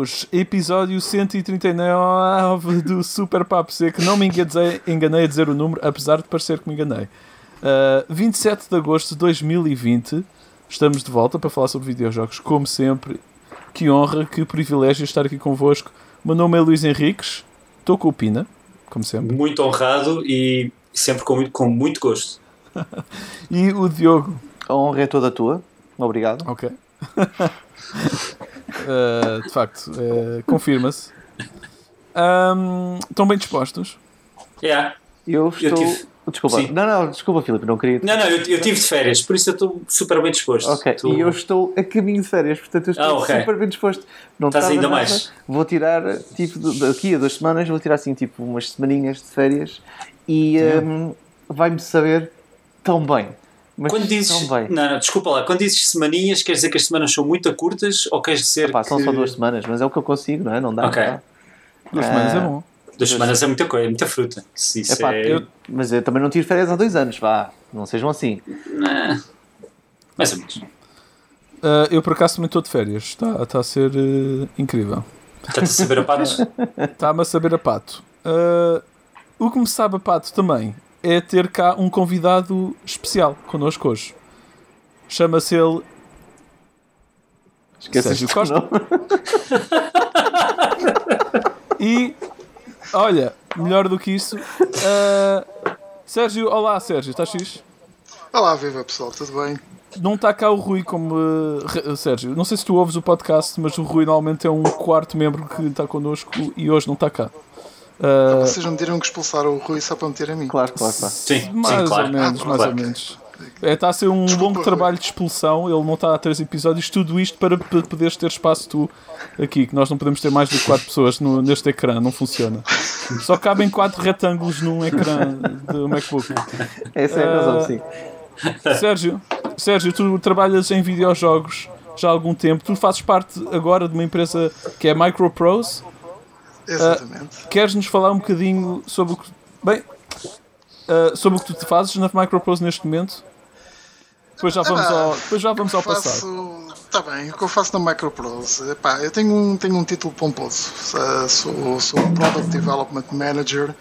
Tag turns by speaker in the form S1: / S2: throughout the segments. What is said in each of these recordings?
S1: Todos, episódio 139 do Super Papo Seco. Não me enganei, enganei a dizer o número, apesar de parecer que me enganei. Uh, 27 de agosto de 2020, estamos de volta para falar sobre videojogos, como sempre. Que honra, que privilégio estar aqui convosco. O meu nome é Luís Henriques, estou com o Pina, como sempre.
S2: Muito honrado e sempre com muito, com muito gosto.
S1: e o Diogo.
S3: A honra é toda tua, obrigado.
S1: Ok. Uh, de facto, uh, confirma-se. Um, estão bem dispostos?
S2: Yeah.
S3: Eu estou. Eu tive... Desculpa, Sim. não, não, desculpa, Filipe, não queria.
S2: Não, não, eu, eu tive de férias, por isso eu estou super bem disposto.
S3: Ok,
S2: estou...
S3: e eu estou a caminho de férias, portanto eu estou ah, okay. super bem disposto.
S2: Não Estás ainda nada. mais?
S3: Vou tirar, tipo, daqui a duas semanas, vou tirar assim, tipo, umas semaninhas de férias e um, vai-me saber tão bem.
S2: Mas quando dizes, não, não, desculpa lá, quando dizes semaninhas, quer dizer que as semanas são muito curtas ou queres dizer
S3: Epá,
S2: que...
S3: são só duas semanas, mas é o que eu consigo, não é? Não dá.
S2: Ok.
S1: Duas semanas é bom.
S2: Duas semanas é muita coisa, é muita fruta. Isso
S3: Epá,
S2: é...
S3: eu, mas eu também não tiro férias há dois anos, vá. Não sejam assim.
S2: Não. Mais ou menos. Uh,
S1: eu por acaso também estou de férias. Está tá a ser uh, incrível.
S2: Está-te a saber a pato?
S1: Está-me a saber a pato. Uh, o que me sabe a pato também é ter cá um convidado especial connosco hoje. Chama-se ele.
S3: Sérgio Costa.
S1: e olha, melhor do que isso. Uh, Sérgio, olá Sérgio, estás fixe?
S4: Olá, viva pessoal, tudo bem?
S1: Não está cá o Rui como. Uh, Sérgio, não sei se tu ouves o podcast, mas o Rui normalmente é um quarto membro que está connosco e hoje não está cá.
S4: Uh, Vocês não teriam que expulsar o Rui só para meter a mim.
S3: Claro, claro, claro.
S2: Sim,
S1: mais
S2: sim, claro.
S1: ou menos,
S2: ah,
S1: mais
S2: claro.
S1: ou menos. É, está a ser um Desculpa, longo trabalho de expulsão. Ele não está a três episódios. Tudo isto para poderes ter espaço tu aqui, que nós não podemos ter mais de quatro pessoas no, neste ecrã. Não funciona. Só cabem quatro retângulos num ecrã do MacBook.
S3: Essa é a razão, uh, sim.
S1: Sérgio, Sérgio, tu trabalhas em videojogos já há algum tempo. Tu fazes parte agora de uma empresa que é MicroProse.
S4: Exatamente.
S1: Uh, Queres-nos falar um bocadinho sobre o que. Bem, uh, sobre o que tu fazes na MicroProse neste momento? Depois já vamos ao, depois já vamos ao
S4: faço,
S1: passado.
S4: Está bem, o que eu faço na MicroProse? Epá, eu tenho um, tenho um título pomposo. Uh, sou, sou um Product Development Manager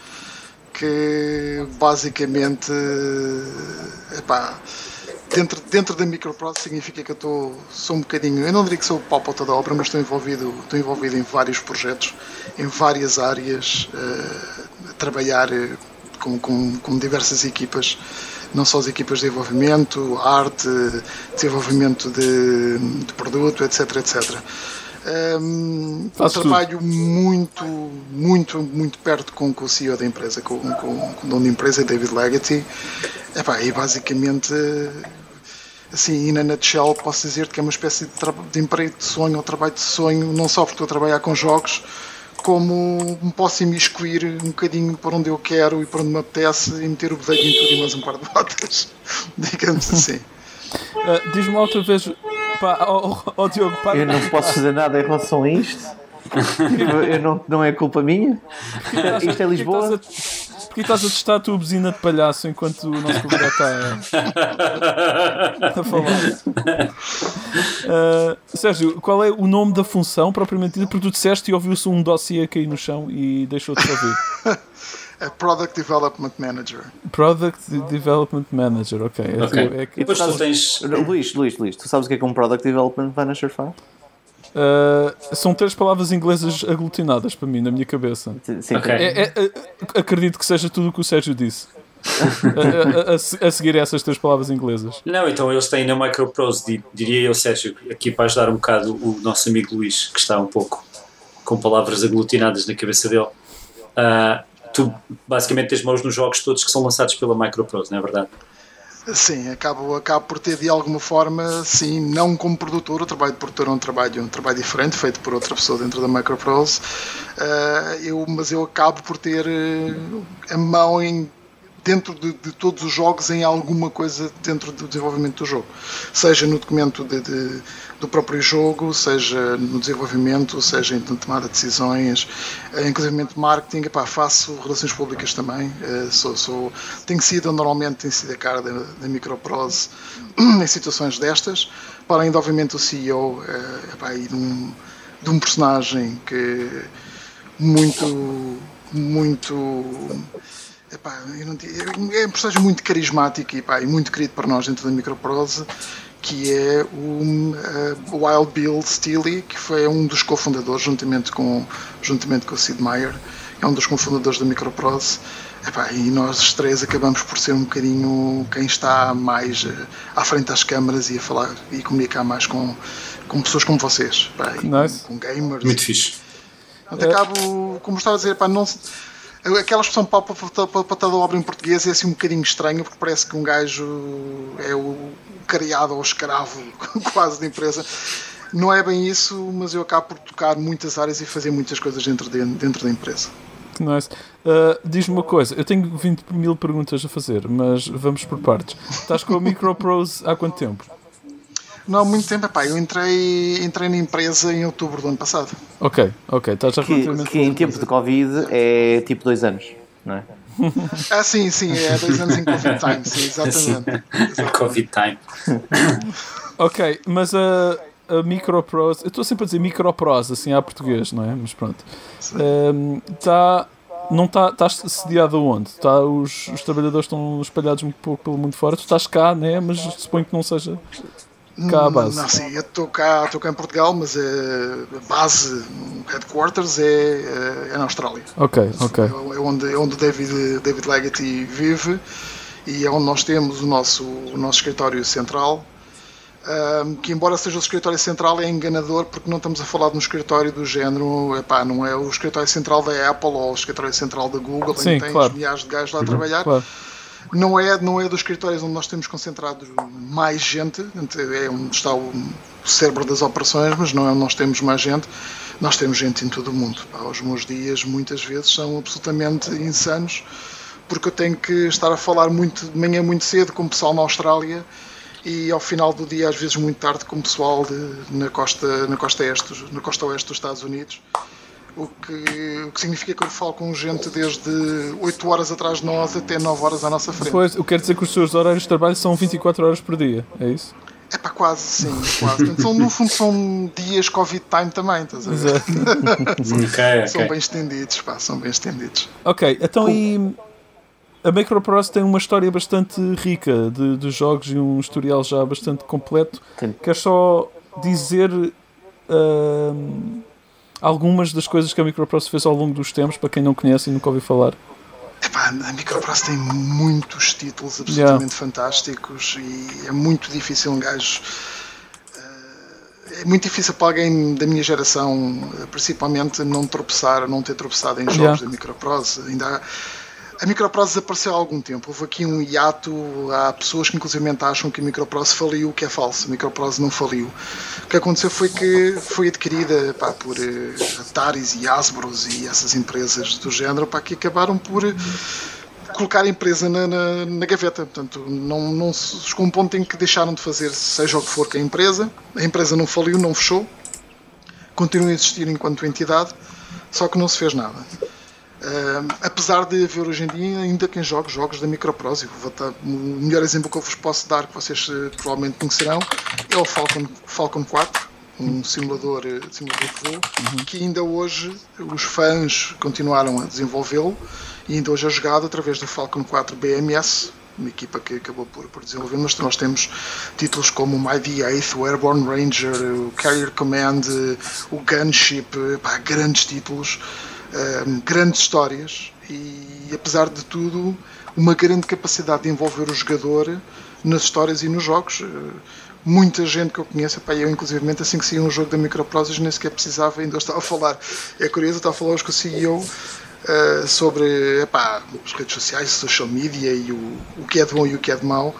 S4: que basicamente epá, dentro, dentro da microprocess significa que eu estou, sou um bocadinho, eu não diria que sou o palpota da obra, mas estou envolvido, estou envolvido em vários projetos, em várias áreas, uh, a trabalhar eh, com, com, com diversas equipas, não só as equipas de desenvolvimento, arte, desenvolvimento de, de produto, etc, etc. Um, eu trabalho tudo. muito, muito, muito perto com, com o CEO da empresa, com, com, com o dono da empresa, David Legacy. Epá, e basicamente, assim, na nutshell, posso dizer que é uma espécie de, de emprego de sonho ou trabalho de sonho, não só porque estou a trabalhar com jogos, como me posso imiscuir um bocadinho para onde eu quero e para onde me apetece e meter o bedelho em tudo e mais um par de botas, digamos assim.
S1: Uh, Diz-me outra vez, pá, oh, oh, Diogo, pá.
S3: Eu não posso fazer nada em relação a isto. eu não, não é culpa minha. Isto é Lisboa.
S1: Porquê estás a testar a tua buzina de palhaço enquanto o nosso convidado está a, a falar? Uh, Sérgio, qual é o nome da função propriamente dita? Porque tu disseste e ouviu-se um dossiê cair no chão e deixou-te ouvir.
S4: É Product Development Manager.
S1: Product Development Manager, ok.
S2: okay. É, é que... E depois tu tens.
S3: Luís, Luís, Luís, tu sabes o que é que um Product Development Manager faz?
S1: Uh, são três palavras inglesas aglutinadas para mim, na minha cabeça.
S3: Sim,
S2: okay.
S1: é, é, acredito que seja tudo o que o Sérgio disse. a, a, a, seguir essas três palavras inglesas.
S2: Não, então eles têm na MicroProse, diria eu, Sérgio, aqui para ajudar um bocado o nosso amigo Luís, que está um pouco com palavras aglutinadas na cabeça dele. Uh, tu basicamente tens mãos nos jogos todos que são lançados pela MicroProse, não é verdade?
S4: Sim, acabo, acabo por ter de alguma forma, sim, não como produtor, o trabalho de produtor é um trabalho, um trabalho diferente, feito por outra pessoa dentro da MicroProse, uh, eu, mas eu acabo por ter uh, a mão em dentro de, de, todos os jogos em alguma coisa dentro do desenvolvimento do jogo, seja no documento de, de, do próprio jogo, seja no desenvolvimento, seja em tomada de decisões, eh, inclusive marketing, epá, faço relações públicas também, eh, sou, sou, tenho sido, normalmente tenho sido a cara da, da Microprose em situações destas, para de obviamente o CEO, eh, epá, e num, de um personagem que muito, muito. Epá, eu não, é um personagem muito carismático epá, e muito querido para nós dentro da microprose, que é o uh, Wild Bill Steely, que foi um dos cofundadores, juntamente com, juntamente com o Sid Meier, é um dos cofundadores da microprose. Epá, e nós três acabamos por ser um bocadinho quem está mais uh, à frente das câmaras e a falar e comunicar mais com, com pessoas como vocês, epá,
S1: nice.
S4: com, com gamers.
S2: Muito fixe.
S4: Portanto, acabo, como estava a dizer, epá, não, aquela expressão pau patada obra em português é assim um bocadinho estranho porque parece que um gajo é o criado ou escravo quase da empresa. Não é bem isso, mas eu acabo por tocar muitas áreas e fazer muitas coisas dentro, de, dentro da empresa.
S1: Que nice. Uh, Diz-me uma coisa, eu tenho 20 mil perguntas a fazer, mas vamos por partes. Estás com a MicroProse há quanto tempo?
S4: Não há muito tempo, epá, eu entrei, entrei na empresa em outubro do ano passado.
S1: Ok, ok, estás já
S3: Que, que em tempo de Covid é tipo dois anos, não é?
S4: Ah, sim, sim, é dois anos em Covid Time, sim, exatamente. exatamente.
S2: Covid time.
S1: Ok, mas a, a MicroProse, eu estou sempre a dizer MicroProse, assim à português, não é? Mas pronto. Está. não está tá sediado aonde? Tá, os, os trabalhadores estão espalhados um pouco pelo mundo fora. Tu estás cá, né? Mas suponho que não seja cá a base.
S4: Não, sim, eu estou cá, estou cá em Portugal, mas a base, headquarters é, é na Austrália.
S1: Ok, ok.
S4: É onde, é onde David, David Legacy vive e é onde nós temos o nosso, o nosso escritório central. Um, que embora seja o escritório central é enganador porque não estamos a falar de um escritório do género, epá, não é o escritório central da Apple ou o escritório central da Google,
S1: Sim,
S4: em que tens
S1: claro.
S4: milhares de gajos lá a trabalhar.
S1: Claro.
S4: Não é, não é dos escritórios onde nós temos concentrado mais gente, é onde está o cérebro das operações, mas não é onde nós temos mais gente. Nós temos gente em todo o mundo. Pá, os meus dias, muitas vezes, são absolutamente insanos, porque eu tenho que estar a falar muito de manhã muito cedo com o pessoal na Austrália e ao final do dia, às vezes muito tarde, com o pessoal de, na, costa, na, costa este, na costa oeste dos Estados Unidos. O que, o que significa que eu falo com gente desde 8 horas atrás de nós até 9 horas à nossa frente.
S1: Pois, eu quero dizer que os seus horários de trabalho são 24 horas por dia, é isso?
S4: É pá, quase, sim, quase. Portanto, são, no fundo são dias Covid time também, estás a ver?
S2: ok,
S4: São
S2: ok.
S4: bem estendidos, pá, são bem estendidos.
S1: Ok, então e a MicroProse tem uma história bastante rica de, de jogos e um historial já bastante completo.
S3: Sim.
S1: Quer só dizer ahm, algumas das coisas que a MicroProse fez ao longo dos tempos, para quem não conhece e nunca ouviu falar.
S4: Epá, a Microprose tem muitos títulos absolutamente fantásticos e é muito difícil um gajo. eh, É muito difícil para alguém da minha geração, eh, principalmente, não tropeçar, não ter tropeçado em jogos
S1: Yeah.
S4: da Microprose. Ainda há- a Microprose desapareceu há algum tempo. Houve aqui um hiato. Há pessoas que, inclusive, acham que a Microprose faliu, o que é falso. A Microprose não faliu. O que aconteceu foi que foi adquirida pá, por eh, Ataris e Hasbros e essas empresas do género pá, que acabaram por eh, colocar a empresa na, na, na gaveta. Portanto, não, não se chegou um ponto em que deixaram de fazer seja o que for com a empresa. A empresa não faliu, não fechou. Continua a existir enquanto entidade, só que não se fez nada. Ah, apesar de haver hoje em dia ainda quem joga jogos da Microprose, o melhor exemplo que eu vos posso dar, que vocês eh, provavelmente conhecerão, é o Falcon, Falcon 4, um simulador, eh, simulador de voo, que ainda hoje os fãs continuaram a desenvolvê-lo e ainda hoje é jogado através do Falcon 4 BMS, uma equipa que acabou por, por desenvolver, mas nós temos títulos como o Mighty 8, o Airborne Ranger, o Carrier Command, o Gunship, pá, grandes títulos um, grandes histórias e, apesar de tudo, uma grande capacidade de envolver o jogador nas histórias e nos jogos. Uh, Muita gente que eu conheço, pá, eu inclusive assim que saía um jogo da Microprose, nem sequer precisava, ainda estava a falar. É curioso, estava a falar hoje com o CEO uh, sobre epá, as redes sociais, social media e o, o que é de bom e o que é de mau.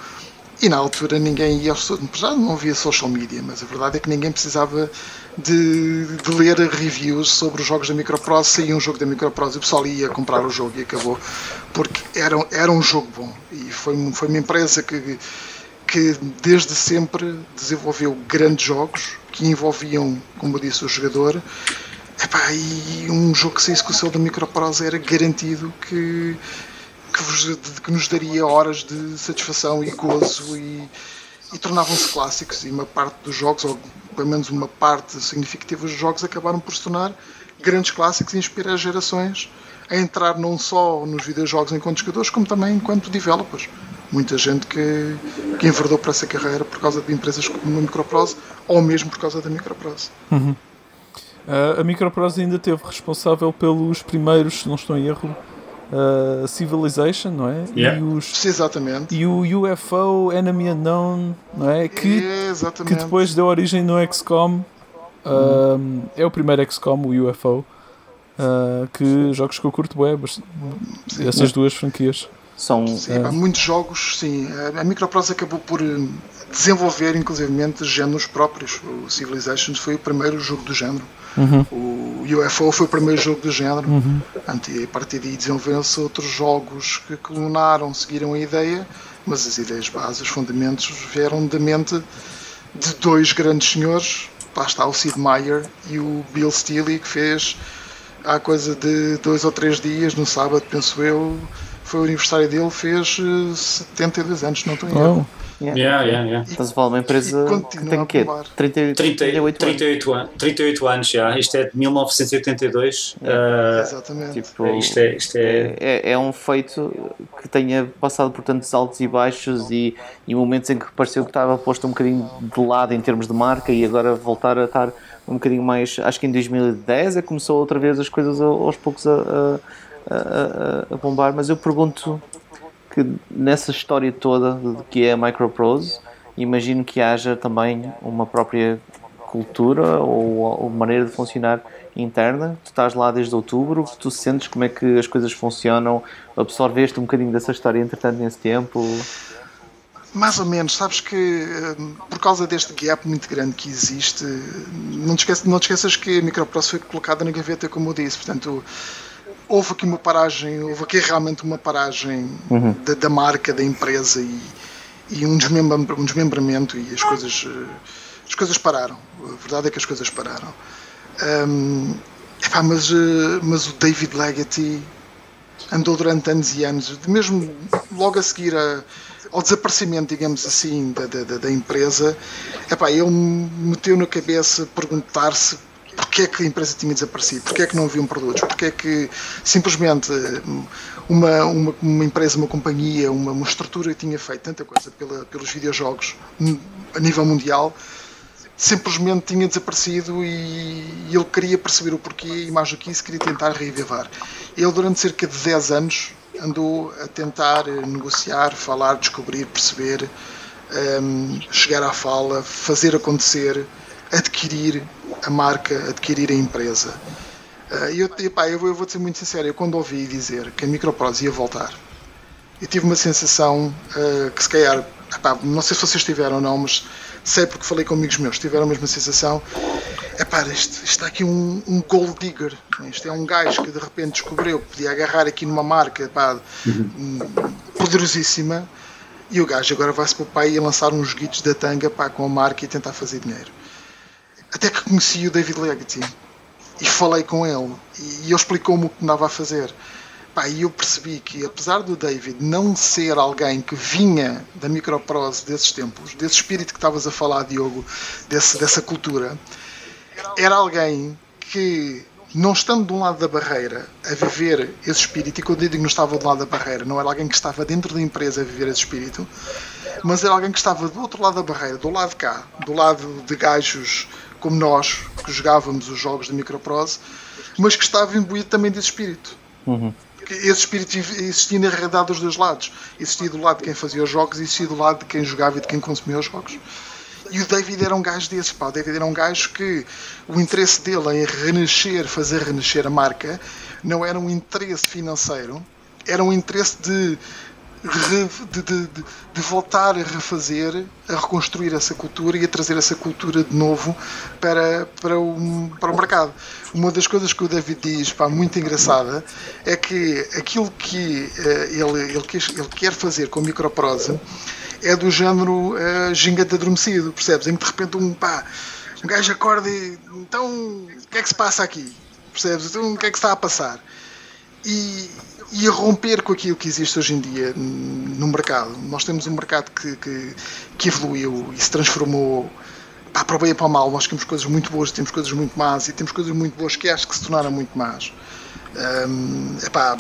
S4: E na altura ninguém ia, aos- já não havia social media, mas a verdade é que ninguém precisava de, de ler reviews sobre os jogos da Microprose, saía um jogo da Microprose e o pessoal ia comprar o jogo e acabou, porque era, era um jogo bom e foi, foi uma empresa que, que desde sempre desenvolveu grandes jogos que envolviam, como eu disse, o jogador. Epá, e um jogo que saísse com o selo da Microprose era garantido que, que, vos- que nos daria horas de satisfação e gozo e, e tornavam-se clássicos e uma parte dos jogos, ou pelo menos uma parte significativa dos jogos, acabaram por se tornar grandes clássicos e inspirar gerações a entrar não só nos videojogos enquanto jogadores, como também enquanto developers. Muita gente que, que enverdou para essa carreira por causa de empresas como a Microprose ou mesmo por causa da Microprose.
S1: Uhum. Uh, a Microprose ainda teve responsável pelos primeiros, se não estou em erro, uh, Civilization, não é?
S2: Yeah.
S1: E, os,
S4: Exatamente.
S1: e o UFO Enemy Unknown, não é? Que,
S4: Exatamente.
S1: que depois deu origem no XCOM. Uh, é o primeiro XCOM, o UFO. Uh, que jogos que eu curto bem, essas duas franquias.
S3: São,
S4: Sim, pá, muitos jogos, sim. A Microprose acabou por eh, desenvolver, inclusivamente, géneros próprios. O Civilization foi o primeiro jogo do género.
S1: Uhum.
S4: O UFO foi o primeiro jogo do género.
S1: Uhum.
S4: E a partir daí desenvolveram-se outros jogos que clonaram, seguiram a ideia, mas as ideias bases, os fundamentos, vieram da mente de dois grandes senhores. Lá está o Sid Meier e o Bill Steele, que fez há coisa de dois ou três dias, no sábado, penso eu, foi o aniversário dele, fez eh, 72 anos, não estou em erro.
S1: Oh,
S3: yeah.
S2: Yeah, yeah, yeah.
S3: Estás a falar de uma empresa que tem quê?
S4: bombar.
S3: 30,
S2: 30,
S3: 38 anos.
S2: 38, an 38 anos já, isto é de 1982. Uh,
S4: Exatamente.
S3: Tipo,
S2: isto é, isto é,
S3: é, é um feito que tenha passado por tantos altos e baixos e, e momentos em que pareceu que estava posto um bocadinho de lado em termos de marca e agora voltar a estar um bocadinho mais. Acho que em 2010 é começou outra vez as coisas aos poucos a, a- a- a bombar, mas eu pergunto que nessa história toda de que é a Microprose, imagino que haja também uma própria cultura ou, ou maneira de funcionar interna. Tu estás lá desde outubro, tu sentes como é que as coisas funcionam, absorveste um bocadinho dessa história entretanto nesse tempo.
S4: Mais ou menos, sabes que hum, por causa deste gap muito grande que existe, não te, esqueças, não te esqueças que a Microprose foi colocada na gaveta, como eu disse, portanto, houve aqui uma paragem, houve aqui realmente uma paragem da, da marca, da empresa e, e um, desmembra, um desmembramento e as coisas, eh, as coisas pararam. A verdade é que as coisas pararam. Hum, epá, mas, eh, mas o David Legacy andou durante anos e anos, mesmo logo a seguir a- ao desaparecimento, digamos assim, da, da, da- empresa, epá, ele me meteu na cabeça perguntar-se porque é que a empresa tinha desaparecido, porque é que não haviam produtos, porque é que simplesmente uma, uma, uma empresa, uma companhia, uma, uma estrutura tinha feito tanta coisa pela, pelos videojogos hum, a nível mundial simplesmente tinha desaparecido e ele queria perceber o porquê e mais do que isso queria tentar reavivar. Ele durante cerca de 10 anos andou a tentar eh, negociar, falar, descobrir, perceber, ehm, chegar à fala, fazer acontecer, adquirir a marca, adquirir a empresa. Eh, e eu, epá, eu, vou- eu vou ser muito sincero, eu quando ouvi dizer que a Microprose ia voltar, eu tive uma sensação eh, que se calhar, epá, não sei se vocês tiveram ou não, mas sei porque falei com amigos meus, tiveram a mesma sensação. Epá, isto, isto está aqui um, um gold digger. né? Isto é um gajo que de repente descobriu que podia agarrar aqui numa marca epá, hum, poderosíssima e o gajo agora vai-se para o pai e lançar uns guitos da tanga pá, com a marca e tentar fazer dinheiro. Até que conheci o David Legacy e falei com ele e ele explicou-me o que andava a fazer. Pá, e eu percebi que, apesar do David não ser alguém que vinha da microprose desses tempos, desse espírito que estavas a falar, Diogo, desse, dessa cultura, era alguém que, não estando de um lado da barreira a viver esse espírito, e quando eu digo não estava do lado da barreira, não era alguém que estava dentro da empresa a viver esse espírito, mas era alguém que estava do outro lado da barreira, do lado de cá, do lado de gajos como nós, que jogávamos os jogos da microprose, mas que estava imbuído também desse espírito que esse espírito existia na realidade dos dois lados. Existia do lado de quem fazia os jogos e existia do lado de quem jogava e de quem consumia os jogos. E o David era um gajo desses, pá. O David era um gajo que o interesse dele em renascer, fazer renascer a marca, não era um interesse financeiro, era um interesse de, de, de- de- voltar a refazer, a reconstruir essa cultura e a trazer essa cultura de novo para, para, o, para o mercado. Uma das coisas que o David diz, pá, muito engraçada, é que aquilo que eh, ele, ele, ele quer fazer com a microprose é do género uh, gigante adormecido, percebes? Em que de repente um, pá, um gajo acorda e então o que é que se passa aqui? Percebes? Então o que é que está a passar? e, e a romper com aquilo que existe hoje em dia no mercado. Nós temos um mercado que, que, que evoluiu e se transformou pá, para o bem e para o mal, nós temos coisas muito boas, temos coisas muito más e temos coisas muito boas que acho que se tornaram muito más. Um, epá,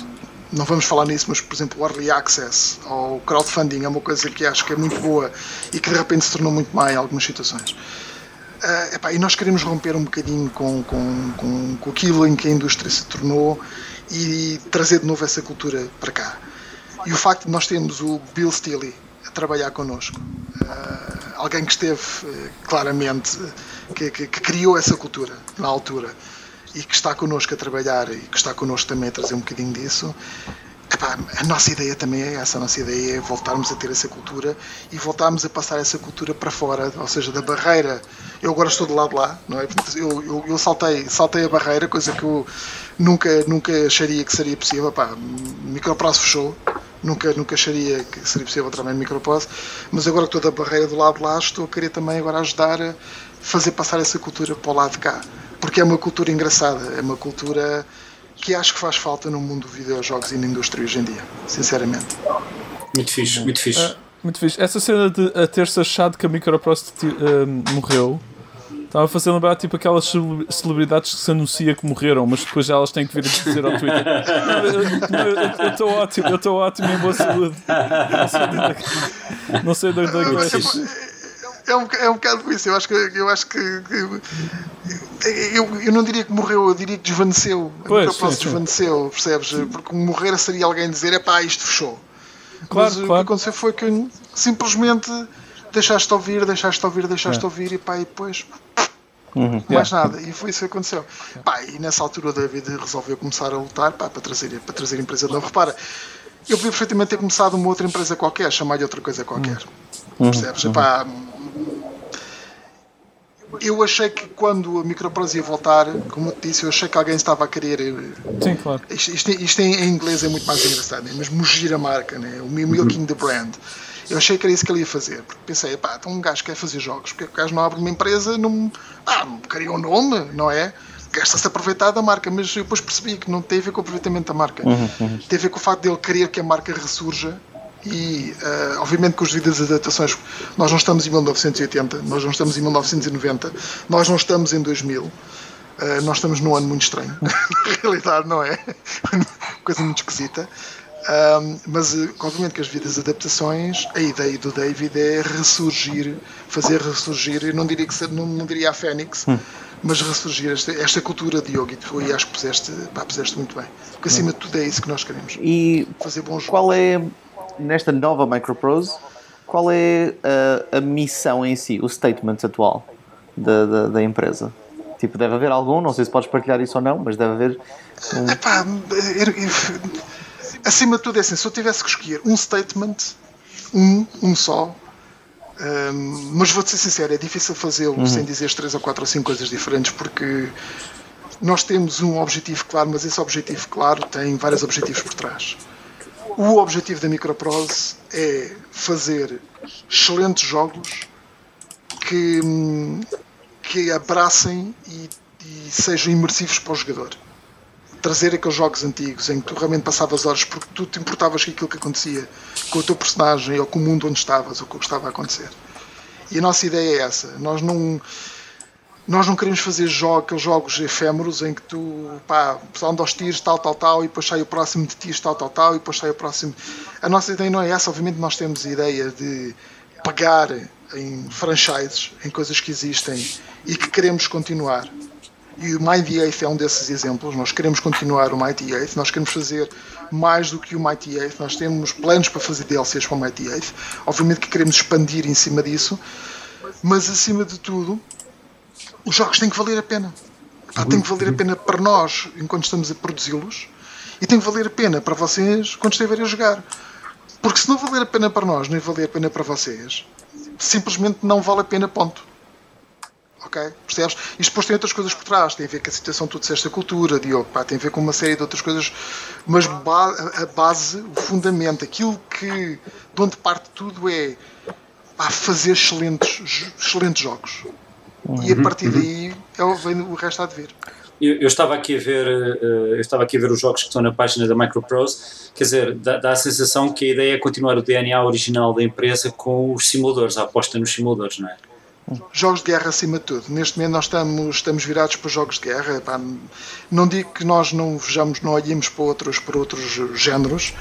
S4: não vamos falar nisso, mas por exemplo o Early Access ou crowdfunding é uma coisa que acho que é muito boa e que de repente se tornou muito má em algumas situações. Uh, epá, e nós queremos romper um bocadinho com, com, com, com aquilo em que a indústria se tornou e trazer de novo essa cultura para cá. E o facto de nós termos o Bill Steely a trabalhar connosco, uh, alguém que esteve uh, claramente, que, que, que criou essa cultura na altura e que está connosco a trabalhar e que está connosco também a trazer um bocadinho disso. Epá, a nossa ideia também é essa, a nossa ideia é voltarmos a ter essa cultura e voltarmos a passar essa cultura para fora, ou seja, da barreira. Eu agora estou do lado lá, não é? Eu, eu, eu saltei, saltei a barreira, coisa que eu nunca, nunca acharia que seria possível. Epá, microprazo fechou, nunca, nunca acharia que seria possível trabalhar no microprazo, mas agora que estou da barreira do lado de lá, estou a querer também agora ajudar a fazer passar essa cultura para o lado de cá porque é uma cultura engraçada, é uma cultura que acho que faz falta no mundo dos videojogos e na indústria hoje em dia, sinceramente.
S2: Muito fixe, muito fixe.
S1: É, muito fixe. Essa cena de a ter-se achado que a Microprose uh, morreu estava a fazer lembrar tipo aquelas celebridades que se anuncia que morreram, mas depois elas têm que vir a dizer ao Twitter: Eu estou ótimo, eu estou ótimo em boa saúde. Não sei de onde é que
S4: é um, é um bocado isso. Eu acho que. Eu, acho que, eu, eu não diria que morreu, eu diria que desvaneceu.
S1: Pois,
S4: sim, sim. desvaneceu, percebes? Porque morrer seria alguém dizer: é pá, isto fechou. Claro, Mas claro. o que aconteceu foi que simplesmente deixaste ouvir, deixaste ouvir, deixaste é. ouvir e pá, e depois. Uhum. Mais yeah. nada, e foi isso que aconteceu. Pá, e nessa altura o David resolveu começar a lutar pá, para, trazer, para trazer a empresa de novo. Repara, eu podia perfeitamente ter começado uma outra empresa qualquer, chamar-lhe outra coisa qualquer. Uhum. Percebes? Uhum. Epá, eu achei que quando a Microprose ia voltar, como eu te disse, eu achei que alguém estava a querer.
S1: Eh, Sim, claro.
S4: Isto, isto, isto em, inglês é muito mais engraçado, né? mas mugir a marca, né? o milking the brand. Eu achei que era isso que ele ia fazer, porque pensei, pá, então um gajo quer fazer jogos, porque o gajo não abre uma empresa, não, ah, cria um nome, não é? Gasta-se aproveitar da marca, mas eu depois percebi que não tem a ver com o aproveitamento da marca, uhum, uhum. tem a ver com o facto de ele querer que a marca ressurja e uh, obviamente com as devidas adaptações nós não estamos em 1980 nós não estamos em 1990 nós não estamos em 2000 uh, eh, nós estamos num ano muito estranho na realidade não é coisa muito esquisita um, mas eh, obviamente que as devidas adaptações a ideia do David é ressurgir fazer ressurgir eu não diria que não, não diria a Fênix hum. mas ressurgir esta, esta cultura de yoga e tu acho que puseste, pá, puseste muito bem porque acima hum. de tudo é isso que nós queremos
S3: e fazer bons qual é nesta nova Microprose, qual é a, a, missão em si, o statement atual da, da, da, empresa? Tipo, deve haver algum, não sei se podes partilhar isso ou não, mas deve haver.
S4: Um... Epá, acima de tudo é assim, se eu tivesse que escolher um statement, um, um só, um, mas vou-te ser sincero, é difícil fazê-lo uhum. sem dizer três ou quatro ou cinco coisas diferentes, porque nós temos um objetivo claro, mas esse objetivo claro tem vários objetivos por trás. O objetivo da Microprose é fazer excelentes jogos que, que abracem e, e sejam imersivos para o jogador. Trazer aqueles jogos antigos em que tu realmente passavas horas porque tu te importavas com aquilo que acontecia com o teu personagem ou com o mundo onde estavas ou com o que estava a acontecer. E a nossa ideia é essa. Nós não nós não queremos fazer jogos, aqueles jogos efêmeros em que tu, pá, anda aos tiros, tal, tal, tal, e depois sai o próximo de tiros, tal, tal, tal, e depois sai o próximo. A nossa ideia não é essa, obviamente nós temos a ideia de pegar em franchises, em coisas que existem e que queremos continuar. E o Mighty Eighth é um desses exemplos. Nós queremos continuar o Mighty Eighth, nós queremos fazer mais do que o Mighty Eighth, nós temos planos para fazer DLCs para o Mighty Eighth. Obviamente que queremos expandir em cima disso, mas acima de tudo, os jogos têm que valer a pena. Pá, tem que valer a pena para nós enquanto estamos a produzi-los e tem que valer a pena para vocês quando estiverem a jogar. Porque se não valer a pena para nós, nem valer a pena para vocês, simplesmente não vale a pena, ponto. Ok? Percebes? Isto depois tem outras coisas por trás. Tem a ver com a situação tu disseste a cultura, Diogo. Pá, tem a ver com uma série de outras coisas. Mas a base, o fundamento, aquilo que de onde parte tudo é pá, fazer excelentes, excelentes jogos. E a uhum. partir daí é, vem o resto a de vir.
S2: Eu, eu, estava aqui a ver uh, eu estava aqui a ver os jogos que estão na página da Microprose quer dizer, dá, dá, a sensação que a ideia é continuar o DNA original da empresa com os simuladores, a aposta nos simuladores, não é?
S4: Jogos de guerra acima de tudo. Neste momento nós estamos, estamos virados para jogos de guerra. Epá, não digo que nós não vejamos, não olhemos para outros, para outros géneros.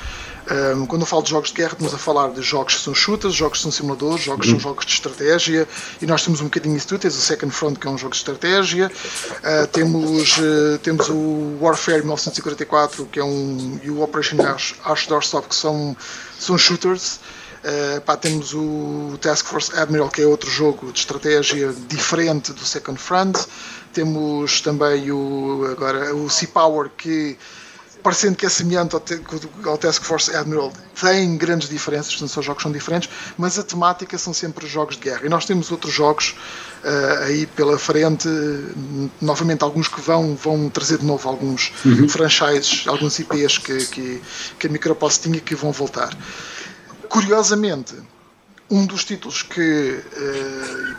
S4: Um, quando eu falo de jogos de guerra, estamos a falar de jogos que são shooters, jogos que são simuladores, jogos que são jogos de estratégia, e nós temos um bocadinho isso tudo. Tens o Second Front, que é um jogo de estratégia, uh, temos, uh, temos o Warfare 1944, que é um, e o Operation Ash, Ash Doorstop, que são, são shooters. Uh, pá, temos o Task Force Admiral, que é outro jogo de estratégia diferente do Second Front. Temos também o, agora, o Sea Power, que parecendo que é semelhante ao, ao, Task Force Admiral, tem grandes diferenças, portanto, são jogos são diferentes, mas a temática são sempre jogos de guerra. E nós temos outros jogos uh, aí pela frente, novamente alguns que vão, vão trazer de novo alguns uhum. franchises, alguns IPs que, que, que a Microsoft tinha que vão voltar. Curiosamente, um dos títulos que,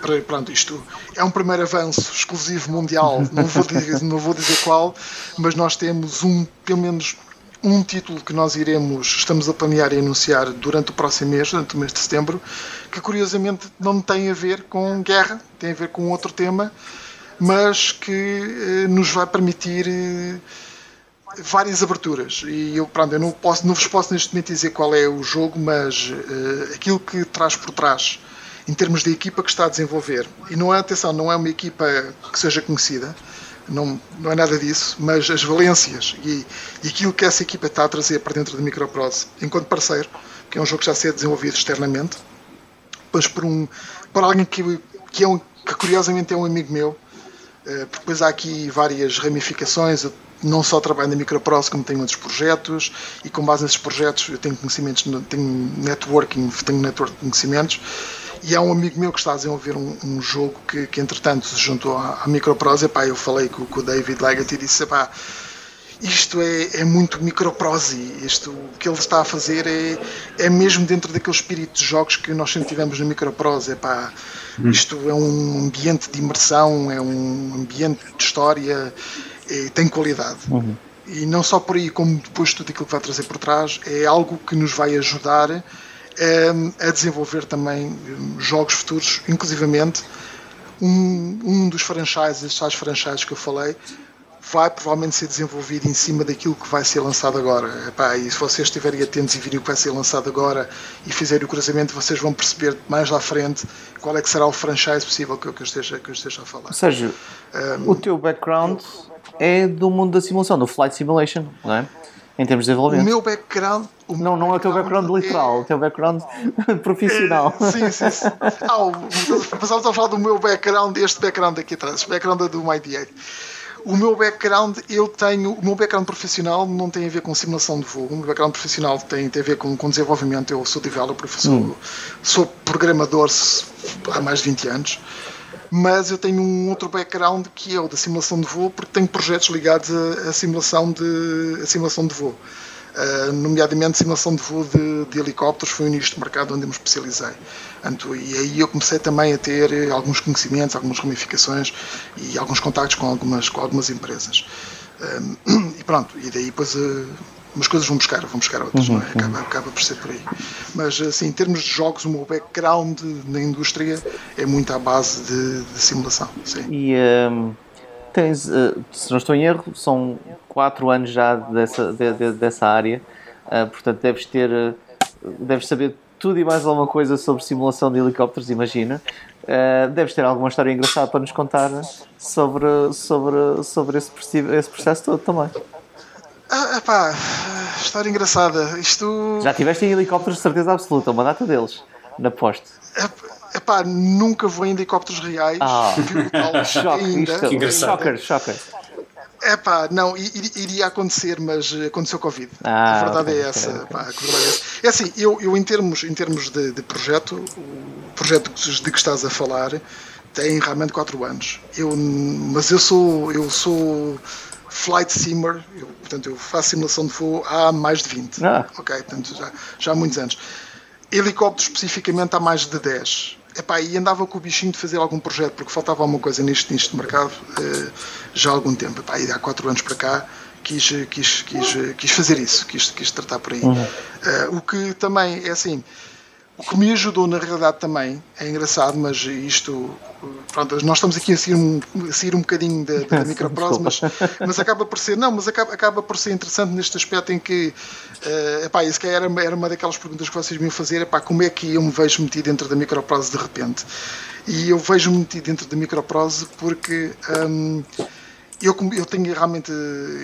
S4: uh, pronto, isto é um primeiro avanço exclusivo mundial, não vou, dizer, não vou dizer qual, mas nós temos um, pelo menos um título que nós iremos, estamos a planear e anunciar durante o próximo mês, durante o mês de setembro, que curiosamente não tem a ver com guerra, tem a ver com outro tema, mas que uh, nos vai permitir. Uh, várias aberturas e eu, pronto, eu não, posso, não vos posso neste momento dizer qual é o jogo, mas uh, aquilo que traz por trás em termos de equipa que está a desenvolver. E não é, atenção, não é uma equipa que seja conhecida, não, não é nada disso, mas as valências e, e aquilo que essa equipa está a trazer para dentro da Microprose enquanto parceiro, que é um jogo que já se é desenvolvido externamente, mas por, um, por alguém que, que, é um, que curiosamente é um amigo meu, uh, porque depois há aqui várias ramificações, não só trabalho na Microprose, como tenho outros projetos e com base nesses projetos eu tenho conhecimentos, tenho networking, tenho network de conhecimentos e há um amigo meu que está a desenvolver um, um jogo que, que entretanto se juntou à, à Microprose, epá, eu falei com, com o David Leggett e disse, epá, isto é, é muito microprose, isto, o que ele está a fazer é, é mesmo dentro daquele espírito de jogos que nós sempre tivemos na microprose, epá, hum. isto é um ambiente de imersão, é um ambiente de história, é, tem qualidade. Uhum. E não só por aí, como depois tudo aquilo que vai trazer por trás, é algo que nos vai ajudar um, ehm, a desenvolver também um, jogos futuros, inclusivamente um, um dos franchises, estes tais franchises que eu falei, vai provavelmente ser desenvolvido em cima daquilo que vai ser lançado agora. Epá, e se vocês estiverem atentos e virem o que vai ser lançado agora e fizerem o cruzamento, vocês vão perceber mais lá frente qual é que será o franchise possível que eu, que eu, esteja, que eu esteja a falar. Ou
S3: seja, um, o teu background é do mundo da simulação, do flight simulation, não é? Em termos de desenvolvimento.
S4: O meu background.
S3: O não, não é o teu background literal, é... o teu background profissional.
S4: É, sim, sim, sim. Ah, passamos a falar do meu background, este background aqui atrás, este background é do Mighty 8. O meu background, eu tenho. O meu background profissional não tem a ver com simulação de voo. O meu background profissional tem, tem a ver com, com desenvolvimento. Eu sou developer, sou, hum. sou programador há mais de 20 anos mas eu tenho um outro background que é o da simulação de voo, porque tenho projetos ligados à, simulação, de, simulação de voo. Uh, nomeadamente simulação de voo de, de, helicópteros, foi um nicho de mercado onde eu me especializei. Anto, e aí eu comecei também a ter alguns conhecimentos, algumas ramificações e alguns contactos com algumas, com algumas empresas. Um, e pronto, e daí depois uh, umas coisas vão buscar, vão buscar outras, uhum, não é? Acaba, uhum. acaba por ser por aí. Mas assim, em termos de jogos, o meu background na indústria é muito à base de, de simulação. Sim.
S3: E um, tens, uh, se não estou em erro, são 4 anos já dessa, de, de, dessa área, uh, portanto deves ter, uh, deves saber tudo e mais alguma coisa sobre simulação de helicópteros, imagina. Uh, deves ter alguma história engraçada para nos contar sobre, sobre, sobre esse, esse processo todo também.
S4: Ah, epá, história engraçada. Isto.
S3: Já tiveste em helicópteros de certeza absoluta, uma data deles, na poste.
S4: Epá, nunca vou em helicópteros reais.
S3: Ah, choque, ainda. Isto, engraçado. Shocker, shocker.
S4: Epá, não, iria acontecer, mas aconteceu Covid. Ah, a verdade okay, é essa. Okay, Pá, a verdade é essa. É assim, eu, eu em termos, em termos de, de projeto, o projeto de que estás a falar tem realmente 4 anos. Eu, mas eu sou, eu sou flight simmer, eu, portanto eu faço simulação de voo há mais de 20, ah. ok, portanto já, já há muitos anos. Helicópteros especificamente há mais de 10. Epá, e andava com o bichinho de fazer algum projeto, porque faltava alguma coisa neste de mercado uh, já há algum tempo. Epá, e há 4 anos para cá quis, quis, quis, quis fazer isso, quis, quis tratar por aí. Uhum. Uh, o que também é assim, o que me ajudou na realidade também, é engraçado, mas isto, pronto, nós estamos aqui a sair um, a sair um bocadinho da, da microprose, mas, mas acaba por ser, não, mas acaba, acaba por ser interessante neste aspecto em que, uh, epá, isso que era, era uma daquelas perguntas que vocês me iam fazer, epá, como é que eu me vejo metido dentro da microprose de repente? E eu vejo-me metido dentro da microprose porque... Um, eu, eu tenho realmente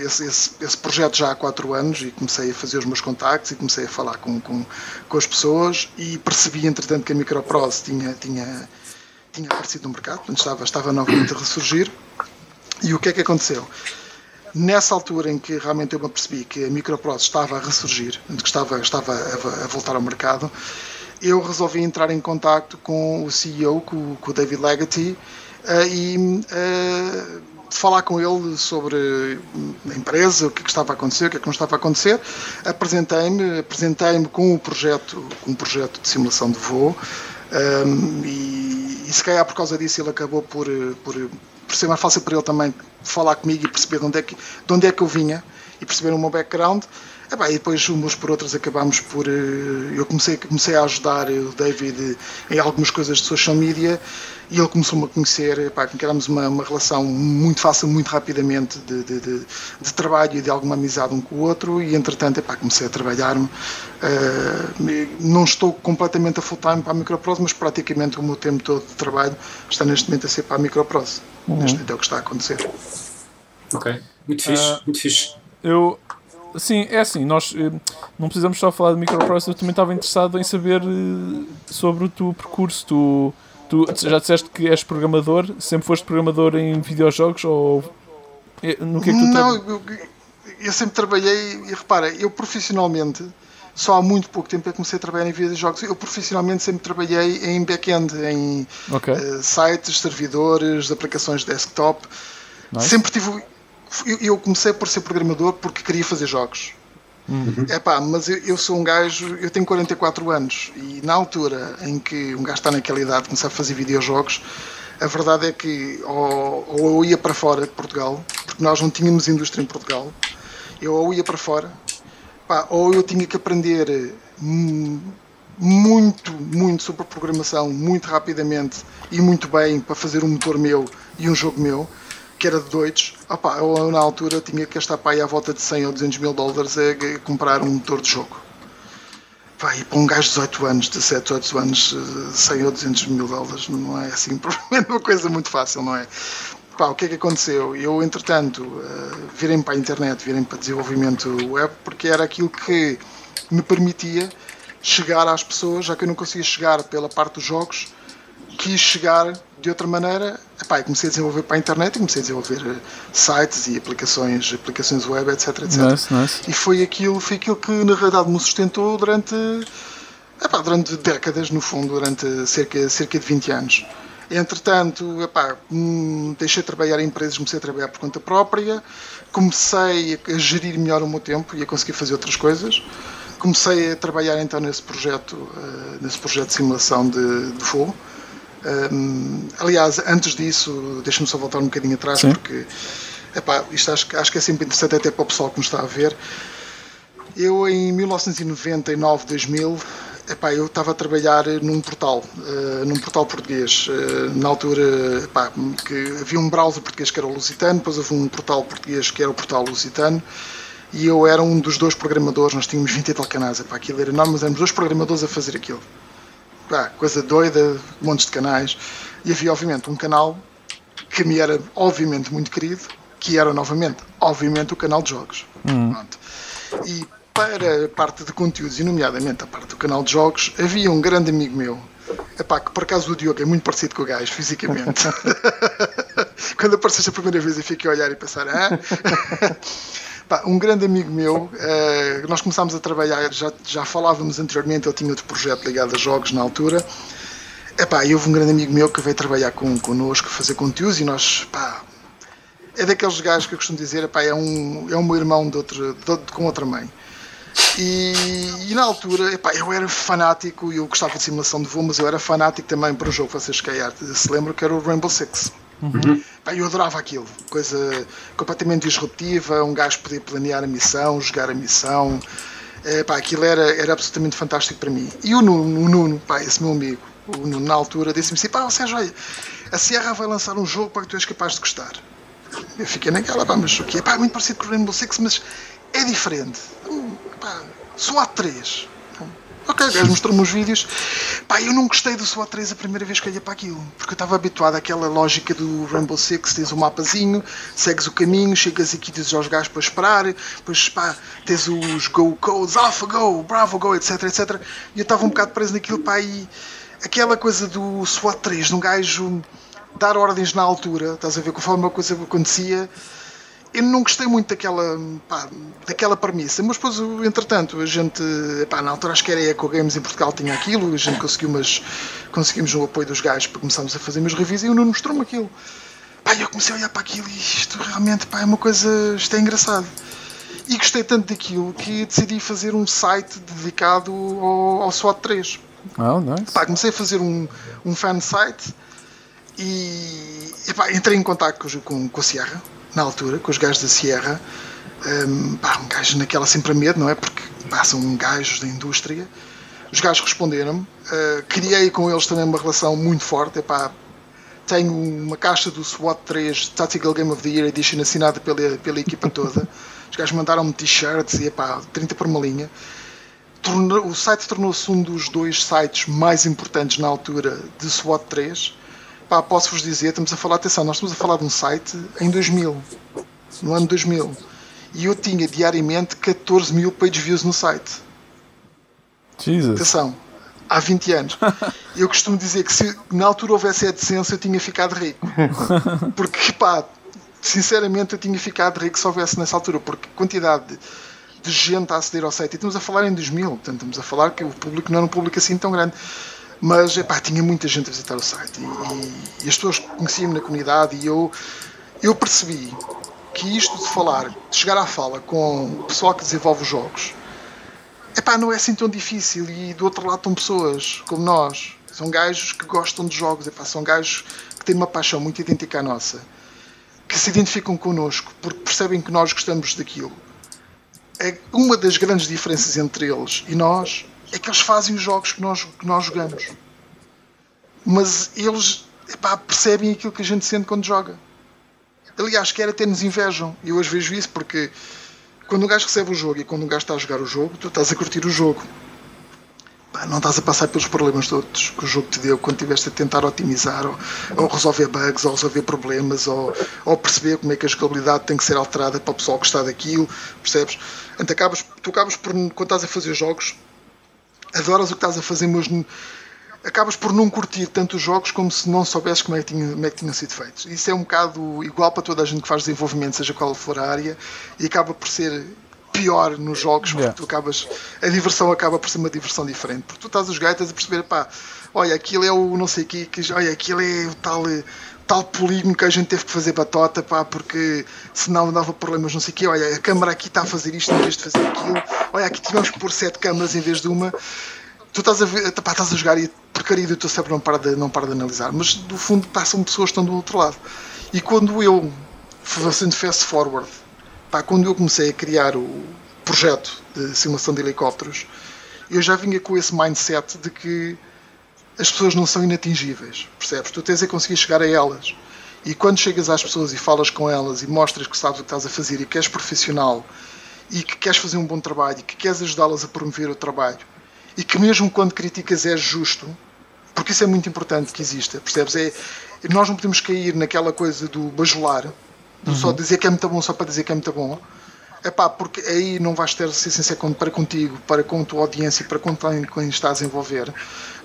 S4: esse, esse, esse, projeto já há quatro anos e comecei a fazer os meus contactos e comecei a falar com, com, com as pessoas e percebi, entretanto, que a Microprose tinha, tinha, tinha aparecido no mercado, portanto, estava, estava novamente a ressurgir. E o que é que aconteceu? Nessa altura em que realmente eu me percebi que a Microprose estava a ressurgir, que estava, estava a, a voltar ao mercado, eu resolvi entrar em contato com o CEO, com, com o David Legaty, uh, e uh, falar com ele sobre a empresa, o que, é que estava a acontecer, o que é que não estava a acontecer. Apresentei-me, apresentei-me com o projeto, com um projeto de simulação de voo. Um, e, e, se calhar por causa disso ele acabou por, por, por ser mais fácil para ele também falar comigo e perceber de onde é que, de onde é que eu vinha e perceber o meu background. E, bem, e depois uns por outros acabámos por. Eh, eu comecei, comecei a ajudar o David em algumas coisas de social media e ele começou-me a conhecer, pá, criámos uma, uma relação muito fácil, muito rapidamente de, de, de, de, trabalho e de alguma amizade um com o outro e entretanto epá, comecei a trabalhar-me. Uh, não estou completamente a full time para a Microprose, mas praticamente o meu tempo todo de trabalho está neste momento a ser para a Microprose. Uhum. Neste momento é o que está a acontecer.
S2: Ok, muito fixe, uh, muito fixe.
S1: Eu, Sim, é assim, nós eh, não precisamos só falar de microprocessor, eu também estava interessado em saber eh, sobre o teu percurso. Tu, tu já disseste que és programador, sempre foste programador em videojogos ou
S4: eh, no que é que tu Não, eu, eu sempre trabalhei e repara, eu profissionalmente só há muito pouco tempo é que comecei a trabalhar em videojogos. Eu profissionalmente sempre trabalhei em back-end, em okay. uh, sites, servidores, aplicações de desktop. Nice. Sempre tive eu comecei por ser programador porque queria fazer jogos. Uhum. É pá, mas eu, eu, sou um gajo, eu tenho 44 anos e na altura em que um gajo está naquela idade de começar a fazer videojogos, a verdade é que ou, ou eu ia para fora de Portugal, porque nós não tínhamos indústria em Portugal, eu ou ia para fora, pá, ou eu tinha que aprender muito, muito sobre programação, muito rapidamente e muito bem para fazer um motor meu e um jogo meu que era de doidos, opa, eu na altura tinha que gastar para aí à volta de 100 ou 200 mil dólares a, comprar um motor de jogo. Pá, e para um gajo de 18 anos, 17, 18 anos, 100 ou 200 mil dólares não é assim provavelmente uma coisa muito fácil, não é? Pá, o que é que aconteceu? Eu, entretanto, uh, virem para a internet, virem para desenvolvimento web, porque era aquilo que me permitia chegar às pessoas, já que eu não conseguia chegar pela parte dos jogos, quis chegar de outra maneira, epá, comecei a desenvolver para a internet e comecei a desenvolver eh, sites e aplicações, aplicações web, etc, etc.
S1: Nice, nice.
S4: E foi aquilo, foi aquilo que na realidade me sustentou durante, epá, durante décadas, no fundo, durante cerca, cerca de 20 anos. Entretanto, epá, hum, deixei de trabalhar em empresas, comecei a trabalhar por conta própria, comecei a gerir melhor o meu tempo e a conseguir fazer outras coisas. Comecei a trabalhar então nesse projeto, uh, nesse projeto de simulação de, de voo um, aliás, antes disso, deixa-me só voltar um bocadinho atrás, Sim. porque epá, isto acho, acho que é sempre interessante até para o pessoal que nos está a ver. Eu, em 1999, 2000, epá, eu estava a trabalhar num portal, uh, num portal português. Uh, na altura, epá, que havia um browser português que era o Lusitano, depois houve um portal português que era o portal Lusitano, e eu era um dos dois programadores, nós tínhamos 20 e tal canais, epá, aquilo era enorme, mas éramos dois programadores a fazer aquilo pá, coisa doida, montes de canais. E havia, obviamente, um canal que me era, obviamente, muito querido, que era, novamente, obviamente, o canal de jogos. Hum. E para a parte de conteúdos, e nomeadamente a parte do canal de jogos, havia um grande amigo meu, epá, que por acaso o Diogo é muito parecido com o gajo, fisicamente. Quando apareceu a primeira vez, eu fiquei a olhar e pensar, ah? Um grande amigo meu, uh, nós começámos a trabalhar, já, já falávamos anteriormente, ele tinha outro projeto ligado a jogos na altura. E houve um grande amigo meu que veio trabalhar com, connosco, fazer conteúdos, e nós, pá, é daqueles gajos que eu costumo dizer, é, um, é um meu irmão de outro, de, com outra mãe. E, e, na altura, epá, eu era fanático, eu gostava de simulação de voo, mas eu era fanático também para um jogo vocês se lembram, que era o Rainbow Six. Uhum. eu adorava aquilo, coisa completamente disruptiva, um gajo poder planear a missão, jogar a missão. É, pá, aquilo era, era absolutamente fantástico para mim. E o Nuno, o Nuno pá, esse meu amigo, o Nuno, na altura, disse-me assim: pá, Sérgio, olha, a Sierra vai lançar um jogo para que tu és capaz de gostar. Eu fiquei naquela, pá, mas o quê? Pá, é muito parecido com o Rainbow Six, mas é diferente. Hum, pá, SWAT 3. Ok, o gajo mostrou-me os vídeos. Pá, eu não gostei do SWAT 3 a primeira vez que olhei para aquilo. Porque eu estava habituado àquela lógica do Rainbow Six: tens o um mapazinho, segues o caminho, chegas aqui, dizes aos gajos para esperar, depois pá, tens os Go Codes, Alpha Go, Bravo Go, etc, etc. E eu estava um bocado preso naquilo, pá, e aquela coisa do SWAT 3, de um gajo dar ordens na altura, estás a ver, conforme uma coisa acontecia eu não gostei muito daquela, pá, daquela premissa, mas depois, entretanto, a gente, pá, na altura acho que era a Eco Games em Portugal tinha aquilo, a gente conseguiu umas, conseguimos o apoio dos gajos para começarmos a fazer umas reviews e o Nuno mostrou-me aquilo. Pá, eu comecei a olhar para aquilo e isto realmente, pá, é uma coisa, isto é engraçado. E gostei tanto daquilo que decidi fazer um site dedicado ao, ao SWAT 3.
S1: Oh, nice.
S4: Pá, comecei a fazer um, um fan site e, e pá, entrei em contato com, com, com a Sierra, na altura, com os gajos da Sierra. Um, pá, um gajo naquela sempre a medo, não é? Porque são gajos da indústria. Os gajos responderam-me. Uh, criei com eles também uma relação muito forte. Tenho uma caixa do SWAT 3 Tactical Game of the Year Edition assinada pela, pela equipa toda. Os gajos mandaram-me t-shirts e epá, 30 por uma linha. O site tornou-se um dos dois sites mais importantes na altura de SWAT 3 pá, posso-vos dizer, estamos a falar, atenção, nós estamos a falar de um site em 2000, no ano 2000, e eu tinha diariamente 14 mil page views no site.
S1: Jesus.
S4: Atenção, há 20 anos. Eu costumo dizer que se na altura houvesse AdSense eu tinha ficado rico. Porque, pá, sinceramente eu tinha ficado rico se houvesse nessa altura, porque a quantidade de, de gente a aceder ao site, e estamos a falar em 2000, portanto estamos a falar que o público não era um público assim tão grande. Mas epá, tinha muita gente a visitar o site e, e, as pessoas conheciam-me na comunidade e eu, eu percebi que isto de falar, de chegar à fala com o pessoal que desenvolve os jogos, epá, não é assim tão difícil e do outro lado estão pessoas como nós, são gajos que gostam de jogos, epá, são gajos que têm uma paixão muito idêntica à nossa, que se identificam connosco porque percebem que nós gostamos daquilo. É uma das grandes diferenças entre eles e nós é que eles fazem os jogos que nós, que nós jogamos. Mas eles epá, percebem aquilo que a gente sente quando joga. Aliás, quer até nos invejam. E eu hoje vejo isso porque quando um gajo recebe o jogo e quando um gajo está a jogar o jogo, tu estás a curtir o jogo. Não estás a passar pelos problemas todos que o jogo te deu quando estiveste a tentar otimizar ou, ou, resolver bugs ou resolver problemas ou, ou, perceber como é que a jogabilidade tem que ser alterada para o pessoal gostar daquilo, percebes? Então, acabas, tu acabas por, quando estás a fazer jogos, adoras o que estás a fazer, mas acabas por não curtir tanto os jogos como se não soubesses como é que, tinha, como é que tinham sido feitos. Isso é um bocado igual para toda a gente que faz desenvolvimento, seja qual for a área, e acaba por ser pior nos jogos, porque yeah. tu acabas, a diversão acaba por ser uma diversão diferente, porque tu estás a jogar e estás a perceber, pá, olha, aquilo é o não sei o que, olha, aquilo é o tal tal polígono que a gente teve que fazer batota, pá, porque senão dava problemas, não sei o quê. Olha, a câmara aqui está a fazer isto em vez de fazer aquilo. Olha, aqui tivemos que pôr sete câmaras em vez de uma. Tu estás a, ver, pá, estás a jogar e a porcaria do teu cérebro não para, de, não para de analisar, mas do fundo passam pessoas que estão do outro lado. E quando eu, fazendo fast forward, pá, quando eu comecei a criar o projeto de simulação de helicópteros, eu já vinha com esse mindset de que as pessoas não são inatingíveis, percebes? Tu tens a conseguir chegar a elas. E quando chegas às pessoas e falas com elas e mostras que sabes o que estás a fazer e que és profissional e que queres fazer um bom trabalho e que queres ajudá-las a promover o trabalho e que mesmo quando criticas és justo, porque isso é muito importante que exista, percebes? É, nós não podemos cair naquela coisa do bajular, do uhum. só dizer que é muito bom só para dizer que é muito bom é pá, porque aí não vais ter assistência para contigo, para com a tua audiência, para com quem estás a envolver.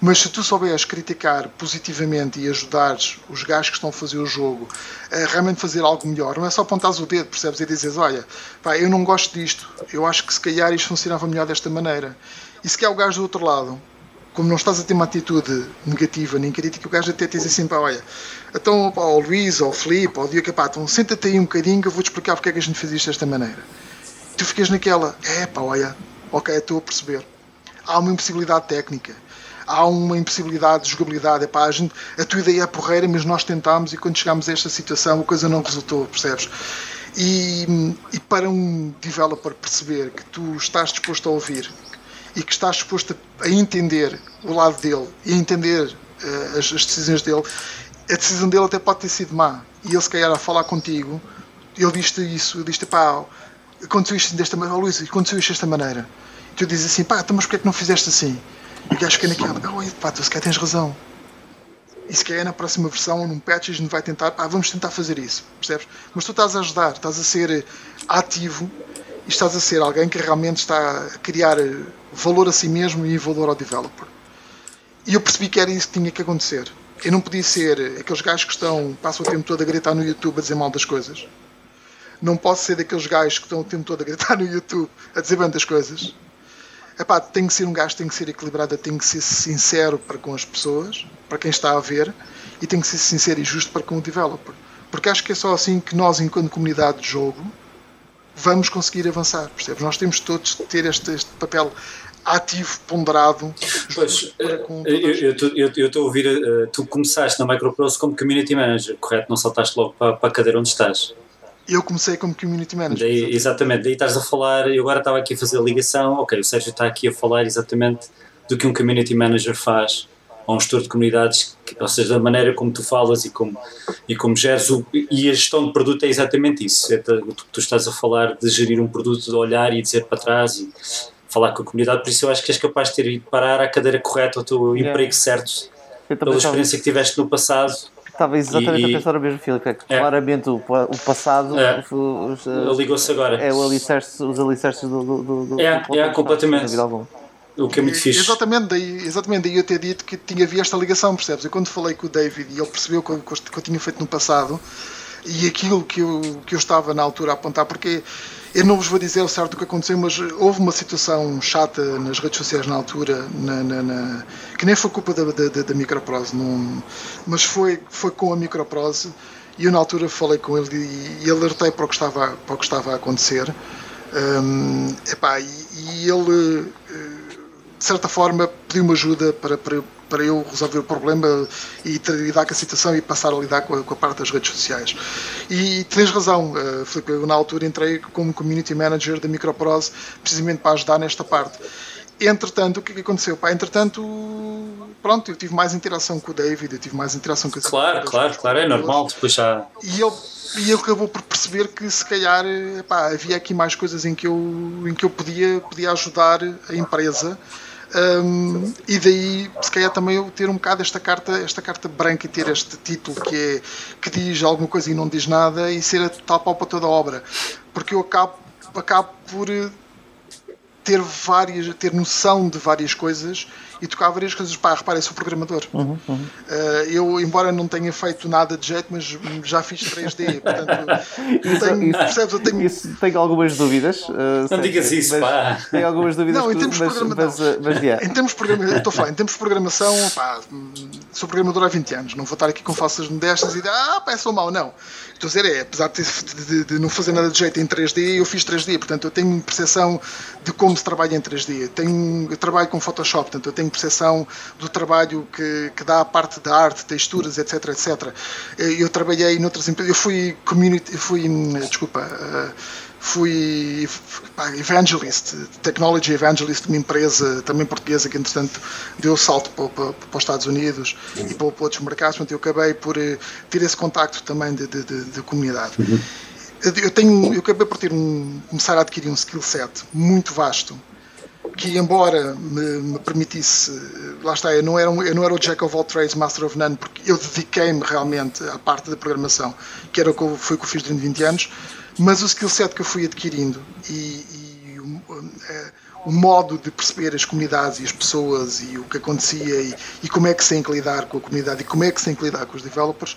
S4: Mas se tu souberes criticar positivamente e ajudares os gajos que estão a fazer o jogo a realmente fazer algo melhor, não é só apontares o dedo, percebes? E dizes: Olha, pá, eu não gosto disto, eu acho que se calhar isto funcionava melhor desta maneira. E se quer o gajo do outro lado, como não estás a ter uma atitude negativa nem crítica, o gajo até te diz assim: pá, olha, então, pá, o Luís ou o Filipe ou o Diogo, pá, então senta-te aí um bocadinho que eu vou-te explicar porque é que a gente fez isto desta maneira tu ficas naquela, é pá, olha, ok, estou a perceber. Há uma impossibilidade técnica, há uma impossibilidade de jogabilidade. Epá, a, gente, a tua ideia é porreira, mas nós tentámos e quando chegámos a esta situação a coisa não resultou, percebes? E, e para um developer perceber que tu estás disposto a ouvir e que estás disposto a, entender o lado dele e a entender uh, as, as, decisões dele, a decisão dele até pode ter sido má. E ele, se calhar, a falar contigo, ele disse isso, ele disse: pá, aconteceu isto desta maneira, oh, Luís, aconteceu isto desta maneira. E tu dizes assim: pá, então, mas porquê é que não fizeste assim? E o gajo fica naquela: oh, pá, tu se calhar tens razão. E se calhar na próxima versão, num patch, a gente vai tentar, pá, vamos tentar fazer isso, percebes? Mas tu estás a ajudar, estás a ser ativo e estás a ser alguém que realmente está a criar valor a si mesmo e valor ao developer. E eu percebi que era isso que tinha que acontecer. Eu não podia ser aqueles gajos que estão, passam o tempo todo a gritar no YouTube a dizer mal das coisas. Não posso ser daqueles gajos que estão o tempo todo a gritar no YouTube a dizer bem das coisas. Epá, tem que ser um gajo, tem que ser equilibrado, tem que ser sincero para com as pessoas, para quem está a ver, e tem que ser sincero e justo para com o developer. Porque acho que é só assim que nós, enquanto comunidade de jogo, vamos conseguir avançar, percebes? Nós temos todos de ter este, este papel ativo, ponderado.
S2: Pois, eu estou a ouvir, uh, tu começaste na Microprose como Community Manager, correto? Não saltaste logo para, para a cadeira onde estás?
S4: Eu comecei como Community Manager.
S2: Daí, exatamente, daí estás a falar, eu agora estava aqui a fazer a ligação, ok, o Sérgio está aqui a falar exatamente do que um Community Manager faz a um gestor de comunidades, ou seja, da maneira como tu falas e como, e como geres o, e a gestão de produto é exatamente isso, é tu, tu estás a falar de gerir um produto, de olhar e dizer para trás e falar com a comunidade, por isso eu acho que és capaz de ter ido parar à cadeira correta, ao teu yeah. emprego certo, pela experiência que tiveste no passado.
S3: Estava exatamente e, a pensar o mesmo, Filipe, é que é. claramente o, o passado
S2: é. ligou-se agora.
S3: É o alicerce, os alicerces do, do, do,
S2: é,
S3: do
S2: é, completamente. O que é muito fixe.
S4: Exatamente daí, exatamente daí eu ter dito que tinha havido esta ligação, percebes? Eu quando falei com o David e ele percebeu o que, que eu tinha feito no passado e aquilo que eu, que eu estava na altura a apontar, porque eu não vos vou dizer o certo o que aconteceu, mas houve uma situação chata nas redes sociais na altura, na, na, na, que nem foi culpa da, da, da Microprose, mas foi, foi com a Microprose e eu na altura falei com ele e, e alertei para o que estava, para o que estava a acontecer. Um, epá, e, e ele, de certa forma, pediu-me ajuda para, para, para eu resolver o problema e lidar com a situação e passar a lidar com a, com a parte das redes sociais. E tens razão, uh, Filipe, eu na altura entrei como Community Manager da Microprose precisamente para ajudar nesta parte. Entretanto, o que, é que aconteceu? Pá, entretanto, pronto, eu tive mais interação com o David, eu tive mais interação com as
S2: Claro, claro, claro, é normal, depois já...
S4: E ele, e ele acabou por perceber que se calhar pá, havia aqui mais coisas em que eu, em que eu podia, podia ajudar a empresa um, e daí, se calhar, também eu ter um bocado esta carta, esta carta branca e ter este título que, é, que diz alguma coisa e não diz nada e ser a tal pau para toda a obra. Porque eu acabo, acabo por ter várias, ter noção de várias coisas e tocar várias coisas. Pá, repare, sou programador. Uhum, uhum. Uh, eu, embora não tenha feito nada de jeito, mas já fiz 3D. Portanto,
S3: isso, tenho, isso, percebes, eu tenho... Isso, tenho algumas dúvidas.
S2: Uh, não digas isso, pá.
S3: Tenho algumas dúvidas.
S4: Não, em termos de programação. Mas, mas, yeah. em termos de programação, estou a falar, em termos de programação, pá, sou programador há 20 anos. Não vou estar aqui com falsas modestas e dizer, ah, pá, sou mau. Não. Estou a dizer, é, apesar de, de, de, não fazer nada de jeito em 3D, eu fiz 3D. Portanto, eu tenho percepção de como se trabalha em 3D. Tenho, eu trabalho com Photoshop, portanto, eu tenho percepção do trabalho que, que dá a parte da arte, texturas, etc, etc. Eu trabalhei noutras empresas, eu fui community, eu fui, hum, desculpa, eh, fui evangelist, technology evangelist de uma empresa também portuguesa que entretanto deu salto para, para, para os Estados Unidos e para, para, outros mercados, portanto eu acabei por eh, ter esse contacto também de, de, de, de comunidade. Uhum. Eu, tenho, eu acabei por ter um, começar a adquirir um skill set muito vasto que embora me, me, permitisse, lá está, eu não, era um, eu não era o Jack of all trades, Master of none, porque eu dediquei-me realmente à parte da programação, que era o que foi o que eu fiz durante 20 anos, mas o skill set que eu fui adquirindo e, e o, é, o, modo de perceber as comunidades e as pessoas e o que acontecia e, e, como é que se tem que lidar com a comunidade e como é que se tem que lidar com os developers,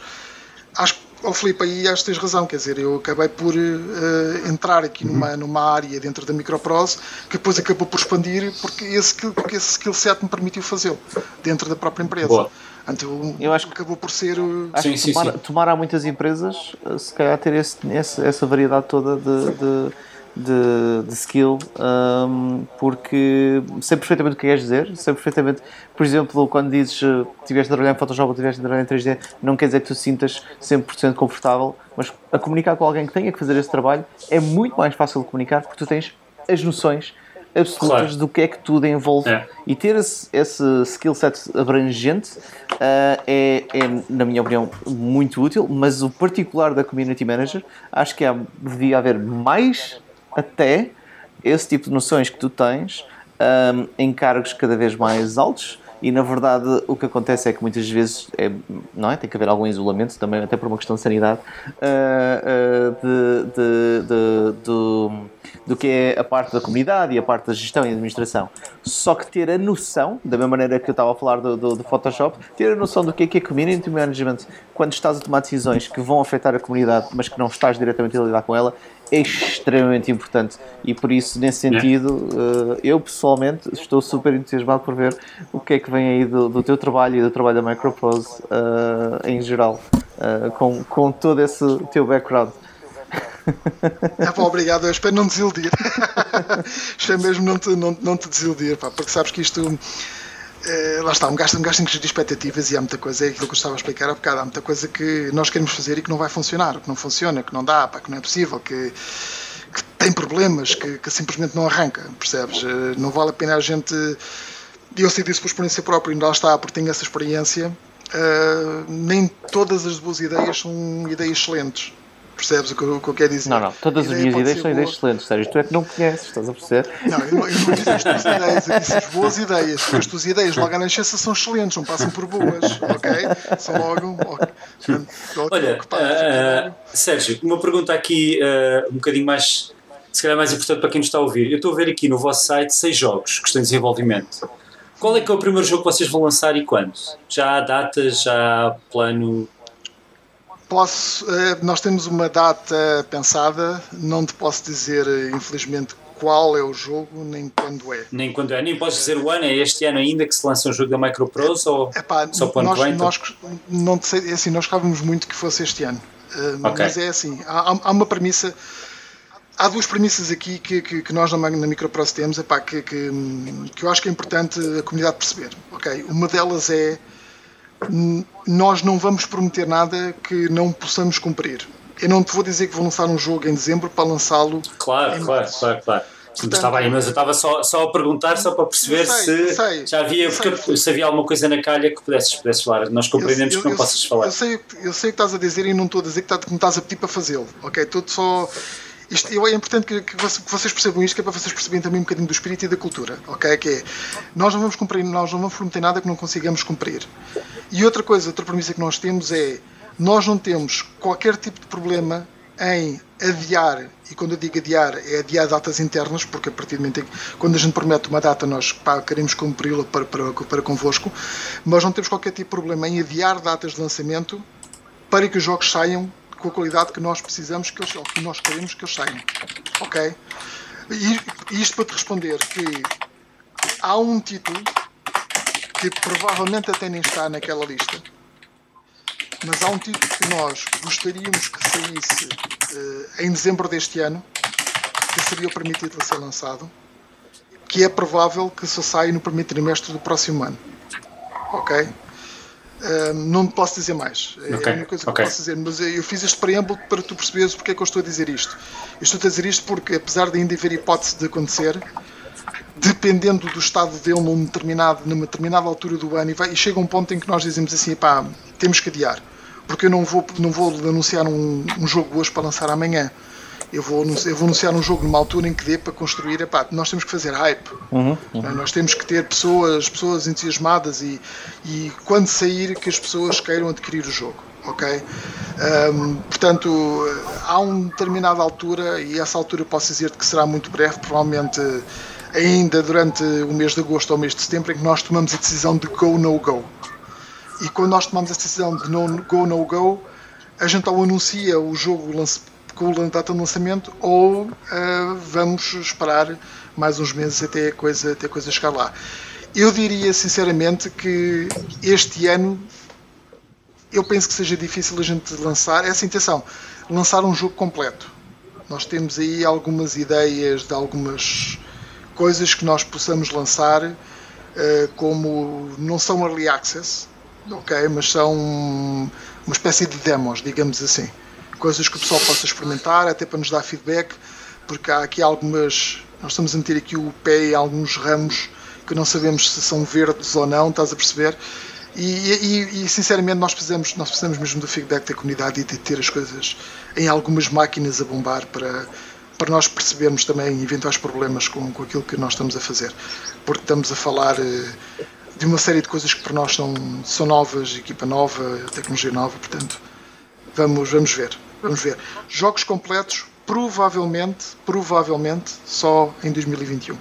S4: acho que oh, Filipe, aí acho que tens razão, quer dizer, eu acabei por uh, entrar aqui numa, uhum. numa área dentro da Microprose que depois acabou por expandir porque esse, porque esse skill set me permitiu fazê-lo dentro da própria empresa. Boa. Então, eu acho que acabou por ser.
S3: Acho sim, que tomar, sim, sim. tomar há muitas empresas, se calhar ter esse, esse, essa variedade toda de, de, de, de skill, um, porque sei perfeitamente o que queres dizer, sei perfeitamente, por exemplo, quando dizes que estiveste a trabalhar em Photoshop ou estiveste a trabalhar em 3D, não quer dizer que tu sintas 100% confortável, mas a comunicar com alguém que tenha que fazer esse trabalho é muito mais fácil de comunicar porque tu tens as noções absolutas claro. do que é que tudo envolve é. e ter esse, esse skill set abrangente uh, é, é, na minha opinião, muito útil, mas o particular da Community Manager acho que há, devia haver mais até esse tipo de noções que tu tens um, em cargos cada vez mais altos e na verdade o que acontece é que muitas vezes é, não é? tem que haver algum isolamento também até por uma questão de sanidade uh, uh, de, de, de, do, do que é a parte da comunidade e a parte da gestão e administração só que ter a noção da mesma maneira que eu estava a falar do, do, do Photoshop ter a noção do que é que é community management quando estás a tomar decisões que vão afetar a comunidade mas que não estás diretamente a lidar com ela extremamente importante e por isso, nesse sentido, uh, eu pessoalmente estou super entusiasmado por ver o que é que vem aí do, do teu trabalho e do trabalho da Microprose uh, em geral, uh, com, com todo esse teu background.
S4: É, pá, obrigado, eu espero não desiludir. espero mesmo não te, não, não te desiludir, pá, porque sabes que isto é, lá está, um gasto, um gasto de expectativas e há muita coisa, é aquilo que eu estava a explicar há bocado, há muita coisa que nós queremos fazer e que não vai funcionar, que não funciona, que não dá, pá, que não é possível, que, que tem problemas, que, que, simplesmente não arranca, percebes? Eh, não vale a pena a gente. E eu sei disso por experiência própria, ainda lá está, porque tenho essa experiência. Uh, nem todas as boas ideias são ideias excelentes. Percebes o que, eu, o que eu quero dizer?
S3: Não, não, todas as minhas ideias são ideias excelentes, Sérgio. Tu é que não conheces, estás a perceber?
S4: Não, eu não, eu não disse as tuas ideias, eu disse as boas ideias, porque as tuas ideias logo à nascença são excelentes, não passam por boas, ok? São logo.
S2: Okay. Olha, uh, uh, Sérgio, uma pergunta aqui uh, um bocadinho mais, se calhar mais importante para quem nos está a ouvir. Eu estou a ver aqui no vosso site seis jogos que estão em desenvolvimento. Qual é que é o primeiro jogo que vocês vão lançar e quando? Já há datas, já há plano
S4: Posso, eh, nós temos uma data pensada, não te posso dizer, infelizmente, qual é o jogo, nem quando é.
S2: Nem quando é, nem podes dizer o ano, é este ano ainda que se lança um jogo da Microprose ou
S4: Epá, só para nós, vem, nós, não sei, é assim, nós gostávamos muito que fosse este ano, uh, okay. mas é assim, há, há, uma premissa, há duas premissas aqui que, que, que nós na, na Microprose temos, epá, que, que, que eu acho que é importante a comunidade perceber, ok? Uma delas é nós não vamos prometer nada que não possamos cumprir. Eu não te vou dizer que vou lançar um jogo em dezembro para lançá-lo.
S2: Claro, claro, claro, claro. Portanto, estava aí, mas eu estava só, só a perguntar, só para perceber sei, se sei, já havia, porque se havia alguma coisa na calha que pudesses, pudesses falar. Nós compreendemos eu, eu, que não possas falar.
S4: Eu sei, eu sei o que estás a dizer e não estou a dizer que, me estás a pedir para fazê-lo. Ok? Estou só. Isto, é importante que, que, vocês percebam isto, que é para vocês perceberem também um bocadinho do espírito e da cultura, ok? Que é, nós não vamos cumprir, nós não vamos prometer nada que não consigamos cumprir. E outra coisa, outra premissa que nós temos é, nós não temos qualquer tipo de problema em adiar, e quando eu digo adiar, é adiar datas internas, porque a partir do momento em que, quando a gente promete uma data, nós pá, queremos cumpri-la para, para, para convosco, mas não temos qualquer tipo de problema em adiar datas de lançamento para que os jogos saiam com a qualidade que nós precisamos, que, eles, que nós queremos que eles saiam. Ok? E isto para te responder que há um título que provavelmente até nem está naquela lista, mas há um título que nós gostaríamos que saísse uh, em dezembro deste ano, que seria permitido a ser lançado, que é provável que só saia no primeiro trimestre do próximo ano. Ok? Não posso dizer mais. É okay. a única coisa que okay. posso dizer. Mas eu fiz este preâmbulo para tu perceberes porque é que eu estou a dizer isto. Eu estou a dizer isto porque, apesar de ainda haver hipótese de acontecer, dependendo do estado dele num determinado, numa determinada altura do ano, e, vai, e chega um ponto em que nós dizemos assim: pá, temos que adiar. Porque eu não vou, não vou anunciar um, um jogo hoje para lançar amanhã eu vou, eu vou anunciar um jogo numa altura em que dê para construir. Epá, nós temos que fazer hype, uhum, uhum. nós temos que ter pessoas, pessoas entusiasmadas e, e quando sair que as pessoas queiram adquirir o jogo. Ok? Um, portanto, há uma determinada altura, e essa altura posso dizer que será muito breve, provavelmente ainda durante o mês de agosto ou mês de setembro, em que nós tomamos a decisão de go, no go. E quando nós tomamos a decisão de no, go, no go, a gente ou anuncia o jogo com a data de lançamento ou uh, vamos esperar mais uns meses até a coisa, até a coisa chegar lá. Eu diria sinceramente que este ano eu penso que seja difícil a gente lançar essa intenção, lançar um jogo completo. Nós temos aí algumas ideias de algumas coisas que nós possamos lançar, uh, como não são early access, ok, mas são uma espécie de demos, digamos assim. Coisas que o pessoal possa experimentar, até para nos dar feedback, porque há aqui algumas. Nós estamos a meter aqui o pé em alguns ramos que não sabemos se são verdes ou não, estás a perceber? E, e, e, sinceramente nós precisamos, nós precisamos mesmo do feedback da comunidade e de ter as coisas em algumas máquinas a bombar para, para nós percebermos também eventuais problemas com, com aquilo que nós estamos a fazer. Porque estamos a falar eh, de uma série de coisas que para nós são, são novas, equipa nova, tecnologia nova, portanto vamos, vamos ver. Vamos ver. Jogos completos, provavelmente, provavelmente, só em 2021.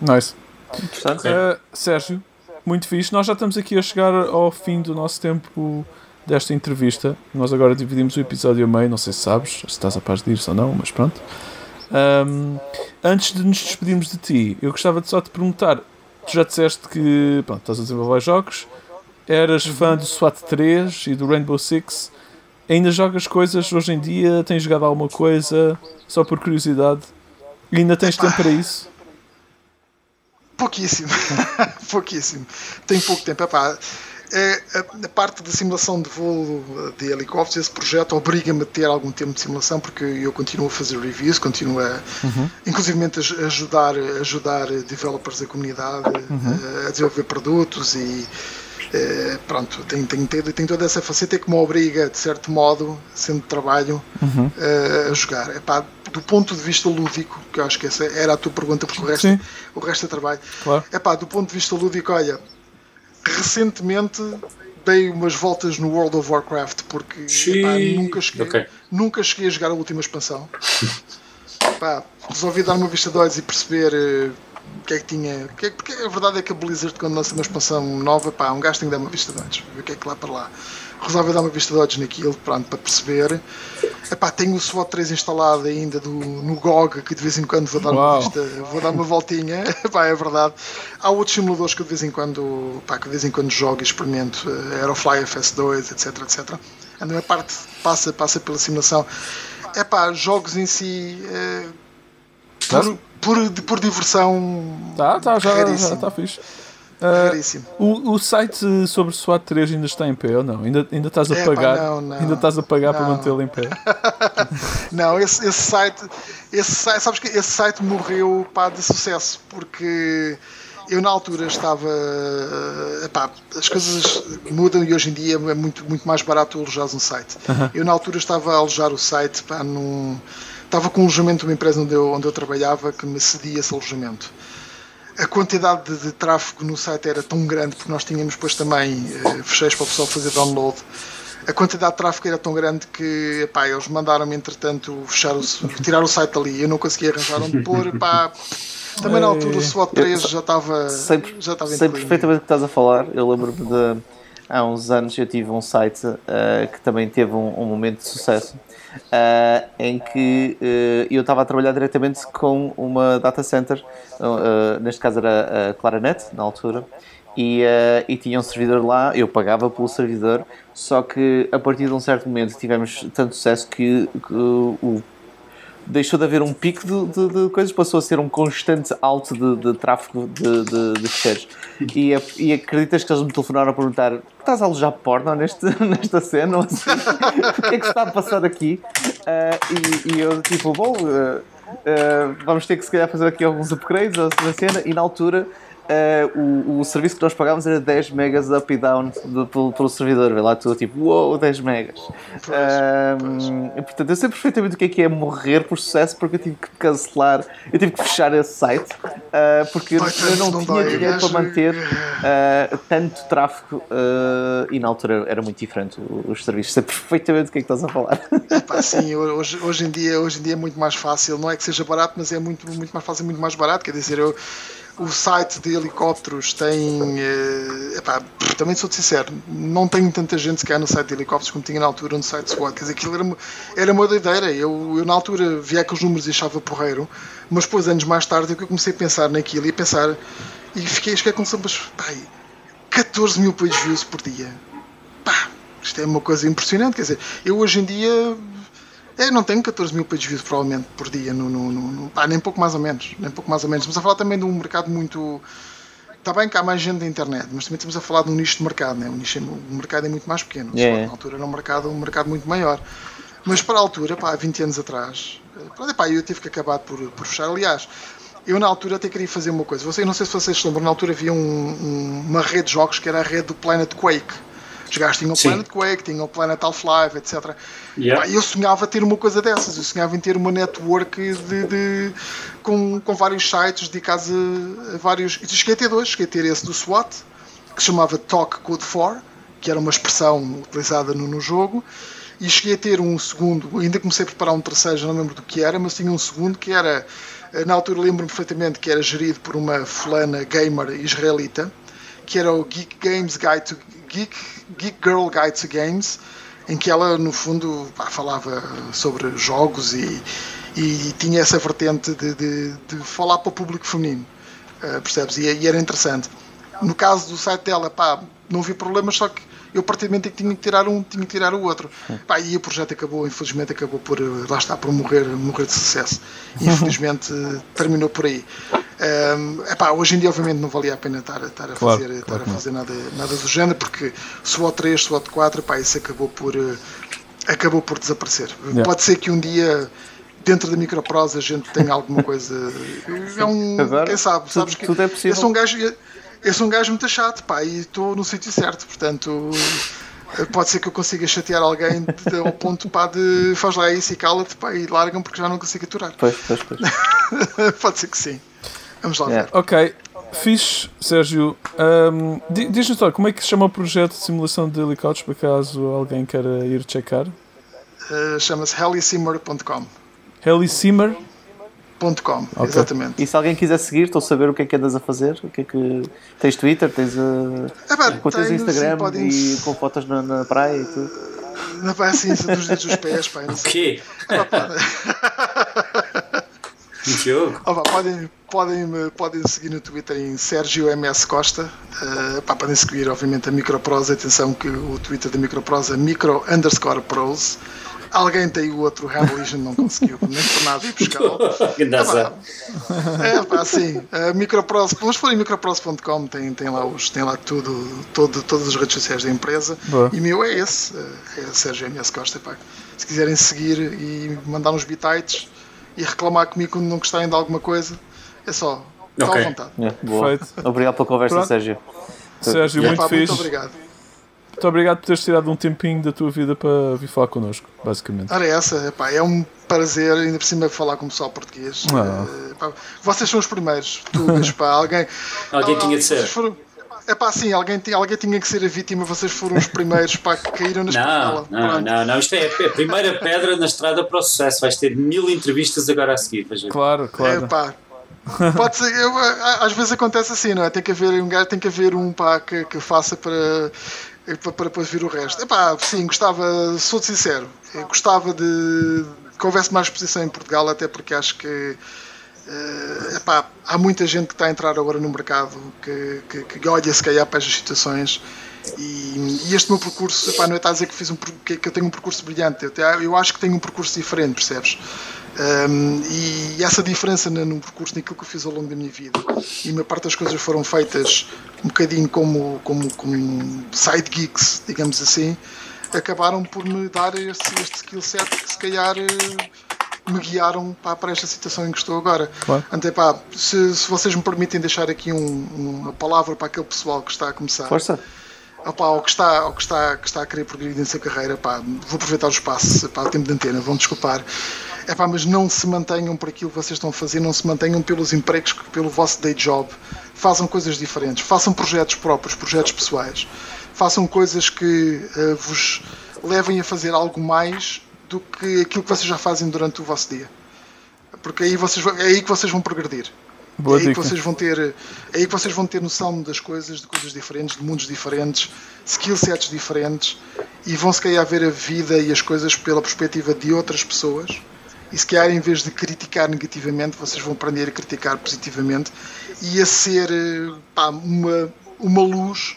S1: Nice.
S3: Interessante.
S1: Uh, Sérgio, muito fixe. Nós já estamos aqui a chegar ao fim do nosso tempo desta entrevista. Nós agora dividimos o episódio a meio, não sei se sabes, se estás a paz de ir ou não, mas pronto. Um, antes de nos despedirmos de ti, eu gostava de só te perguntar: tu já disseste que pronto, estás a desenvolver jogos, eras fã do SWAT 3 e do Rainbow Six, ainda jogas coisas hoje em dia? Tens jogado alguma coisa só por curiosidade? E ainda tens tempo para isso?
S4: Pouquíssimo, pouquíssimo. Tem pouco tempo. Epá, é, a, parte da simulação de voo de helicópteros, esse projeto obriga-me a ter algum tempo de simulação porque eu continuo a fazer reviews, continuo a, uhum. inclusive a ajudar, ajudar developers da comunidade uhum. a, a desenvolver produtos e é, pronto, tem, tem, tem, tem toda essa faceta que me obriga, de certo modo, sendo de trabalho, uhum. a jogar. Epá, do ponto de vista lúdico, que eu acho que essa era a tua pergunta, porque o resto, o resto é trabalho.
S1: Claro.
S4: Epá, do ponto de vista lúdico, olha, recentemente dei umas voltas no World of Warcraft porque epá, nunca, cheguei, okay. nunca cheguei a jogar a última expansão. epá, resolvi dar uma vista de olhos e perceber uh, o que é que tinha. Que é, porque a verdade é que a Blizzard, quando lança uma expansão nova, pá, um gajo tem que dar uma vista de olhos, ver o que é que lá para lá. Resolve dar uma vista de olhos naquilo, pronto, para perceber. Epá, tenho o SWOT 3 instalado ainda do, no GOG, que de vez em quando vou dar uma vista, vou dar uma voltinha, epá, é verdade. Há outros simuladores que de vez em quando, epá, que de vez em quando jogo e experimento, uh, Aerofly FS2, etc, etc. A minha parte passa, passa pela simulação. Epá, jogos em si. Uh, por, por, por diversão.
S1: Tá, tá, já, já está fixe. Uh, o, o site sobre SWAT 3 ainda está em pé ou não? Ainda, ainda estás a é, pagar? Pá, não, não, ainda estás a pagar não. para mantê-lo em pé?
S4: não, esse, esse site, esse site, sabes que esse site morreu pá, de sucesso porque eu na altura estava epá, as coisas mudam e hoje em dia é muito, muito mais barato alojar um site. Uh -huh. Eu na altura estava a alojar o site pá, num, estava com um alojamento de uma empresa onde eu, onde eu trabalhava que me cedia esse alojamento. A quantidade de, de tráfego no site era tão grande, porque nós tínhamos depois também eh, fecheiros para o pessoal fazer download. A quantidade de tráfego era tão grande que epá, eles mandaram-me, entretanto, fechar o, tirar o site ali. Eu não conseguia arranjar onde pôr. Epá, também na altura o SWOT 3 já estava. Sei, já estava
S3: sei perfeitamente o que estás a falar. Eu lembro-me de. Há uns anos eu tive um site uh, que também teve um, um momento de sucesso uh, em que uh, eu estava a trabalhar diretamente com uma data center, uh, neste caso era a Claranet, na altura, e, e, tinha um servidor lá, eu pagava pelo servidor, só que a partir de um certo momento tivemos tanto sucesso que, que o deixou de haver um pico de, de, de, coisas, passou a ser um constante alto de, de tráfego de, de, fecheiros. E, e acreditas que eles me telefonaram a perguntar: estás a alojar porno neste, nesta cena? Assim, o que é que está a passar aqui? Uh, e, e, eu, tipo, bom, uh, uh, vamos ter que se calhar fazer aqui alguns upgrades na cena. E na altura uh, o, o serviço que nós pagávamos era 10 megas up e down do, pelo, pelo servidor. Vê lá tu, tipo, uou, wow, 10 megas. Uh, pois. Portanto, eu sei perfeitamente o que é que é morrer por sucesso porque eu tive que cancelar, eu tive que fechar esse site uh, porque eu, eu não, não tinha dinheiro para manter tanto tráfego e na altura era muito diferente os serviços. Sei perfeitamente o que é que estás a falar.
S4: Epá, sim, hoje, hoje, em dia, hoje em dia é muito mais fácil. Não é que seja barato, mas é muito, muito mais fácil, muito mais barato. Quer dizer, eu o site de helicópteros tem. Eh, epá, também sou sincero, não tenho tanta gente que há no site de helicópteros como tinha na altura no site SWAT. Quer dizer, aquilo era, era uma doideira. Eu, eu na altura via aqueles números e achava porreiro, mas depois, anos mais tarde, eu comecei a pensar naquilo e a pensar. E fiquei, que é com mas, pai, 14 mil page views por dia. Pá, isto é uma coisa impressionante. Quer dizer, eu hoje em dia É, não tenho 14 mil page views provavelmente por dia, no, no, no, pá, nem pouco mais ou menos, nem pouco mais ou menos. Estamos a falar também de um mercado muito. Está bem que há mais gente na internet, mas também estamos a falar de um nicho de mercado, né? o, nicho, o mercado é muito mais pequeno.
S3: Yeah.
S4: Na altura era um mercado, um mercado muito maior. Mas para a altura, pá, há 20 anos atrás, eh, pá, eu tive que acabar por, por fechar. Aliás, eu na altura até queria fazer uma coisa. Você, não sei se vocês se lembram, na altura havia um, um, uma rede de jogos que era a rede do Planet Quake. Os gajos tinham o. Planet Quake, tinham o Planet Half-Life, etc.
S2: Yeah.
S4: Pá, eu sonhava ter uma coisa dessas. Eu sonhava em ter uma network de, de- com, com vários sites dedicados a, a vários. Eu cheguei a ter dois. Cheguei a ter esse do SWAT, que se chamava Talk Code 4, que era uma expressão utilizada no, no jogo. E cheguei a ter um segundo, ainda comecei a preparar um terceiro, já não lembro do que era, mas tinha um segundo que era, na altura lembro-me perfeitamente que era gerido por uma fulana gamer israelita, que era o Geek Games Guide to Geek, Geek Girl Guide to Games, em que ela no fundo falava sobre jogos e, e tinha essa vertente de, de, de falar para o público feminino, eh, percebes? E, e era interessante. No caso do site dela, pá, não vi problemas, só que eu praticamente tinha que tirar um, tinha que tirar o outro. Pá, e o projeto acabou, infelizmente, acabou por, eh, lá está, por morrer, morrer de sucesso. Infelizmente, eh, terminou por aí. Um, epá, hoje em dia, obviamente, não valia a pena estar, estar a
S1: Claro,
S4: fazer, estar
S1: claro
S4: a
S1: que
S4: fazer nada, nada do género, porque SWOT 3, SWOT 4, pá, isso acabou por, eh, acabou por desaparecer.
S1: Yeah.
S4: Pode ser que um dia. Dentro da microprose a gente tenha alguma coisa. É um.
S3: Agora,
S4: quem sabe?
S3: tudo-
S4: Sabes que
S3: tudo é possível.
S4: Eu sou um gajo, eu sou um gajo muito chato, pá, e estou no sítio certo, portanto. Pode ser que eu consiga chatear alguém de- ao ponto pá, de faz lá isso e cala-te pá, e largam porque já não consigo aturar.
S3: Pois, pois, pois.
S4: Pode ser que sim. Vamos lá
S3: Yeah.
S4: ver.
S1: Ok, fixe, Sérgio. Di- Diz-nos só, como é que se chama o projeto de simulação de helicópteros, por caso alguém queira ir checar?
S4: Uh, Chama-se helisimmer.com.
S1: Helisimmer?
S4: .com,
S1: Ok.
S4: exatamente.
S3: E se alguém quiser seguir, estou a saber o que é que andas a fazer, o que é que tens Twitter, tens, uh,
S4: É, pá,
S3: contas
S4: tenho,
S3: Instagram
S4: sim, podem-
S3: e com fotos na, na praia e tudo.
S4: Não vai assim, dos dedos dos pés, pá,
S2: O quê?
S4: Ah, pá, pá, podem, podem, podem seguir no Twitter em Sérgio MS Costa. Uh, pá, podem seguir, obviamente, a Microprose. Atenção que o Twitter da Microprose é micro underscore prose. Alguém tem o outro Hamilition, não conseguiu, nem por nada ir.
S2: Grande azar.
S4: É pá, sim. A Microprose, mas for em microprose.com tem, tem lá, os, tem lá tudo, todo, todas as redes sociais da empresa.
S1: Boa.
S4: E o meu é esse, é Sérgio MS Costa. Pá. Se quiserem seguir e mandar uns bitites e reclamar comigo quando não gostarem de alguma coisa, é só. Está
S2: Ok.
S4: à vontade.
S3: Yeah, boa.
S1: Perfeito.
S3: Obrigado pela conversa,
S1: Pronto.
S3: Sérgio.
S1: Sérgio,
S4: É,
S1: muito
S4: pá, muito obrigado.
S1: Muito obrigado por teres tirado um tempinho da tua vida para vir falar connosco, basicamente.
S4: Ora, essa, é pá, é um prazer, ainda por cima, falar com o pessoal português.
S1: Ah.
S4: Eh, pá, vocês são os primeiros. Tu, mas, pá, alguém.
S2: Alguém tinha de ser.
S4: Vocês foram- É pá, sim, alguém, tinha- alguém tinha que ser a vítima, vocês foram os primeiros pá, que caíram na
S2: Não,
S4: espinhela.
S2: não,
S4: Pronto.
S2: não, não. Isto é a primeira pedra na estrada para o sucesso. Vais ter mil entrevistas agora a seguir. Ver.
S1: Claro,
S4: É
S1: claro.
S4: pá. Pode ser, eu, às vezes acontece assim, não é? Tem que haver um gajo, tem que haver um pá que, que faça para, para, depois vir o resto. Epá, sim, gostava, sou sincero, gostava de que houvesse mais exposição em Portugal, até porque acho que eh, epá, há muita gente que está a entrar agora no mercado que, que, que olha se calhar para estas situações e, e este meu percurso, epá, não é estar a dizer que, fiz um, que, que eu tenho um percurso brilhante, eu, te- eu acho que tenho um percurso diferente, percebes? Um, e essa diferença no, no percurso, naquilo que eu fiz ao longo da minha vida, e a maior parte das coisas foram feitas um bocadinho como, como, como side geeks, digamos assim, acabaram por me dar este, este skill set que se calhar eh, me guiaram pá, para esta situação em que estou agora.
S1: Claro.
S4: Pá, se, se vocês me permitem deixar aqui um- uma palavra para aquele pessoal que está a começar,
S3: Força.
S4: Opa, ao que está, ao que está, que está a querer progredir nessa carreira, vou aproveitar o espaço, o tempo de antena, vão desculpar. É mas não se mantenham por aquilo que vocês estão a fazer, não se mantenham pelos empregos, pelo vosso day job. Façam coisas diferentes, façam projetos próprios, projetos pessoais. Façam coisas que eh, vos levem a fazer algo mais do que aquilo que vocês já fazem durante o vosso dia. Porque aí vocês, é aí que vocês vão progredir.
S1: Boa
S4: é aí
S1: dica.
S4: que vocês vão ter é aí que vocês vão ter noção das coisas, de coisas diferentes, de mundos diferentes, skill sets diferentes e vão se calhar ver a vida e as coisas pela perspectiva de outras pessoas. E se calhar em vez de criticar negativamente, vocês vão aprender a criticar positivamente e a ser pá, uma, uma luz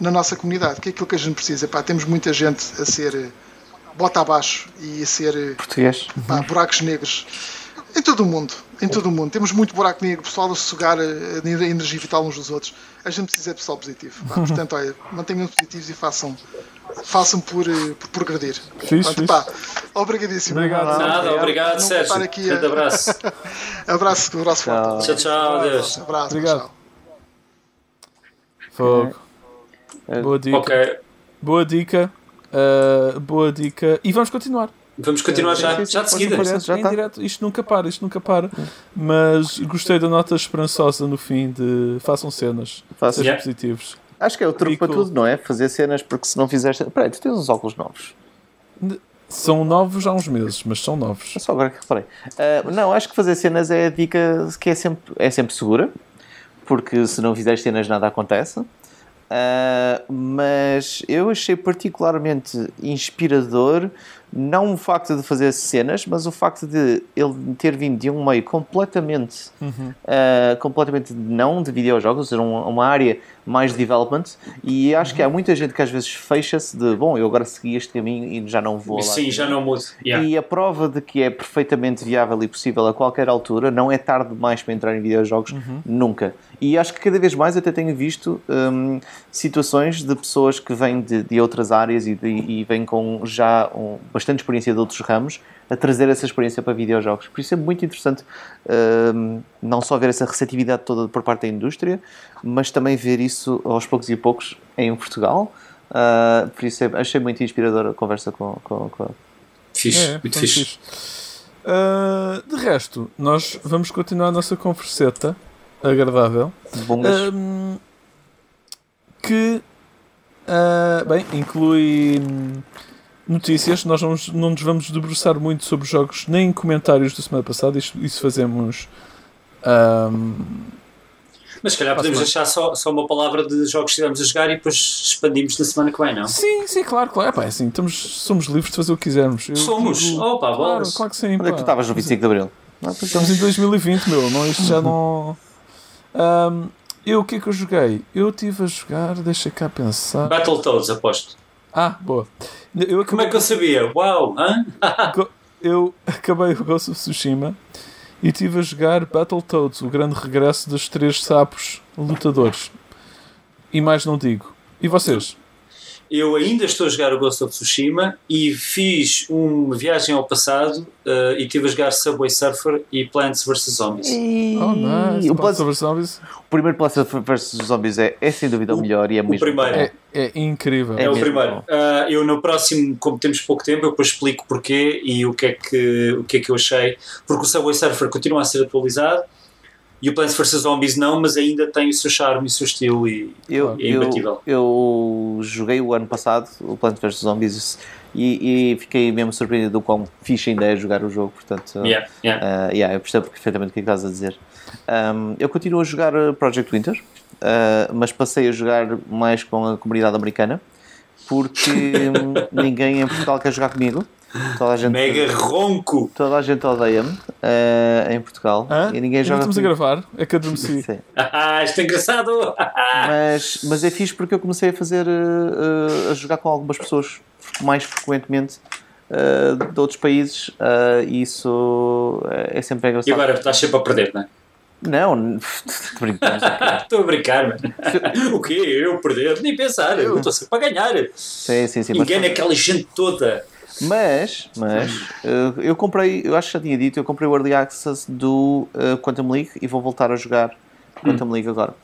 S4: na nossa comunidade, que é aquilo que a gente precisa. Pá, temos muita gente a ser bota abaixo e a ser
S3: Português.
S4: pá, buracos negros. Em todo o mundo, em todo o mundo. Temos muito buraco negro, pessoal a sugar eh, a energia vital uns dos outros. A gente precisa de pessoal positivo. pá. Portanto, olha, mantenham positivos e façam, façam por, eh, por progredir. Portanto, pá, obrigadíssimo.
S1: Obrigado.
S2: Nada, obrigado,
S4: Não
S2: Sérgio.
S4: aqui a-
S2: Grande abraço.
S4: Abraço, abraço forte.
S2: Tchau, tchau, adeus.
S4: Abraço,
S1: Obrigado.
S4: tchau.
S1: Fogo.
S3: É.
S1: Boa dica.
S2: Ok,
S1: Boa dica. Uh, boa dica. E vamos continuar.
S2: Vamos continuar
S3: Sim,
S2: já,
S3: sim, sim,
S2: já de seguida.
S1: Direto,
S3: já
S1: em
S3: tá.
S1: direto. Isto nunca para, isto nunca para. Mas gostei da nota esperançosa no fim de façam cenas.
S3: Faço.
S1: Sejam
S2: Yeah.
S1: positivos.
S3: Acho que é o truque
S1: Fico-
S3: para tudo, não é? Fazer cenas, porque se não fizeres. Peraí, tu tens uns óculos novos.
S1: São novos há uns meses, mas são novos.
S3: É só agora que reparei. Ah, não, acho que fazer cenas é a dica que é sempre, é sempre segura, porque se não fizeres cenas nada acontece. Ah, mas eu achei particularmente inspirador não o facto de fazer cenas, mas o facto de ele ter vindo de um meio completamente, ah, completamente não de videojogos, ou seja, um- uma área mais de development. E acho que há muita gente que às vezes fecha-se de bom, eu agora segui este caminho e já não vou lá.
S2: Sim, já não mudo. Yeah.
S3: E a prova de que é perfeitamente viável e possível a qualquer altura, não é tarde demais para entrar em videojogos, nunca. E acho que cada vez mais até tenho visto hum, situações de pessoas que vêm de, de outras áreas e, de- e vêm com já um- bastante experiência de outros ramos a trazer essa experiência para videojogos. Por isso é muito interessante hum, não só ver essa receptividade toda por parte da indústria, mas também ver isso aos poucos e poucos em Portugal. Ah, por isso é- achei muito inspiradora a conversa com, com, com
S2: Fixe,
S1: É,
S2: muito fixe.
S1: fixe. Uh, de resto, nós vamos continuar a nossa converseta agradável. Um, que uh, bem, inclui notícias. Nós não, nos- não nos vamos debruçar muito sobre jogos nem comentários da semana passada. Isso, isso fazemos. um,
S2: Mas se calhar podemos deixar só, só uma palavra de jogos que estivemos a jogar e depois expandimos na semana que vem, não?
S1: sim, sim, claro, claro. Epá, é assim, estamos, somos livres de fazer o que quisermos. Eu
S2: Somos.
S1: digo-
S2: Opa,
S1: claro,
S2: bolas.
S1: claro que sim.
S3: Onde é que tu estavas no 25 de Abril?
S1: Estamos em 2020, meu, não, isto já não. Ahm, eu o que é que eu joguei? Eu estive a jogar, deixa cá pensar.
S2: Battletoads, aposto.
S1: Ah, boa. Eu
S2: Como é
S1: acabei,
S2: que eu sabia? Uau! Hã?
S1: eu acabei o Ghost of Tsushima e estive a jogar Battletoads, o grande regresso dos três sapos lutadores. E mais não digo. E vocês?
S2: Eu ainda estou a jogar o Ghost of Tsushima e fiz uma viagem ao passado eh, e estive a jogar Subway Surfer e Plants vs Zombies.
S1: Oh, nice.
S3: o,
S1: Plants vs. Zombies
S3: o primeiro Plants vs Zombies é, é sem dúvida o,
S2: O-
S3: melhor e é
S2: o
S3: mesmo.
S2: primeiro.
S1: é, é incrível.
S2: É,
S3: É
S2: o primeiro. Ah, eu no próximo, como temos pouco tempo, eu depois explico porquê e o que é que, o que, é que eu achei. Porque o Subway Surfer continua a ser atualizado e o Plants vs Zombies não, mas ainda tem o seu charme e o seu estilo e,
S3: Eu,
S2: é imbatível.
S3: eu, eu joguei o ano passado o Plants vs Zombies e, e fiquei mesmo surpreendido do quão fixe ainda é jogar o jogo. Portanto,
S2: Yeah, yeah.
S3: Uh, yeah, eu percebo perfeitamente o que é que estás a dizer. Um, eu continuo a jogar uh, Project Winter, uh, mas passei a jogar mais com a comunidade americana porque ninguém em Portugal quer jogar comigo. Toda a gente,
S2: Mega ronco!
S3: toda a gente odeia-me uh, em Portugal
S1: Hã?
S3: e ninguém joga
S1: estamos a
S3: comigo.
S1: gravar? É que adormeci.
S3: Sim.
S2: Ah, isto é engraçado!
S3: Mas, mas é fixe porque eu comecei a fazer uh, uh, a jogar com algumas pessoas mais frequentemente uh, de outros países uh, e isso é sempre engraçado.
S2: E agora estás sempre a perder, não é?
S3: Não, brincamos.
S2: Estou a brincar, mano. o quê? Eu perder? Nem pensar. Eu estou sempre a ganhar.
S3: Sim, sim, sim. mas-
S2: Engana aquela gente toda.
S3: Mas, mas eu comprei, eu acho que já tinha dito, eu comprei o Early Access do eh, Quantum League e vou voltar a jogar Quantum League agora.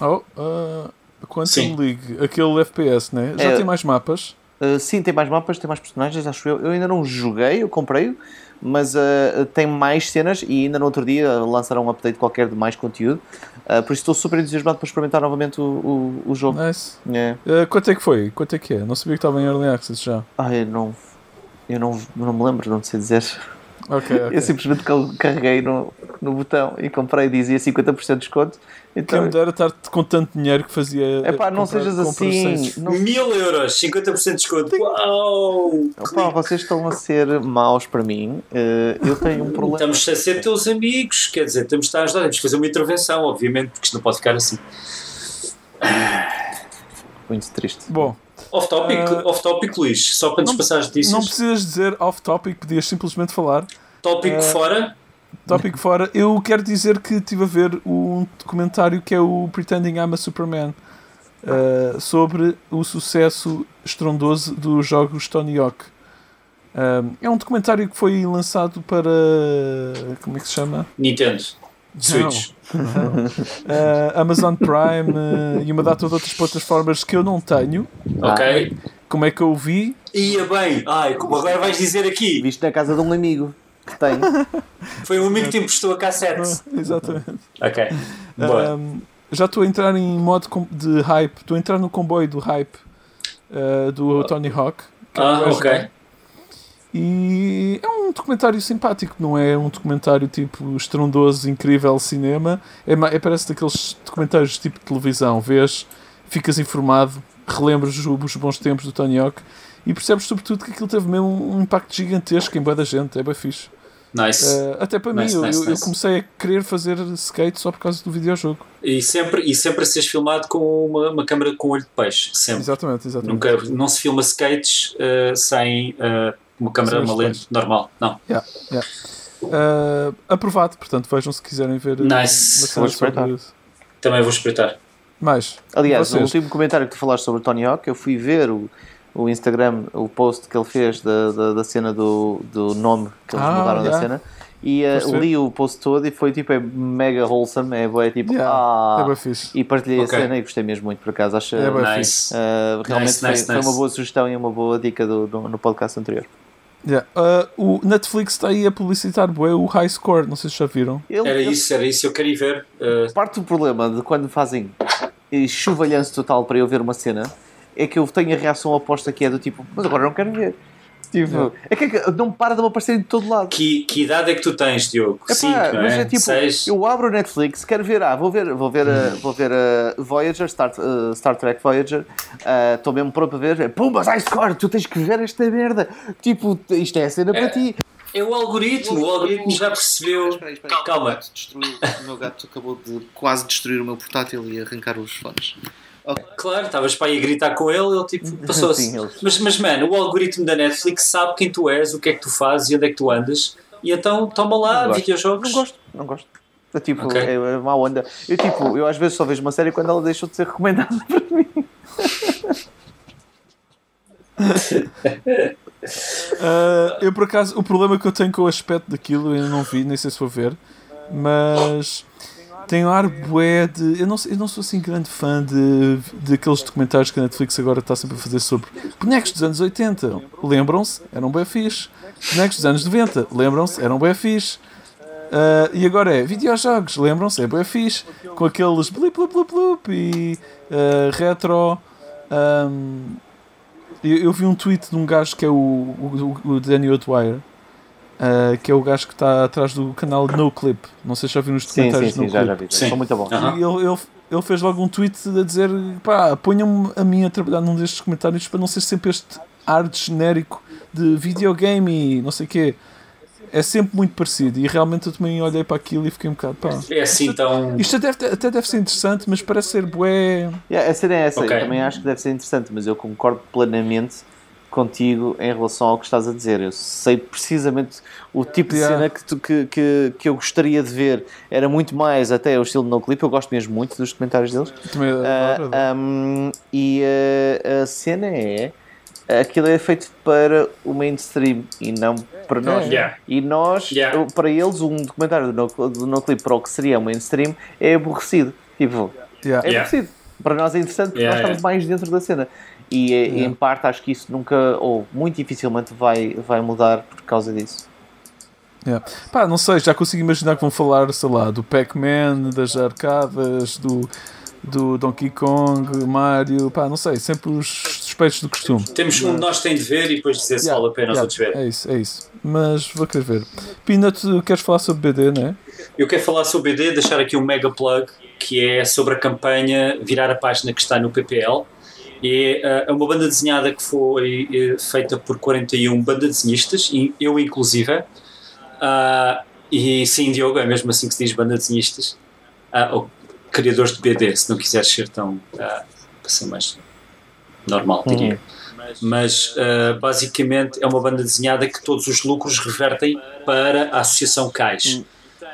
S1: Oh, uh, Quantum
S2: Sim.
S1: League, aquele FPS, né? Já
S3: É.
S1: tem mais mapas.
S3: Eh, sim, tem mais mapas, tem mais personagens, acho eu. Eu ainda não joguei, eu comprei, mas eh, tem mais cenas e ainda no outro dia lançaram um update qualquer de mais conteúdo. Eh, por isso estou super entusiasmado para experimentar novamente o, o, o jogo.
S1: Nice.
S3: É.
S1: Uh, quanto é que foi? Quanto é que é? Não sabia que estava em Early Access já.
S3: Ah, eu não, eu não, não me lembro, não sei dizer.
S1: Ok, ok.
S3: Eu simplesmente carreguei no, no botão e comprei, dizia 50% de desconto.
S1: Quem
S3: Então,
S1: me dera estar com tanto dinheiro que fazia.
S3: Epá, não
S1: comprar-
S3: sejas assim. Não,
S2: Mil euros, 50% de desconto. Uau!
S3: Opa, vocês estão a ser maus para mim. Eh, eu tenho um problema.
S2: Estamos a ser teus amigos, quer dizer, temos de estar a ajudar, temos de fazer uma intervenção, obviamente, porque isto não pode ficar assim.
S3: Muito triste.
S1: Bom,
S2: Off topic,
S1: Ah,
S2: off topic, Luís, só para nos passar as notícias.
S1: Não precisas dizer off-topic, podias simplesmente falar.
S2: Tópico
S1: Ah,
S2: fora.
S1: Tópico fora. Eu quero dizer que estive a ver um documentário que é o Pretending I'm a Superman uh, sobre o sucesso estrondoso dos jogos Tony Hawk. É um documentário que foi lançado para. Como é que se chama?
S2: Nintendo. Switch.
S1: Uh, Amazon Prime uh, e uma data de outras plataformas que eu não tenho.
S2: Ok.
S1: Como é que eu o vi?
S2: Ia bem. Ai, como agora vais dizer aqui.
S3: Visto na casa de um amigo que tem.
S2: Foi um amigo que te emprestou a cassete.
S1: Ah, exatamente.
S2: Ok. Boa.
S1: Um, já estou a entrar em modo de hype. Estou a entrar no comboio do hype uh, do Tony Hawk.
S2: Ah, ok.
S1: bem. E é um documentário simpático, não é um documentário tipo estrondoso, incrível cinema. É, é parece daqueles documentários tipo de televisão. Vês, ficas informado, relembras os, bons tempos do Tony Hawk e percebes sobretudo que aquilo teve mesmo um impacto gigantesco em boa da gente. É bem fixe.
S2: Nice.
S1: Uh, até para
S2: Nice,
S1: mim, eu-
S2: nice,
S1: eu, eu comecei a querer fazer skate só por causa do videojogo.
S2: E, sempre, e sempre a seres filmado com uma, uma câmera com olho de peixe. Sempre.
S1: Exatamente, exatamente.
S2: Nunca, não se filma skates eh, sem eh, uma câmera, uma lente normal. Não.
S1: Yeah, yeah. Uh, aprovado, portanto, vejam se quiserem ver uh,
S2: Nice.
S3: Vou espreitar.
S2: Também vou espreitar.
S1: Mais.
S3: Aliás,
S1: Vocês?
S3: no último comentário que tu falaste sobre o Tony Hawk, eu fui ver o, o Instagram, o post que ele fez da, da, da cena do, do nome que eles
S1: Ah,
S3: mudaram da
S1: yeah.
S3: cena. E uh, li o post todo e foi tipo é mega wholesome, é, bué, tipo
S1: Yeah,
S3: ah,
S1: é bem fixe.
S3: e partilhei
S2: Ok.
S3: a cena e gostei mesmo muito por acaso. Acho
S1: É bem
S2: Nice.
S3: uh, realmente
S2: Nice,
S3: foi,
S2: nice,
S3: foi
S2: nice.
S3: uma boa sugestão e uma boa dica do, do- no podcast anterior.
S1: Yeah. Uh, o Netflix está aí a publicitar bué, o High Score, não sei se já viram.
S3: Ele,
S2: Era
S3: ele-
S2: isso, era isso. Eu queria ir ver. eh,
S3: Parte do problema de quando fazem chuvalhanço total para eu ver uma cena é que eu tenho a reação oposta que é do tipo, mas agora não quero ver. Tipo, é que, é que não para de me aparecer de todo lado.
S2: que, que idade é que tu tens, Diogo?
S3: Epá,
S2: 5, não
S3: mas
S2: é?
S3: é tipo,
S2: 6?
S3: eu abro o Netflix, quero ver, ah, vou ver, vou ver, uh, vou ver uh, Voyager, Star, uh, Star Trek Voyager, estou mesmo pronto para ver, pumba, sai score, tu tens que ver esta merda. Tipo, isto é a cena para ti.
S2: É o algoritmo. O algoritmo já percebeu.
S5: Espera espera.
S2: Calma.
S5: O meu gato acabou de quase destruir o meu portátil e arrancar os fones.
S2: Claro, estavas para aí a gritar com ele, ele tipo passou-se. Mas, mas, mano, o algoritmo da Netflix sabe quem tu és, o que é que tu fazes e onde é que tu andas. E então toma lá
S3: Não
S2: videojogos.
S3: Não gosto, não gosto. É tipo,
S2: Ok.
S3: é, é má onda. Eu tipo, eu às vezes só vejo uma série quando ela deixou de ser recomendada para mim.
S1: Uh, eu por acaso, o problema que eu tenho com o aspecto daquilo, eu ainda não vi, nem sei se vou ver, mas tem um ar bué de. Eu não, eu não sou assim grande fã de, de aqueles documentários que a Netflix agora está sempre a fazer sobre bonecos dos anos 80. Lembram-se? Eram bem fixe. Bonecos dos anos 90. Lembram-se? Eram bem fixe. Uh, e agora é videojogos, lembram-se? É bem fixe. Com aqueles blip blip blip blip e uh, retro. um, eu, eu vi um tweet de um gajo que é o, o, o Danny O'Dwyer, uh, que é o gajo que está atrás do canal NoClip. Não sei se já viram os
S3: Sim, sim,
S1: documentários
S3: sim,
S1: de
S3: já, já vi.
S2: Sim.
S3: São muito bons.
S1: E ele, ele, ele fez logo um tweet a dizer: pá, ponham-me a mim a trabalhar num destes comentários para não ser sempre este ar de genérico de videogame e não sei o quê. É sempre muito parecido. E realmente eu também olhei para aquilo e fiquei um bocado, pá.
S2: É assim tão.
S1: Isto até deve, até deve ser interessante, mas parece ser bué.
S3: Yeah, a cena é essa,
S2: Ok.
S3: eu também acho que deve ser interessante, mas eu concordo plenamente contigo em relação ao que estás a dizer. Eu sei precisamente o tipo de
S1: Yeah.
S3: cena que, tu- que, que, que eu gostaria de ver. Era muito mais até o estilo no clipe, eu gosto mesmo muito dos comentários deles.
S1: Também
S3: Ah,
S1: adoro, adoro.
S3: um, e ah, a cena é aquilo é feito para o mainstream e não para nós.
S1: É.
S2: Yeah.
S3: E nós,
S2: Yeah.
S3: para eles, um documentário do no, do no clipe para o que seria o mainstream é aborrecido. Tipo,
S1: Yeah.
S3: é
S2: Yeah.
S3: aborrecido. Para nós é interessante porque
S2: Yeah,
S3: nós estamos mais dentro da cena. E eh, em parte acho que isso nunca, ou muito dificilmente, vai, vai mudar por causa disso.
S1: Yeah. Pá, não sei, já consigo imaginar que vão falar, sei lá, do Pac-Man, das arcadas, do, do Donkey Kong, Mario, pá, não sei, sempre os suspeitos do costume.
S2: Temos um de nós tem de ver e depois dizer se
S1: Yeah,
S2: vale a pena os
S1: yeah,
S2: outros verem.
S1: É isso, é isso. Mas vou querer ver. Pina, tu queres falar sobre BD, não é?
S2: Eu quero falar sobre BD, deixar aqui um mega plug que é sobre a campanha Virar a Página que está no PPL. É uh, uma banda desenhada que foi eh, feita por 41 bandadesenhistas, e eu inclusive. Ah, e sim, Diogo, é mesmo assim que se diz bandadesenhistas. Ah, ou criadores de BD, se não quiseres ser tão. ah, para ser mais. normal, diria. Mas uh, basicamente é uma banda desenhada que todos os lucros revertem para a Associação CAIS.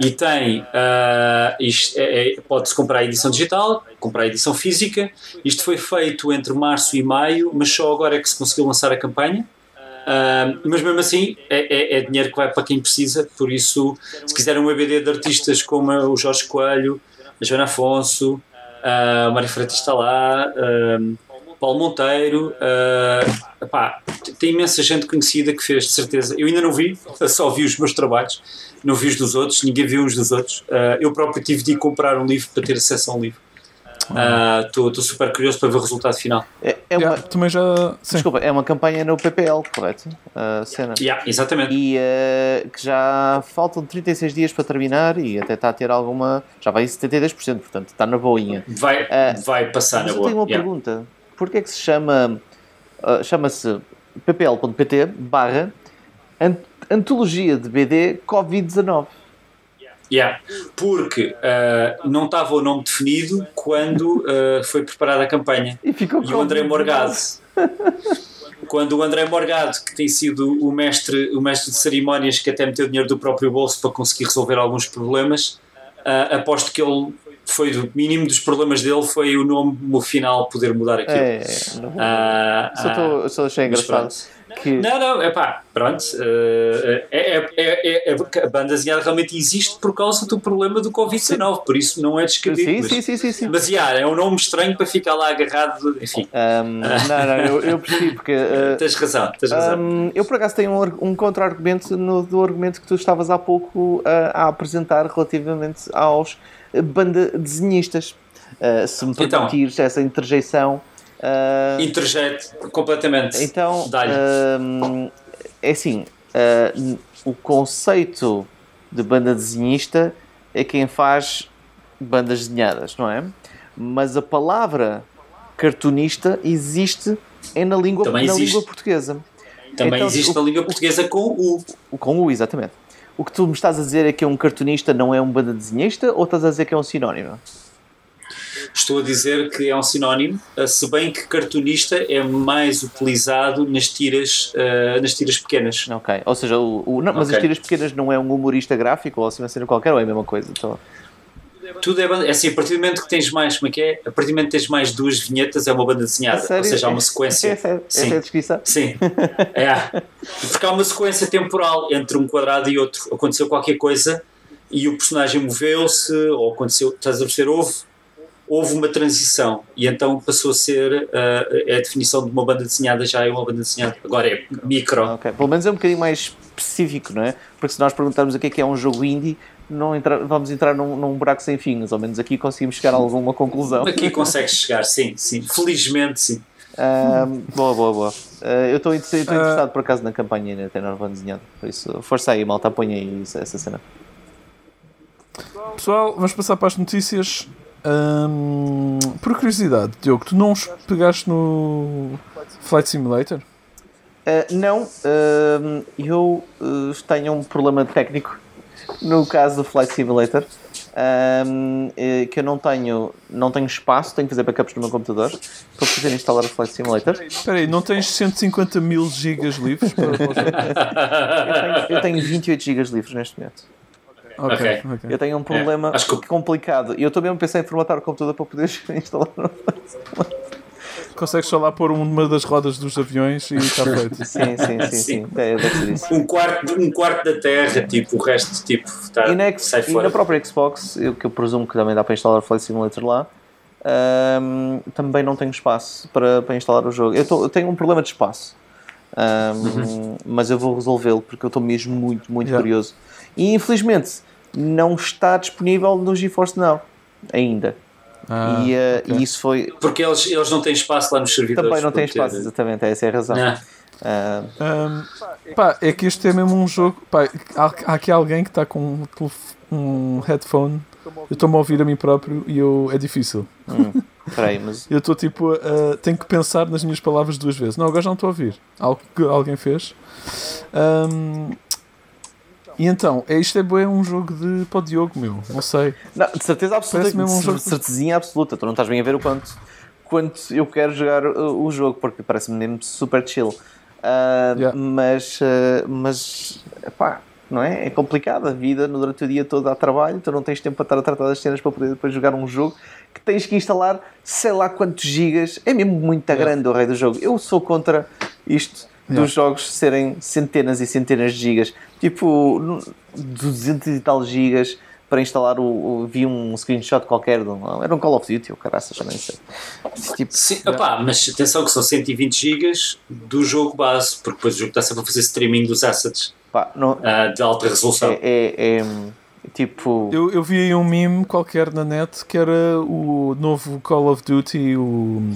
S2: E tem, uh, é, é, pode-se comprar a edição digital, comprar a edição física. Isto foi feito entre março e maio, mas só agora é que se conseguiu lançar a campanha. Uh, mas mesmo assim é, é, é, dinheiro que vai para quem precisa, por isso, se quiserem um EBD de artistas como o Jorge Coelho, a Joana Afonso, a Maria Freitas está lá, uh, Paulo Monteiro, uh, epá, tem imensa gente conhecida que fez, de certeza. Eu ainda não vi, só vi os meus trabalhos, não vi os dos outros, ninguém viu os dos outros. Uh, eu próprio tive de ir comprar um livro para ter acesso a um livro. Estou uh, super curioso para ver o resultado final.
S3: É, é uma,
S1: Yeah, também já. Sim.
S3: Desculpa, é uma campanha no PPL, correto? A cena.
S2: Yeah, exatamente.
S3: E uh, que já faltam 36 dias para terminar e até está a ter alguma. Já vai em 72%, portanto está na boinha.
S2: Vai,
S3: Uh,
S2: vai passar
S3: Mas
S2: na
S3: eu
S2: boa.
S3: tenho uma
S2: Yeah.
S3: pergunta. Porquê é que se chama. uh, Chama-se ppl.pt barra Antologia de BD Covid-19?
S2: Yeah, porque uh, não estava o nome definido quando uh, foi preparada a campanha.
S3: E ficou
S2: E o André
S3: Covid-19.
S2: Morgado, quando o André Morgado, que tem sido o mestre, o mestre de cerimónias, que até meteu dinheiro do próprio bolso para conseguir resolver alguns problemas, uh, aposto que ele foi do mínimo dos problemas dele foi o nome no final poder mudar aquilo.
S3: É, não vou-
S2: Ah,
S3: só,
S2: ah,
S3: tô, só achei engraçado.
S2: pronto.
S3: Que,
S2: Não, não, é pá, pronto. eh, é, é, é, é- a banda desenhada realmente existe por causa do problema do Covid-19, por isso não é descabido.
S3: sim,
S2: mas,
S3: sim, sim, sim, sim.
S2: mas yeah, é um nome estranho para ficar lá agarrado. Enfim,
S3: Um, não, não, eu, eu percebi porque. uh,
S2: tens razão, tens razão.
S3: um, eu por acaso tenho um, um contra-argumento do argumento que tu estavas há pouco uh, a apresentar relativamente aos uh, banda desenhistas. Uh, se me
S2: Então.
S3: permitires essa interjeição. Uh,
S2: Interjete completamente.
S3: Então, hum, é assim, uh, o conceito de banda desenhista é quem faz bandas desenhadas, não é? Mas a palavra cartunista existe é na língua,
S2: Também
S3: na
S2: existe.
S3: língua portuguesa.
S2: Também
S3: então,
S2: existe
S3: o-
S2: na língua portuguesa com o.
S3: O- Com o, exatamente. O que tu me estás a dizer é que um cartunista não é um banda desenhista ou estás a dizer que é um sinónimo?
S2: Estou a dizer que é um sinónimo, eh, se bem que cartunista é mais utilizado nas tiras, eh, nas tiras pequenas.
S3: Ok. Ou seja, o, o- não, mas as
S2: Ok.
S3: tiras pequenas não é um humorista gráfico ou assim uma cena qualquer ou é a mesma coisa? Então,
S2: Tudo é, banda- é assim, a partir do momento que tens mais, como é que é? A partir do momento que tens mais duas vinhetas é uma banda desenhada, ou seja, há uma sequência.
S3: Essa, é-
S2: Sim.
S3: essa é a descrição?
S2: Sim, é. Porque há uma sequência temporal entre um quadrado e outro. Aconteceu qualquer coisa e o personagem moveu-se, ou aconteceu, estás a perceber, houve, houve uma transição e então passou a ser é a definição de uma banda desenhada, já é uma banda desenhada. Agora é micro.
S3: Ok, pelo menos é um bocadinho mais específico, não é? Porque se nós perguntarmos o que é que é um jogo indie, não entra- vamos entrar num, num buraco sem fins. Ao menos aqui conseguimos chegar a alguma conclusão.
S2: Aqui consegues chegar, sim, sim. Felizmente, sim.
S3: Boa, boa, boa. Ah, eu estou
S1: Ah.
S3: interessado por acaso na campanha ainda tem banda desenhada. Por isso, força aí, malta, apanha aí essa cena.
S1: Pessoal, vamos passar para as notícias. Hum, por curiosidade, Diogo, tu não os pegaste no Flight Simulator?
S3: Ah, não, ahm, eu ah, tenho um problema técnico no caso do Flight Simulator. ahm, eh, que eu não tenho, não tenho espaço, tenho que fazer backups no meu computador para poder instalar o Flight Simulator.
S1: Espera aí, não tens 150 mil gigas livres para?
S3: Eu tenho, eu tenho 28 GB livres neste momento.
S1: Ok,
S2: Ok.
S1: ok.
S3: Eu tenho um problema
S2: acho que-
S3: complicado e eu estou mesmo a pensar em formatar o computador para poder instalar.
S1: Consegues só lá pôr uma das rodas dos aviões e está feito.
S3: Sim, sim, sim, sim. É, ser isso.
S2: Um quarto, um quarto da Terra, tipo, o resto, tipo, tá,
S3: E na,
S2: sai
S3: e
S2: fora.
S3: na própria Xbox, eu, que eu presumo que também dá para instalar o Flight Simulator lá, ahm, também não tenho espaço para, para instalar o jogo. Eu, tô- eu tenho um problema de espaço, Ahm, mas eu vou resolvê-lo porque eu estou mesmo muito, muito
S1: Yeah.
S3: curioso. E infelizmente não está disponível no GeForce Now ainda.
S1: Ah,
S3: e, ah,
S1: ok.
S3: e isso foi.
S2: Porque eles, eles não têm espaço lá nos servidores.
S3: Também não tem
S2: para ter-
S3: espaço, exatamente, essa é a razão.
S2: Não.
S3: Ah,
S1: pá, é que este é mesmo um jogo. Pá, há, há aqui alguém que está com um, um headphone. Eu estou-me a ouvir a mim próprio e eu, é difícil.
S3: hum, peraí, mas
S1: Eu estou tipo. a- tenho que pensar nas minhas palavras duas vezes. Não, agora já não estou a ouvir. Algo que alguém fez. Hum, e então, isto é, bué um jogo de para o Diogo, meu. Não sei.
S3: Não, de certeza absoluta,
S1: mesmo um
S3: de
S1: jogo-
S3: certezinha absoluta. Tu não estás bem a ver o quanto, quanto eu quero jogar o, o jogo, porque parece-me mesmo super chill. Ah,
S1: Yeah.
S3: Mas, ah, mas pá, não é? É complicado a vida durante o dia todo há trabalho, tu não tens tempo para estar a tratar das cenas para poder depois jogar um jogo que tens que instalar sei lá quantos gigas. É mesmo muito grande o rei do jogo. Eu sou contra isto
S1: Yeah.
S3: dos jogos serem centenas e centenas de gigas. Tipo, no- 200 e tal gigas para instalar o, o- vi um screenshot qualquer de um, era um Call of Duty ou caraças, já nem sei. Tipo,
S2: Sim, opá, mas atenção que são 120 GB do jogo base, porque depois o jogo está sempre a fazer streaming dos assets
S3: pá, não,
S2: ah, de alta resolução.
S3: é, é- é, tipo
S1: Eu, eu vi aí um meme qualquer na net que era o novo Call of Duty, o uh,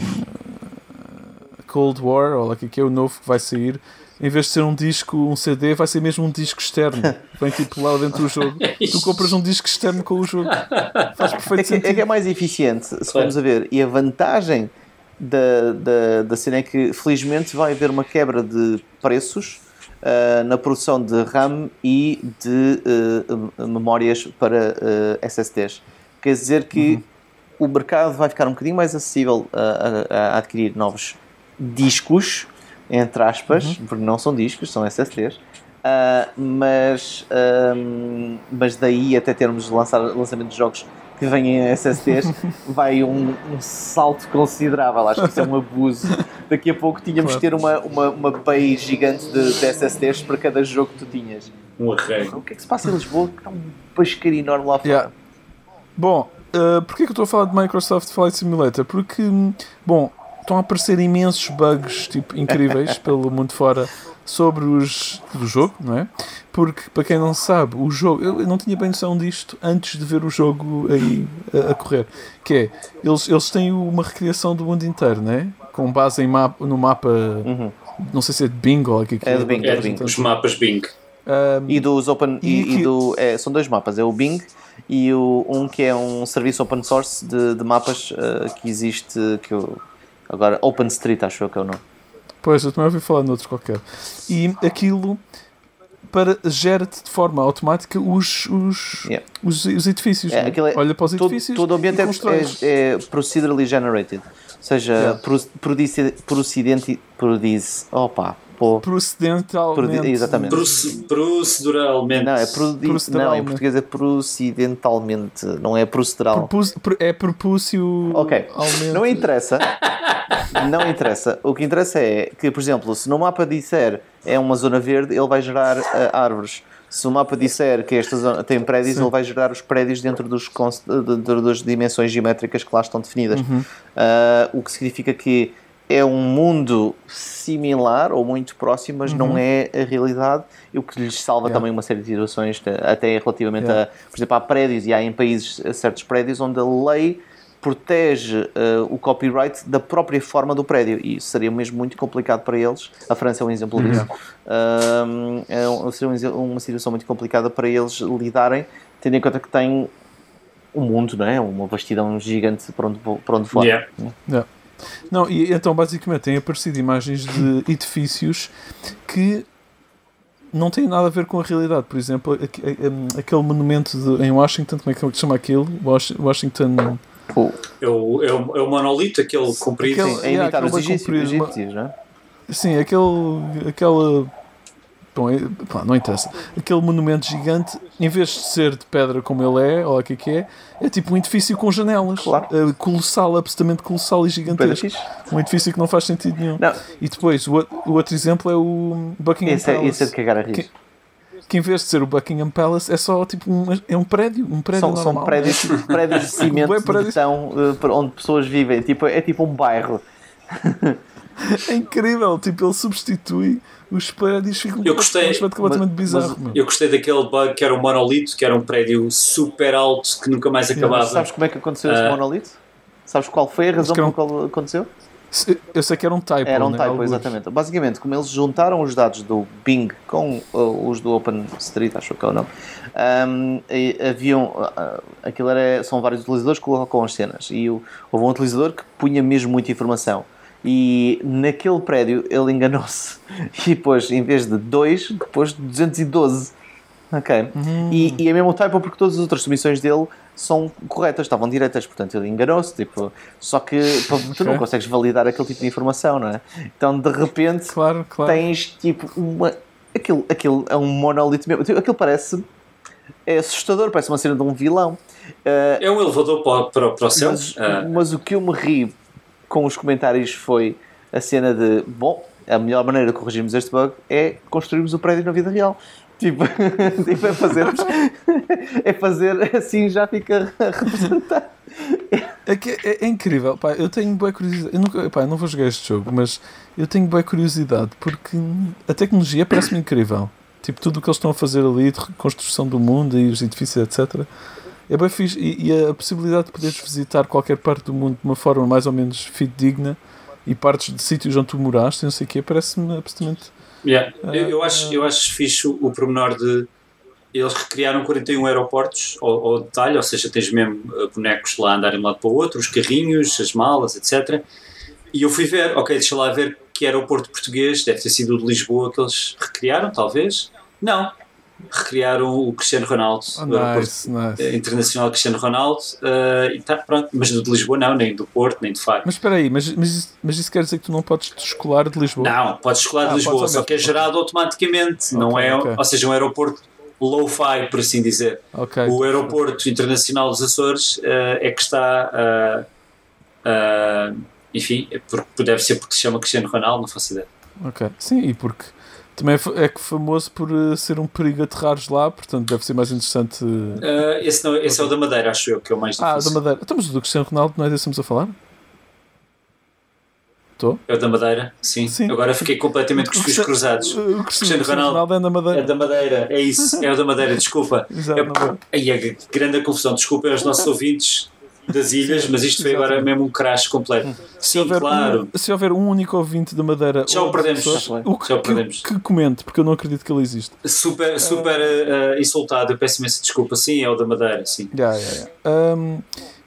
S1: Cold War, ou lá o que é é o novo que vai sair. Em vez de ser um disco, um CD, vai ser mesmo um disco externo. Vem tipo lá dentro do jogo. Tu compras um disco externo com o jogo. Faz perfeito
S3: é que, é
S1: sentido.
S3: que é mais eficiente, se
S2: Claro.
S3: formos a ver. E a vantagem da, da, da cena é que, felizmente, vai haver uma quebra de preços ah, na produção de RAM e de ah, memórias para ah, SSDs. Quer dizer que o mercado vai ficar um bocadinho mais acessível a, a- a adquirir novos discos, entre aspas, porque não são discos, são SSDs. Ah, mas, ahm, mas daí até termos lançar, lançamento de jogos que venham em SSDs vai um, um salto considerável. Acho que isso é um abuso. Daqui a pouco tínhamos de ter uma, uma, uma bay gigante de, de SSDs para cada jogo que tu tinhas.
S2: Um arreio.
S3: O que é que se passa em Lisboa? Que está um pesqueiro enorme lá fora.
S1: Yeah. Bom, uh, porquê que eu estou a falar de Microsoft Flight Simulator? Porque, hum, bom, estão a aparecer imensos bugs tipo, incríveis pelo mundo fora sobre os do jogo, não é? Porque, para quem não sabe, o jogo, eu não tinha bem noção disto antes de ver o jogo aí a, a correr. Que é, eles, eles têm uma recriação do mundo inteiro, não é? Com base em mapa, no mapa, não sei se é de Bing ou o que é que
S3: É de Bing,
S2: É,
S3: de Bing.
S2: os mapas Bing.
S1: Um,
S3: E dos open
S1: E
S3: e, e do é, são dois mapas, é o Bing e o, um que é um serviço open source de, de mapas eh, que existe que eu, agora OpenStreet acho eu que é o nome.
S1: Pois, eu também ouvi falar noutros qualquer. E aquilo para gera-te de forma automática os, os,
S3: Yeah.
S1: os, os edifícios.
S3: É,
S1: é?
S3: é-
S1: Olha para os
S3: Todo,
S1: edifícios.
S3: todo o ambiente
S1: e
S3: é, é, é procedurally generated, ou seja,
S1: Yeah.
S3: pro, procedente produz, opa, pô,
S1: Procedentalmente.
S3: Produ- exatamente.
S2: Proce- Proceduralmente.
S3: não é produ- não em português é procedimentalmente, não é procedural.
S1: Propus- pro- é propúcio.
S3: Ok, não interessa. Não interessa. O que interessa é que, por exemplo, se no mapa disser é uma zona verde, ele vai gerar ah, árvores. Se o mapa disser que esta zona tem prédios,
S1: Sim.
S3: ele vai gerar os prédios dentro dos, dentro das dimensões geométricas que lá estão definidas.
S1: Uhum.
S3: Ah, o que significa que é um mundo similar ou muito próximo, mas não é a realidade. E o que lhes salva
S1: Uhum. Yeah.
S3: também uma série de situações, de- até relativamente
S1: Yeah.
S3: a, por exemplo, há prédios e há em países eh, certos prédios onde a lei protege eh, o copyright da própria forma do prédio e isso seria mesmo muito complicado para eles. A França é um exemplo
S1: Uhum.
S3: disso. Ahm, é um- seria um uma situação muito complicada para eles lidarem, tendo em conta que tem um mundo, não é? Uma vastidão gigante para onde, para onde for.
S2: Yeah.
S1: Yeah. Não, e então basicamente têm aparecido imagens de edifícios que não têm nada a ver com a realidade. Por exemplo, aqu- a- a- aquele monumento de- em Washington, como é que se chama aquilo? Wash- Washington.
S3: Pô,
S2: É o, é, o, é o monolito, aquele comprido.
S1: Aquele-
S3: é imitar os
S1: aquele bem
S3: egípcios, egípcios, não é?
S1: Sim, aquele. aquela. Bom, é- pá, não interessa. Aquele monumento gigante, em vez de ser de pedra como ele é, ou o que é que é, é tipo um edifício com janelas.
S3: Claro.
S1: Eh, colossal, absolutamente colossal e gigantesco. Um edifício que não faz sentido nenhum.
S3: Não,
S1: E depois, o, o outro exemplo é o Buckingham
S3: esse é,
S1: Palace.
S3: esse é de cagar a rir.
S1: Que- que em vez de ser o Buckingham Palace é só tipo um, é um prédio, um prédio
S3: São,
S1: normal.
S3: são prédios, prédios de cimento de betão eh, onde pessoas vivem. Tipo, é tipo um bairro.
S1: É incrível, tipo, ele substitui os prédios ficam
S2: Eu gostei,
S1: um aspecto completamente
S3: mas-
S1: bizarro. meu.
S2: Eu gostei daquele bug que era um monolito, que era um prédio super alto que nunca mais acabava.
S3: Sabes como é que aconteceu esse
S2: Ah.
S3: monolito? Sabes qual foi a razão
S1: um-
S3: pela qual aconteceu?
S1: Eu sei que era um typo.
S3: Era um
S1: né?
S3: typo,
S1: Alguns.
S3: exatamente. Basicamente, como eles juntaram os dados do Bing com uh, os do OpenStreet, acho que é o nome, um, haviam. uh, aquilo era, são vários utilizadores que colocam as cenas. E o- houve um utilizador que punha mesmo muita informação. E naquele prédio ele enganou-se. E depois, em vez de 2, depois de 212. Ok. E, e é mesmo o typo porque todas as outras submissões dele são corretas, estavam direitas, portanto ele enganou-se, tipo, só que pô, tu não consegues validar aquele tipo de informação, não é? Então de repente
S1: Claro, claro.
S3: tens tipo uma. Aquilo, aquilo é um monolito mesmo. Tipo, Aquilo parece. É assustador, parece uma cena de um vilão. Ah,
S2: É um elevador para, para, para o céu.
S3: mas,
S2: Ah,
S3: mas o que eu me ri com os comentários foi a cena de: bom, a melhor maneira de corrigirmos este bug é construirmos o prédio na vida real. Tipo, tipo é é fazer assim já fica representado.
S1: É, que é, é incrível, pá, eu tenho boa curiosidade. Eu, nunca, pá, eu não vou jogar este jogo, mas eu tenho boa curiosidade porque a tecnologia parece-me incrível. Tipo, tudo o que eles estão a fazer ali, de reconstrução do mundo e os edifícios, etc. É bem fixe. E, e a possibilidade de poderes visitar qualquer parte do mundo de uma forma mais ou menos fidedigna e partes de sítios onde tu moraste, não sei o quê, parece-me absolutamente.
S2: Yeah. Eu, eu acho, eu acho fixe o, o pormenor de eles recriaram 41 aeroportos ao, ao detalhe, ou seja, tens mesmo uh, bonecos lá a andarem de um lado para o outro, os carrinhos, as malas, etc. E eu fui ver, ok, deixa lá ver que aeroporto português, deve ter sido o de Lisboa que eles recriaram, talvez. Não, recriaram o Cristiano Ronaldo,
S1: Oh,
S2: o aeroporto
S1: nice, nice.
S2: eh, internacional Cristiano Ronaldo, uh, tá, pronto, mas do de Lisboa não, nem do Porto, nem de Faro.
S1: Mas espera aí, mas, mas, isso, mas isso quer dizer que tu não podes descolar de Lisboa?
S2: Não, podes escolar de
S1: Ah,
S2: Lisboa,
S1: podes
S2: só que é gerado automaticamente, não
S1: Ok,
S2: é,
S1: ok.
S2: ou seja, um aeroporto low-fi, por assim dizer.
S1: Ok.
S2: O aeroporto internacional dos Açores eh, é que está, ah, enfim, é deve ser porque se chama Cristiano Ronaldo, não faço ideia.
S1: Ok. Sim, e porque também é é que famoso por eh, ser um perigo aterrares lá, portanto deve ser mais interessante.
S2: Ah, esse, não, esse é o da Madeira, acho eu, que é o mais
S1: Ah,
S2: difícil.
S1: da Madeira. Estamos do Cristiano Ronaldo, não é desse que estamos a falar? Estou?
S2: É o da Madeira, sim.
S1: Sim.
S2: Agora fiquei completamente com os fios cruzados.
S1: O Cristiano
S2: Ronaldo
S1: é
S2: É
S1: Madeira.
S2: da Madeira, é isso, é o da Madeira, desculpa.
S1: Exato,
S2: É, é grande a confusão, desculpem aos nossos ouvintes das ilhas, mas isto foi agora mesmo um crash completo.
S1: Se
S2: Sim,
S1: houver,
S2: claro.
S1: um, se houver um único ouvinte da Madeira
S2: Já o perdemos.
S1: pessoas, o que,
S2: Já o
S1: que-
S2: perdemos.
S1: que comente, porque eu não acredito que ele existe.
S2: Super, super eh, eh, insultado, eu peço imensa desculpa. Sim, é o da Madeira, sim.
S1: Ya, ya, ya. Ahm,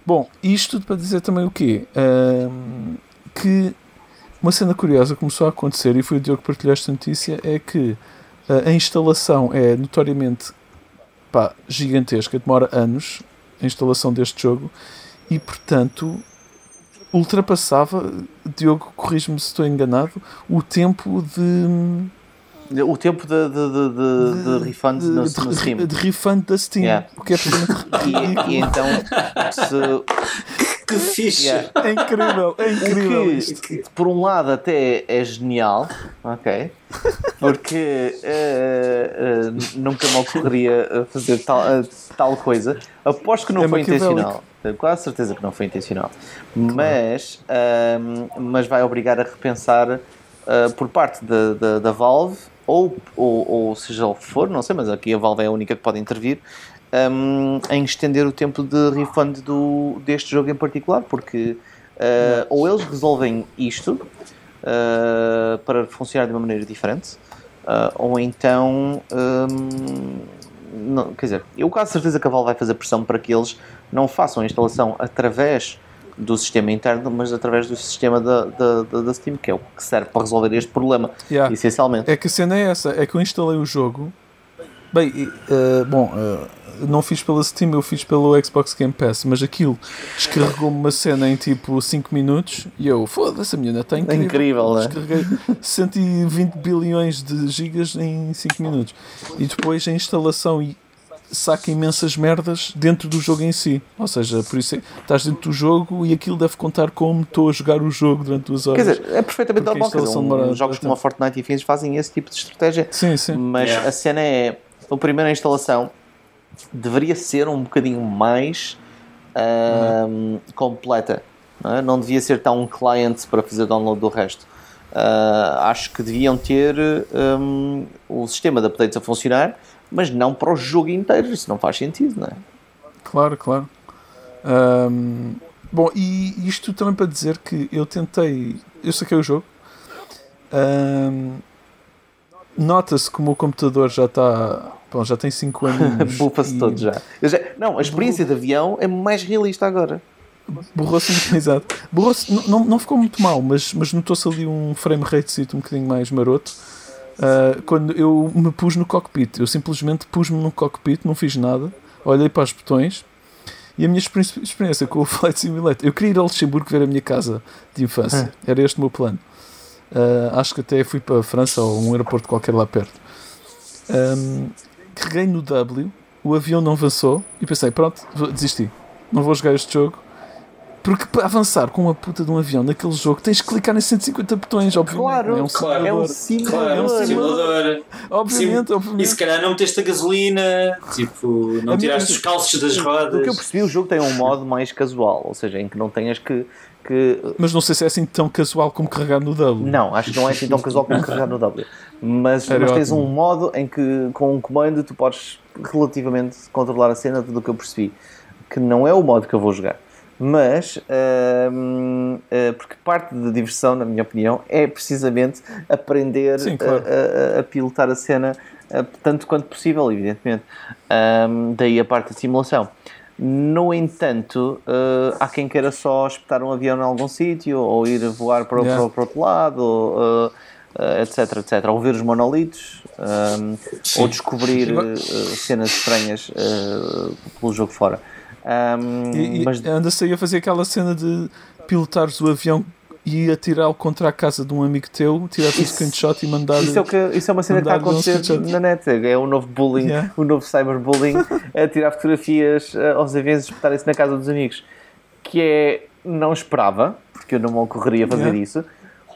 S1: bom, isto para dizer também o quê? Ahm, que uma cena curiosa começou a acontecer e foi o Diogo que partilhou esta notícia é que ah, a instalação é notoriamente pá, gigantesca, demora anos a instalação deste jogo e portanto ultrapassava, Diogo, corrijo-me se estou enganado, o tempo de,
S3: O tempo de, de, de, de, de refund
S1: de,
S3: no, no
S1: de-
S3: Steam.
S1: de refund da Steam,
S3: Yeah.
S1: o que é
S3: E, e então, se,
S2: Que fixe!
S3: Yeah.
S1: é incrível, é incrível
S3: O
S1: isto.
S3: que, que, por um lado, até é genial, ok? Porque eh, eh, nunca me ocorreria eh, fazer tal, eh, tal coisa. Aposto que não
S1: É
S3: foi intencional. Tenho quase certeza que não foi intencional. Mas, ahm, mas vai obrigar a repensar ah, por parte da, da, da Valve, ou, ou, ou seja o que for, não sei, mas aqui a Valve é a única que pode intervir, um, em estender o tempo de refund do, deste jogo em particular, porque uh, ou eles resolvem isto uh, para funcionar de uma maneira diferente, uh, ou então. um, não, quer dizer, eu quase certeza que a Valve vai fazer pressão para que eles não façam a instalação através do sistema interno, mas através do sistema da, da, da, Steam, que é o que serve para resolver este problema,
S1: Yeah.
S3: essencialmente.
S1: É que a cena é essa, é que eu instalei o jogo. Bem, eh, bom, eh, não fiz pela Steam, eu fiz pelo Xbox Game Pass, mas aquilo descarregou-me uma cena em tipo 5 minutos e eu, foda-se, a minha neta é incrível.
S3: incrível, né?
S1: Descarreguei 120 bilhões de gigas em 5 minutos. E depois a instalação e saca imensas merdas dentro do jogo em si. Ou seja, por isso é- estás dentro do jogo e aquilo deve contar como estou a jogar o jogo durante duas horas.
S3: Quer dizer, é perfeitamente normal. Quer dizer,
S1: instalação
S3: um- jogos como a Fortnite e fins fazem esse tipo de estratégia.
S1: sim, sim.
S3: Mas
S2: Yeah.
S3: a cena é. A primeira instalação deveria ser um bocadinho mais ahm, completa. Não, é? Não devia ser tão um client para fazer download do resto. Ah, acho que deviam ter ahm, o sistema de updates a funcionar, mas não para o jogo inteiro. Isso não faz sentido, não é?
S1: Claro, claro. Ahm, bom, e isto também para dizer que eu tentei. Eu saquei o jogo. Ahm, Nota-se como o computador já está. Bom, já tem 5 anos.
S3: Bufa-se
S1: e
S3: todo já. Já- Não, a experiência de avião é mais realista agora.
S1: Borrou-se muito, exato. Borrou-se, não, não, não ficou muito mal, mas, mas notou-se ali um frame rate um bocadinho mais maroto. Uh, quando eu me pus no cockpit, eu simplesmente pus-me no cockpit, não fiz nada, olhei para os botões e a minha experi- experiência com o Flight Simulator, eu queria ir a Luxemburgo ver a minha casa de infância, era este o meu plano. Uh, acho que até fui para a França ou um aeroporto qualquer lá perto. Um, carreguei no W, o avião não avançou e pensei, pronto, desisti, não vou jogar este jogo. Porque para avançar com uma puta de um avião naquele jogo tens que clicar em 150 botões, obviamente.
S3: Claro,
S1: é um
S2: claro.
S3: É um
S1: simulador.
S2: Claro,
S1: É um
S3: simulador.
S2: simulador.
S1: Obviamente,
S2: Sim. E
S1: obviamente.
S2: se calhar não meteste a gasolina, tipo, não
S1: A
S2: tiraste
S1: minha-
S2: os calços das
S3: Do que eu
S2: rodas.
S3: percebi, o jogo tem um modo mais casual, ou seja, em que não tenhas que. que
S1: Mas não sei se é assim tão casual como carregar no W.
S3: não, acho que não é assim tão casual como carregar no W. Mas, mas tens um modo em que, com um comando, tu podes relativamente controlar a cena, tudo o que eu percebi. Que não é o modo que eu vou jogar. Mas, hum, eh, porque parte da diversão, na minha opinião, é precisamente aprender
S1: Sim, claro.
S3: a, a- a pilotar a cena eh, tanto quanto possível, evidentemente. Hum, daí a parte da simulação. No entanto, eh, há quem queira só espetar um avião em algum sítio, ou ir voar para, o-
S1: Yeah.
S3: para, para outro lado, ou, etc, etc. Ou ver os monolitos, hum, ou descobrir cenas estranhas pelo jogo fora. Hum,
S1: E, e
S3: mas
S1: anda-se aí a fazer aquela cena de pilotares o avião e atirá-lo contra a casa de um amigo teu, tirar um screenshot e mandar.
S3: Isso é, que, isso é uma cena que está a
S1: um
S3: acontecer
S1: screenshot.
S3: na net. É o novo bullying,
S1: Yeah.
S3: o novo cyberbullying, a tirar fotografias eh, aos aviões e espetarem-se na casa dos amigos. Que é. Não esperava, porque eu não me ocorreria fazer
S1: Yeah.
S3: isso,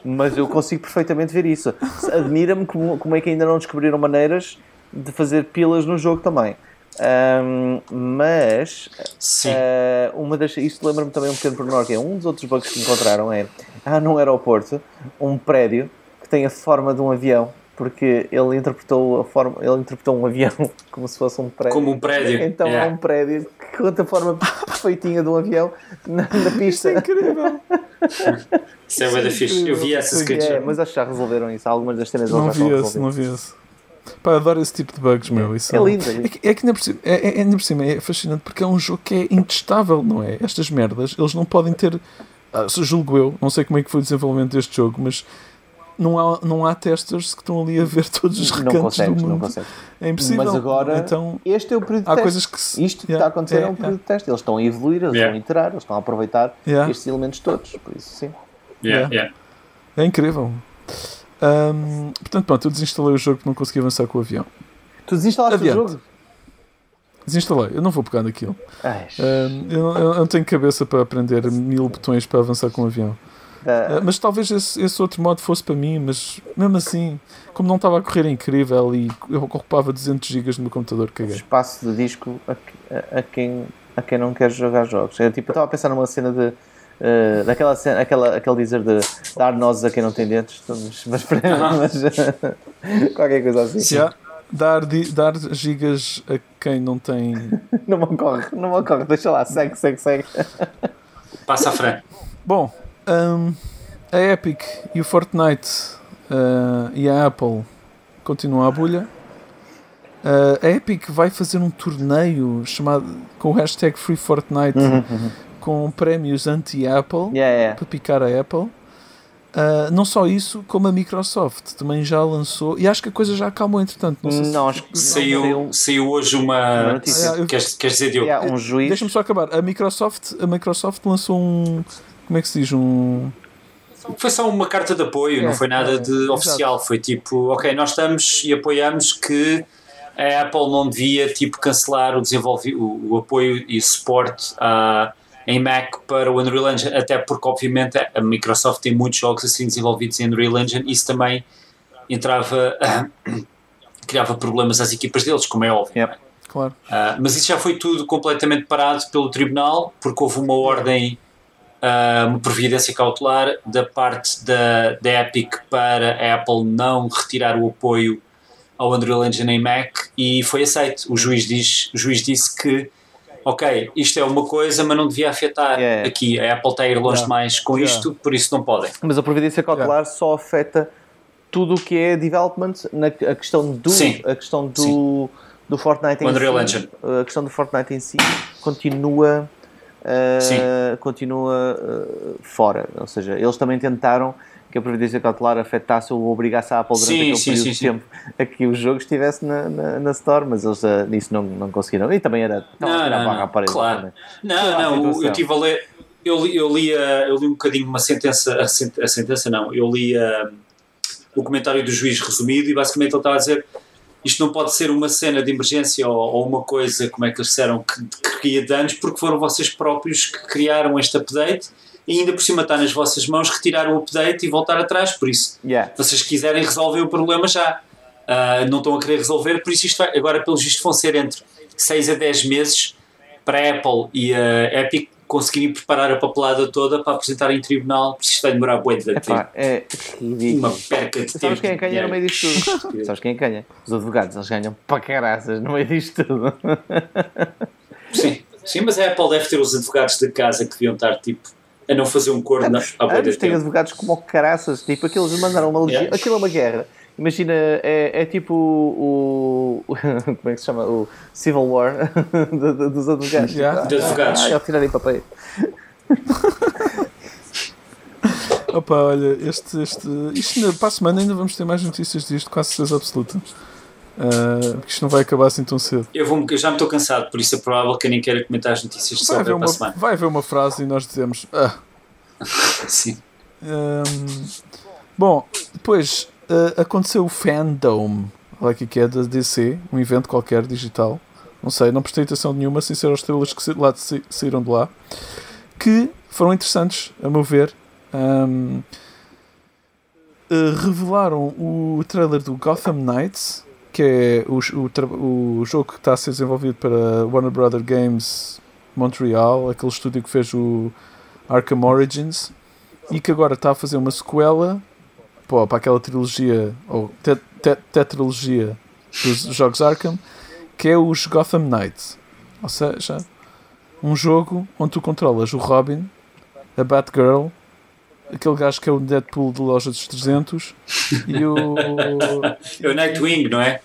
S3: mas eu consigo perfeitamente ver isso. Admira-me como, como é que ainda não descobriram maneiras de fazer pilas no jogo também. Ahm, mas
S2: Sim.
S3: eh, uma das, isto lembra-me também um pequeno pormenor, que é um dos outros bugs que encontraram é há num aeroporto um prédio que tem a forma de um avião, porque ele interpretou a forma, ele interpretou um avião como se fosse um prédio.
S2: Como um prédio.
S3: Então
S2: Yeah.
S3: é um prédio que conta a forma perfeitinha de um avião na, na pista.
S1: Incrível!
S2: Isso é bué da fixe. Eu vi essa sketch.
S3: É, mas acho que já resolveram isso. Algumas das cenas
S1: Não vi
S3: resolvidas.
S1: não vi esse. Pá, adoro esse tipo de bugs, meu. Isso
S3: É lindo.
S1: É que, é que ainda, por cima, é, é, ainda por cima é fascinante porque é um jogo que é intestável, não é? Estas merdas, eles não podem ter. ah, se julgo eu, não sei como é que foi o desenvolvimento deste jogo, mas não há, não há testers que estão ali a ver todos os
S3: Não
S1: recantos
S3: consegues,
S1: do
S3: não
S1: mundo.
S3: consegues.
S1: É impossível.
S3: Mas agora,
S1: então,
S3: este é o período de
S1: há
S3: teste.
S1: coisas que se.
S3: Isto que
S1: Yeah,
S3: está a acontecer é,
S1: é,
S3: um período de teste. Eles estão a evoluir, eles
S2: Yeah.
S3: estão a iterar, eles estão a aproveitar
S1: Yeah.
S3: estes elementos todos. Por isso, sim.
S2: Yeah,
S1: Yeah.
S2: yeah.
S1: É incrível. Ahm, portanto, pronto, eu desinstalei o jogo porque não consegui avançar com o avião.
S3: Tu desinstalaste
S1: Adiante.
S3: o jogo?
S1: Desinstalei, eu não vou pegar naquilo. Ahm, eu, não- eu não tenho cabeça para aprender mil botões para avançar com o avião.
S3: Ah,
S1: mas talvez esse, esse outro modo fosse para mim, mas mesmo assim, como não estava a correr incrível e eu ocupava 200 GB no meu computador, caguei.
S3: espaço de disco a, a- a quem, a quem não quer jogar jogos. Eu, tipo, eu estava a pensar numa cena de. Eh, daquela cena, aquela, aquele dizer de dar nozes a quem não tem dentes, mas, mas, mas qualquer coisa assim.
S1: Yeah, dar, di- dar gigas a quem não tem.
S3: Não me ocorre, não me ocorre, deixa lá, segue, segue, segue.
S2: Passa à frente.
S1: Bom, ahm, a Epic e o Fortnite ah, e a Apple continuam à bolha. Ah, a Epic vai fazer um torneio chamado com o hashtag Free Fortnite com prémios anti-Apple
S3: Yeah, yeah.
S1: para picar a Apple. Ah, não só isso, como a Microsoft também já lançou, e acho que a coisa já acalmou entretanto. Não sei se-
S3: Não, acho que
S2: Saiu, saiu hoje
S3: Uma
S2: uma.
S3: notícia.
S1: Ah, eu-
S2: Queres, queres dizer, Diogo?
S3: Yeah, um juiz.
S1: Deixa-me só acabar. A Microsoft, a Microsoft lançou um. Como é que se diz? Um.
S2: Foi só uma carta de apoio,
S1: É,
S2: não foi nada
S1: é,
S2: de
S1: exato.
S2: oficial. Foi tipo, ok, nós estamos e apoiamos que a Apple não devia tipo, cancelar o, desenvolvi o, o apoio e suporte a, em Mac para o Unreal Engine, até porque, obviamente, a Microsoft tem muitos jogos assim desenvolvidos em Unreal Engine e isso também entrava. criava problemas às equipas deles, como é óbvio.
S3: Yep.
S1: Claro.
S2: Ah, mas isso já foi tudo completamente parado pelo tribunal, porque houve uma ordem, ah, uma providência cautelar da parte da, da Epic para a Apple não retirar o apoio ao Unreal Engine em Mac e foi aceito. O juiz, diz, o juiz disse que, ok, isto é uma coisa, mas não devia afetar
S3: Yeah.
S2: aqui. A Apple está a ir longe
S1: Yeah.
S2: demais com
S1: Yeah.
S2: isto, por isso não podem.
S3: Mas a providência cautelar só afeta tudo o que é development, na, a questão do,
S2: Sim.
S3: a questão do,
S2: Sim.
S3: do Fortnite em
S2: Unreal
S3: si,
S2: Engine.
S3: a questão do Fortnite em si continua uh, continua uh, fora, ou seja, eles também tentaram que a Previdência Cautelar afetasse ou obrigasse a Apple durante
S2: Sim,
S3: aquele
S2: sim,
S3: período
S2: sim,
S3: de tempo a que o jogo estivesse na, na, na Store, mas eles uh, nisso não, não conseguiram. E também era.
S2: Não, não, não,
S3: parede
S2: claro.
S3: também.
S2: Não,
S3: a
S2: não, eu tive a ler. Eu li, eu li, a- eu li um bocadinho uma sentença. A, sen- a sentença não, eu li a- o comentário do juiz resumido e basicamente ele estava a dizer isto não pode ser uma cena de emergência ou, ou uma coisa, como é que eles disseram, que, que cria danos, porque foram vocês próprios que criaram este update e ainda por cima está nas vossas mãos retirar o update e voltar atrás. Por isso,
S3: Yeah.
S2: se vocês quiserem resolver o problema já. Ah, não estão a querer resolver, por isso isto vai, agora pelo visto vão ser entre 6 a 10 meses para a Apple e a Epic conseguirem preparar a papelada toda para apresentar em tribunal, por isso isto vai demorar bué de tempo.
S3: Epá, é ridículo.
S2: Uma perca de tempo.
S3: Sabes quem é que ganha no meio disto tudo? Sabes quem é que ganha? Os advogados, eles ganham para caraças no meio disto tudo.
S2: Sim, sim, mas a Apple deve ter os advogados de casa que deviam estar tipo a não fazer um corno à bué de
S3: Ambos têm
S2: tempo.
S3: advogados como caraças, tipo, aqueles mandaram uma legi...
S2: Yeah.
S3: aquilo é uma guerra. Imagina, é, é tipo o, o- Como é que se chama? O Civil War do- do- dos advogados.
S1: Yeah.
S2: De advogados.
S3: Ah, ao tirarem papéis.
S1: Opa, olha, este, este, isto ainda, para a semana ainda vamos ter mais notícias disto, quase certeza absoluta. Ah, porque isto não vai acabar assim tão cedo.
S2: Eu, vou, eu já me estou cansado, por isso é provável que eu nem queira comentar as notícias de
S1: Vai haver, uma,
S2: semana.
S1: vai haver uma frase e nós dizemos. Ah,
S2: Sim.
S1: Hum, bom, depois uh, aconteceu o Fandom, aqui que é da DC, um evento qualquer digital. Não sei, não prestei atenção nenhuma, sem ser aos trailers que lá de sa- saíram de lá, que foram interessantes, a meu ver. Hum, uh, revelaram o trailer do Gotham Knights, que é o, o, o jogo que está a ser desenvolvido para Warner Brother Games Montreal, aquele estúdio que fez o Arkham Origins e que agora está a fazer uma sequela pô, para aquela trilogia ou te, te, tetralogia dos jogos Arkham que é os Gotham Knights. Ou seja, um jogo onde tu controlas o Robin a Batgirl aquele gajo que é o Deadpool de loja dos 300 e o
S2: É o Nightwing, não é?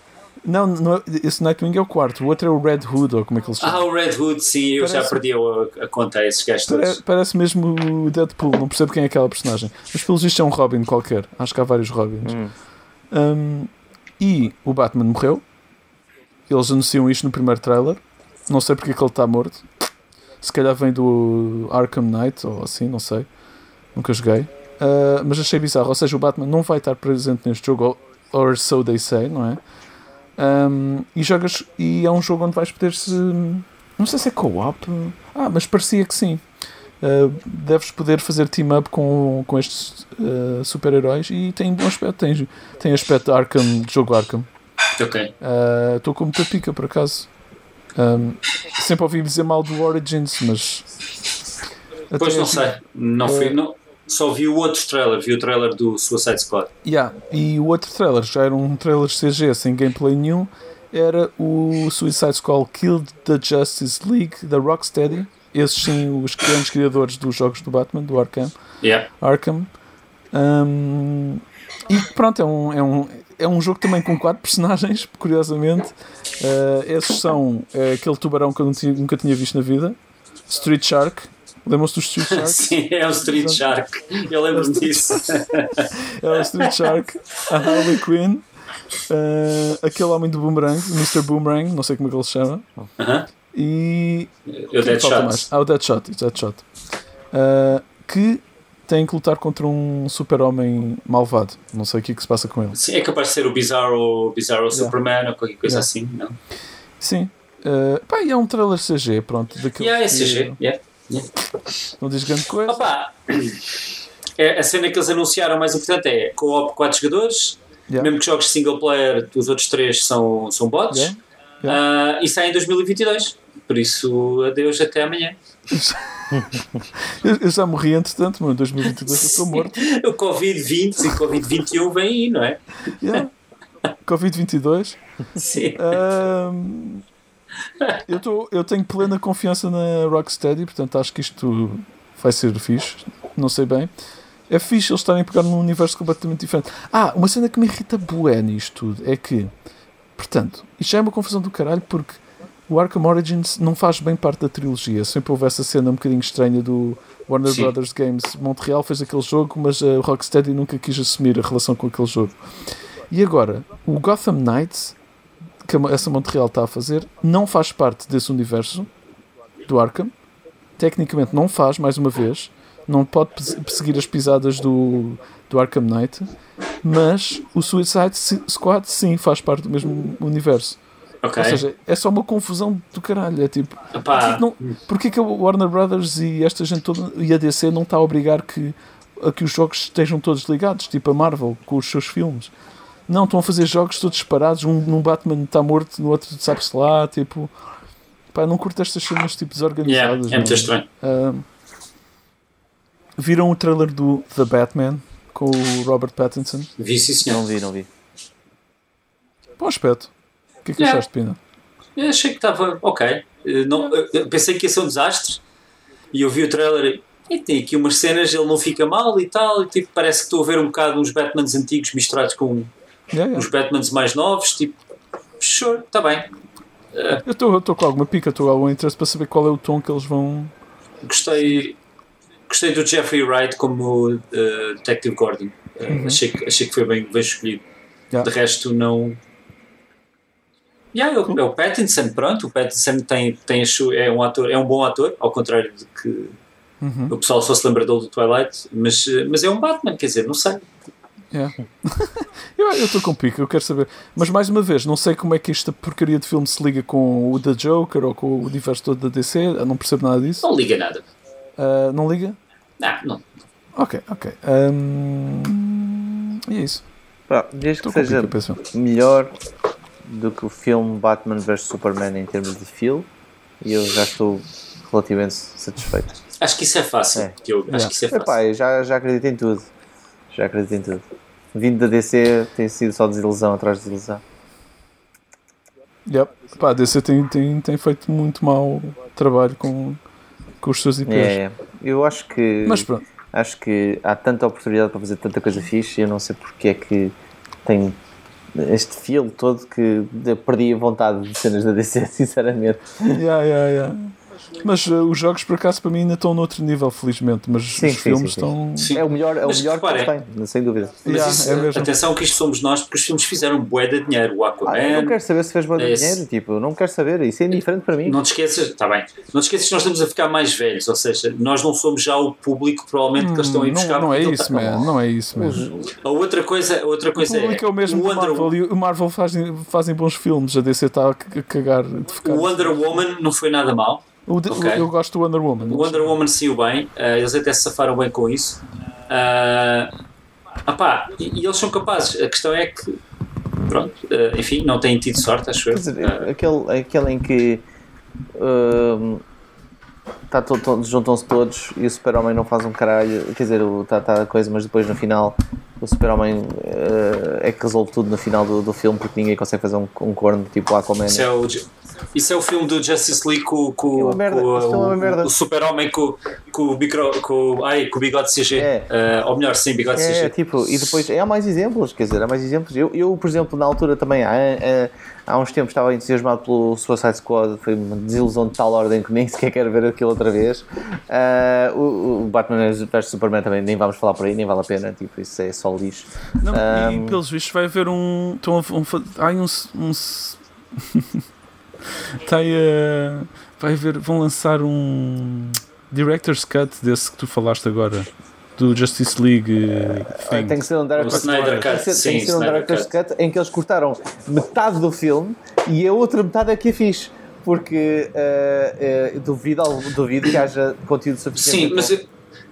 S1: não, não é- esse Nightwing é o quarto o outro é o Red Hood ou como é que ele se chama
S2: Ah, o Red Hood, sim, eu já
S1: Parece-
S2: perdi a, a conta a esses gajos
S1: Pare-
S2: todos.
S1: Parece mesmo o Deadpool, não percebo quem é aquela personagem. Mas pelos vistos é um Robin qualquer. Acho que há vários Robins.
S3: Hum.
S1: Um, e o Batman morreu. Eles anunciam isto no primeiro trailer. Não sei porque é que ele está morto. Se calhar vem do Arkham Knight ou assim, não sei. Nunca joguei. Uh, mas achei bizarro. Ou seja, o Batman não vai estar presente neste jogo, or, or so they say, não é? Um, e jogas e é um jogo onde vais poder se. Não sei se é co-op. Ah, mas parecia que sim. Uh, deves poder fazer team up com, com estes uh, super-heróis e tem bom aspecto. Tem, tem aspecto de Arkham, de jogo Arkham.
S2: Ok.
S1: Estou com muita pica por acaso. Um, sempre ouvi dizer mal do Origins, mas.
S2: Pois não sei. Não fui, não, só vi o outro trailer, vi o trailer do Suicide Squad.
S1: Yeah. E o outro trailer já era um trailer CG sem gameplay nenhum. Era o Suicide Squad Killed the Justice League da Rocksteady. Esses sim, os grandes criadores dos jogos do Batman, do Arkham.
S2: Yeah.
S1: Arkham. Um, e pronto, é um, é, um, é um jogo também com quatro personagens, curiosamente. Uh, esses são uh, aquele tubarão que eu nunca tinha visto na vida, Street Shark. Lembram-se do Street Shark?
S2: Sim, é o Street Shark. Eu lembro-me disso.
S1: É o Street Shark, a Harley Quinn, uh, aquele homem do Boomerang, o Mr. Boomerang, não sei como é que ele se chama,
S2: Aham.
S1: e.
S2: Eu
S1: quem falta mais?
S2: Deadshot.
S1: Ah, o Deadshot, o Deadshot. Uh, que tem que lutar contra um super-homem malvado. Não sei o que é que se passa com ele.
S2: Sim, é capaz de ser o Bizarro, Bizarro Superman ou qualquer coisa
S1: Yeah.
S2: assim, não?
S1: Sim. Uh, pá, e é um trailer CG, pronto. Daquele
S2: Yeah, é
S1: que
S2: CG. Yeah.
S1: Não diz grande coisa.
S2: Opa, é, a cena que eles anunciaram mais importante é co-op 4 jogadores,
S1: Yeah.
S2: mesmo que jogos single player, os outros 3 são, são bots,
S1: Yeah.
S2: Ah, e sai em 2022. Por isso, adeus até amanhã.
S1: Eu, eu já morri entretanto, mas em 2022 eu estou morto.
S2: O Covid-20 e Covid-21 vem aí, não é?
S1: Yeah. Covid-22.
S2: Sim.
S1: Ahm, eu, tô, eu tenho plena confiança na Rocksteady, portanto acho que isto vai ser fixe. Não sei bem. É fixe eles estarem a pegar num universo completamente diferente. Ah, uma cena que me irrita bué nisto tudo é que, portanto, isto já é uma confusão do caralho porque o Arkham Origins não faz bem parte da trilogia. Sempre houve essa cena um bocadinho estranha do Warner
S2: Sim.
S1: Brothers Games. Montreal fez aquele jogo, mas a Rocksteady nunca quis assumir a relação com aquele jogo. E agora, o Gotham Knights, que a- essa Montreal está a fazer, não faz parte desse universo do Arkham. Tecnicamente não faz, mais uma vez. Não pode pes- seguir as pisadas do, do Arkham Knight. Mas o Suicide Squad sim faz parte do mesmo universo.
S2: Ok.
S1: Ou seja, é só uma confusão do caralho. É tipo, Porquê que, não, que a Warner Brothers e esta gente toda e a DC não está a obrigar que, a que os jogos estejam todos ligados, tipo a Marvel com os seus filmes? Não, estão a fazer jogos todos separados, um num Batman está morto, no outro sabe-se lá, tipo. Pá, não curto estas cenas tipo
S2: yeah,
S1: desorganizadas.
S2: é muito
S1: não.
S2: estranho.
S1: Ah, viram o trailer do The Batman com o Robert Pattinson?
S2: Vi sim, senhor.
S3: Não vi, não vi.
S1: Bom aspecto. O que é que
S2: Yeah.
S1: achaste, Pina?
S2: Eu achei que estava ok. Não, pensei que ia ser um desastre e eu vi o trailer e tem aqui umas cenas, ele não fica mal e tal, e tipo, parece que estou a ver um bocado uns Batmans antigos misturados com
S1: Yeah, yeah.
S2: uns Batmans mais novos, tipo, sure, está bem.
S1: Eu estou com alguma pica, estou com algum interesse para saber qual é o tom que eles vão.
S2: Gostei, gostei do Jeffrey Wright como eh, Detective Gordon. Eh, achei, que, achei que foi bem, bem escolhido.
S1: Yeah.
S2: De resto, não. Yeah, é, o, é o Pattinson, pronto. O Pattinson tem, tem é, um ator, é um bom ator, ao contrário de que
S1: Uhum.
S2: o pessoal só se lembra dele do Twilight, mas, eh, mas é um Batman, quer dizer, não sei.
S1: Yeah. eu estou com pica, eu quero saber. Mas mais uma vez, não sei como é que esta porcaria de filme se liga com o The Joker ou com o universo todo da DC, eu não percebo nada disso.
S2: Não liga nada.
S1: Ah, não liga?
S2: Não, não.
S1: Ok, ok. Ahm, e é isso.
S3: Pá, desde que
S1: Estou
S3: seja
S1: pica,
S3: melhor do que o filme Batman vs Superman em termos de feel, e eu já estou relativamente satisfeito.
S2: Acho que isso é fácil,
S3: É.
S2: Diogo.
S1: Yeah.
S2: Acho que isso é fácil.
S3: Epá, eu já, já acredito em tudo. Já acredito em tudo. Vindo da DC tem sido só desilusão atrás de desilusão.
S1: Yep. Pá, a DC tem, tem, tem feito muito mau trabalho com, com os seus IPs.
S3: É, é. eu acho que
S1: Mas pronto.
S3: acho que há tanta oportunidade para fazer tanta coisa fixe e eu não sei porque é que tem este feel todo que eu perdi a vontade de cenas da DC, sinceramente.
S1: Yeah, yeah, yeah. Mas uh, os jogos, por acaso, para mim ainda estão noutro nível, felizmente. Mas
S3: Sim,
S1: os
S3: sim,
S1: filmes
S3: sim, sim.
S1: estão.
S2: Sim.
S3: É o melhor, é o melhor que têm, sem dúvida.
S2: Mas
S1: Yeah,
S2: isso,
S1: é mesmo.
S2: atenção que isto somos nós, porque os filmes fizeram bué de dinheiro. O
S3: Ah, eu não
S2: Aquaman,
S3: quero saber se fez bom
S2: É esse.
S3: dinheiro, tipo, não quero saber, isso é indiferente para mim.
S2: Não te esqueças, está bem, não te esqueças que nós estamos a ficar mais velhos, ou seja, nós não somos já o público provavelmente que eles estão a ir buscar.
S1: Hum, não, não é isso,
S2: tá-
S1: man. Não é isso, man.
S2: A outra coisa, a outra
S1: O
S2: coisa
S1: público é o mesmo
S2: o Wonder,
S1: Marvel e o Marvel fazem, fazem bons filmes. A DC está a cagar de ficar.
S2: o Wonder Woman não foi nada mal.
S1: O de-
S2: Ok.
S1: Eu gosto do Wonder Woman.
S2: O Wonder Woman saiu bem, eh, eles até se safaram bem com isso. Ah, apá, e, e eles são capazes. A questão é que, pronto, eh, enfim, não têm tido sorte, acho eu.
S3: Quer dizer, aquele, aquele em que hum, tá to- to- juntam-se todos e o super-homem não faz um caralho, quer dizer, está tá a coisa, mas depois no final o super-homem eh, é que resolve tudo no final do, do filme porque ninguém consegue fazer um, um corno tipo Aquaman.
S2: Isso é o, isso é o filme do Justice League com, com,
S3: É uma merda,
S2: com
S3: é uma
S2: o,
S3: merda.
S2: o super-homem com, com, o micro, com, ai, com o bigode CG.
S3: É.
S2: Eh, ou melhor, sem bigode
S3: É,
S2: CG.
S3: tipo, e depois há mais exemplos, quer dizer, há mais exemplos. Eu, eu por exemplo, na altura também, há, há, há uns tempos estava entusiasmado pelo Suicide Squad, foi uma desilusão de tal ordem que nem sequer quero ver aquilo outra vez. Ah, o, o Batman vs Superman também, nem vamos falar por aí, nem vale a pena, tipo, isso é só lixo.
S1: Não, e
S3: Um,
S1: pelos vistos vai haver um. Estão a, um, um. um s- Está aí a. Vai haver. Vão lançar um. Director's Cut desse que tu falaste agora. Do Justice League. thing.
S3: Tem que ser um Director's Tem
S2: Cut,
S3: que ser,
S2: sim,
S3: tem que ser um Director's
S2: Cut.
S3: Cut em que eles cortaram metade do filme e a outra metade é que é fixe. Porque ah, ah, duvido, duvido que haja conteúdo suficiente.
S2: Sim, mas,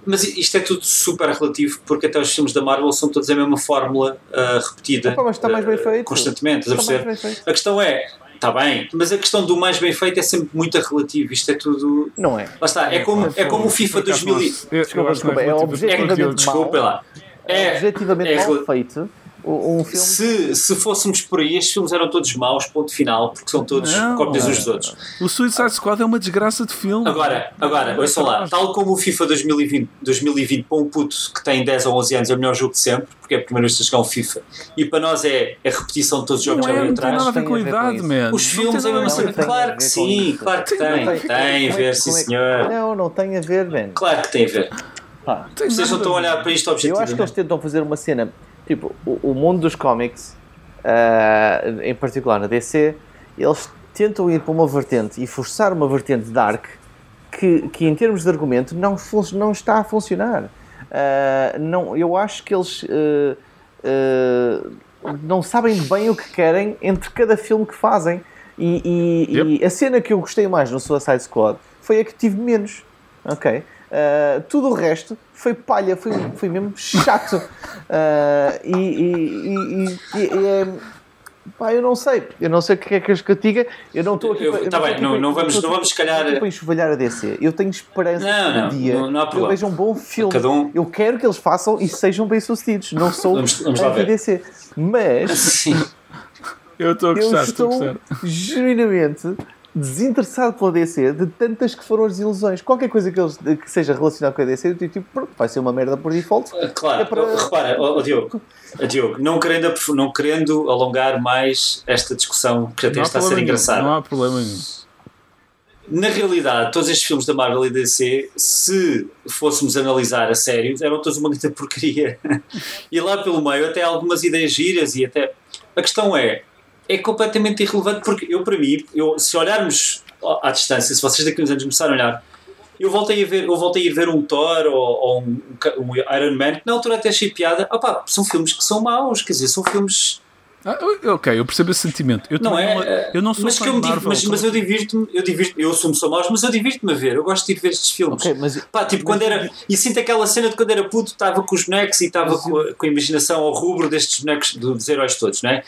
S2: mas isto é tudo super relativo porque até os filmes da Marvel são todos a mesma fórmula ah, repetida
S3: Opa, mas está mais bem feito.
S2: constantemente. estás a
S3: Está mais
S2: perceber?
S3: bem feito.
S2: A questão é, está bem, mas a questão do mais bem feito é sempre muito relativo. Isto é tudo.
S3: Não é.
S2: Lá está, é como, é como o FIFA
S1: Por acaso,
S2: 2000. e-
S1: não- eu- eu
S3: Desculpa,
S1: não
S3: desculpa, é objetivo.
S2: É,
S3: Objetivamente
S2: desculpa lá. É,
S3: objetivamente
S2: é
S3: mal
S2: rel-
S3: feito, Um filme.
S2: Se, se fôssemos por aí, estes filmes eram todos maus, ponto final, porque são todos
S1: Não.
S2: cópias uns dos outros.
S1: O Suicide Squad é uma desgraça de filme.
S2: Agora, agora, ouçam lá, tal como o FIFA 2020, 2020 para um puto que tem 10 ou 11 anos é o melhor jogo de sempre, porque é a primeira vez que jogar um FIFA, e para nós é a repetição de todos os jogos
S1: não
S2: que já
S1: é,
S2: vêm
S1: não tem nada a
S2: atrás.
S1: ver com a idade,
S3: isso.
S1: man.
S2: Os filmes é mesmo assim, claro que sim, claro que tem,
S3: Não
S2: tem a
S3: é-
S2: ver, sim
S3: é
S2: senhor.
S3: Não, não tem a ver, man.
S2: Claro que tem a ver. Vocês não estão a olhar para isto
S3: Eu acho que eles
S2: objetivamente.
S3: tentam fazer uma cena, tipo, o, o mundo dos cómics, ah, em particular na DC, eles tentam ir para uma vertente e forçar uma vertente dark que, que em termos de argumento não, não está a funcionar. Ah, não, eu acho que eles ah, ah, não sabem bem o que querem entre cada filme que fazem. E, e- e a cena que eu gostei mais no Suicide Squad foi a que tive menos. Ok? Uh, tudo o resto foi palha, foi, foi mesmo chato. Uh, e, e, e- e- e- é- pá, eu não sei, eu não sei o que é que as catiga. Eu não estou aqui
S2: Eu-
S3: eu
S2: tá
S3: não
S2: bem, não- não vamos-
S3: eu estou
S2: não vamos, calhar-
S3: não enxovalhar a DC. Eu tenho esperança
S2: Não,
S3: que
S2: não,
S3: um dia
S2: não- não
S3: eu veja um bom filme.
S2: Cada um-
S3: Eu quero que eles façam e sejam bem sucedidos. Não sou
S2: Vamos- vamos ver.
S3: anti-DC. Mas
S2: Sim.
S1: Eu estou a
S3: eu
S1: gostar, estou a
S3: estou
S1: gostar.
S3: genuinamente desinteressado pela DC de tantas que foram as desilusões. Qualquer coisa que, eles, que seja relacionada com a DC, eu digo, tipo, pronto, vai ser uma merda por default.
S2: Claro,
S3: É para-
S2: repara, ó, ó, Diogo, ó, Diogo não, querendo, não querendo alongar mais esta discussão que até
S1: Não
S2: está a ser engraçada.
S1: Não há problema nenhum.
S2: Na realidade, todos estes filmes da Marvel e DC, se fôssemos analisar a sério, eram todos uma grande porcaria. e lá pelo meio, até algumas ideias giras e até. A questão é, é completamente irrelevante porque eu, para mim, eu, se olharmos à distância, se vocês daqui uns anos começarem a olhar, eu voltei a ver, eu voltei a ver um Thor ou, ou um, um Iron Man, que na altura até achei piada. Opá, são filmes que são maus, quer dizer, são filmes.
S1: Ah, ok, eu percebo esse sentimento. Eu,
S2: Não é?
S1: não, eu não sou
S2: mas, que eu div-
S1: Marvel.
S2: mas, mas eu divirto-me, eu divirto eu assumo sou maus, mas eu divirto-me a ver. Eu gosto de ir ver estes filmes.
S3: Ok, mas
S2: Pá, tipo, quando era. E sinto aquela cena de quando era puto, estava com os bonecos e estava com, a- com a imaginação ao rubro destes bonecos do- dos heróis todos, não é?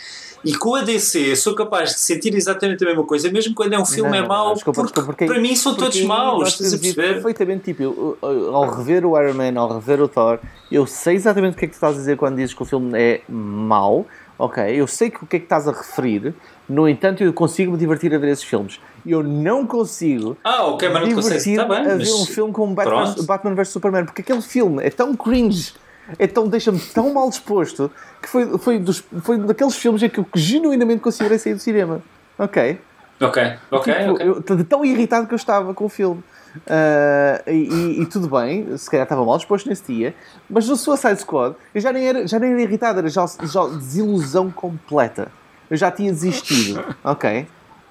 S2: E com a DC sou capaz de sentir exatamente a mesma coisa, mesmo quando é um filme
S3: Não,
S2: é
S3: não,
S2: mau,
S3: desculpa,
S2: porque,
S3: desculpa, porque-
S2: para mim são todos maus, estás a perceber?
S3: Perfeitamente, tipo, eu, eu- ao rever o Iron Man, ao rever o Thor, eu sei exatamente o que é que tu estás a dizer quando dizes que o filme é mau, ok? Eu sei que o que é que estás a referir, no entanto, eu consigo me divertir a ver esses filmes. Eu não consigo
S2: Ah, ok, mas
S3: divertir
S2: Está bem,
S3: a ver
S2: mas.
S3: um filme como Batman. Batman vs Superman, porque aquele filme é tão cringe, é tão, deixa-me tão mal disposto, que foi, foi, dos, foi daqueles filmes em que eu genuinamente considerei sair do cinema. Ok?
S2: Ok, ok,
S3: Tipo,
S2: ok.
S3: eu- de tão irritado que eu estava com o filme. Ah, e, e- tudo bem, se calhar estava mal disposto nesse dia, mas no Suicide Squad eu já nem era, já nem era irritado, era já, já desilusão completa. Eu já tinha desistido, ok?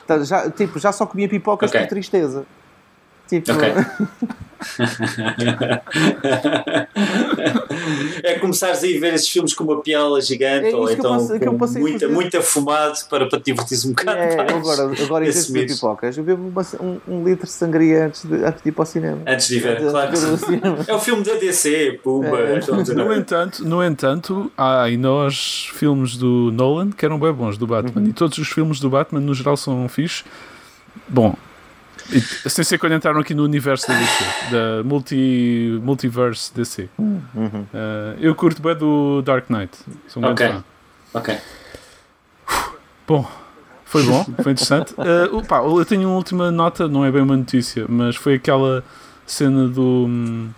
S3: Tá, Já, tipo, já só comia pipocas
S2: Ok.
S3: por tristeza. Tipo,
S2: Ok. é começares a ir ver esses filmes com uma piela gigante
S3: É
S2: ou
S3: eu
S2: então
S3: passei- eu
S2: com
S3: passei
S2: muita,
S3: fazer.
S2: muito afumado para, para te divertires um bocado
S3: é,
S2: mais.
S3: agora, agora em vez de pipocas, eu bebo uma- um, um litro de sangria antes de, antes de ir para o cinema.
S2: Antes de ir
S3: Antes de
S2: claro
S3: o
S2: sim.
S3: cinema.
S2: É o filme da DC, pumba.
S3: É.
S2: então, dizer,
S1: No entanto, no entanto, há ainda os filmes do Nolan que eram bem bons do Batman.
S3: Uhum.
S1: E todos os filmes do Batman, no geral, são fixes. Bom, sem ser quando entraram aqui no universo da DC, da multi, Multiverse DC.
S3: Uhum.
S1: Uh, eu curto bem do Dark Knight. Sou um grande
S2: Ok.
S1: fã.
S2: Ok.
S1: Bom, foi bom, foi interessante. Uh, opa, eu tenho uma última nota, não é bem uma notícia, mas foi aquela cena do, hum,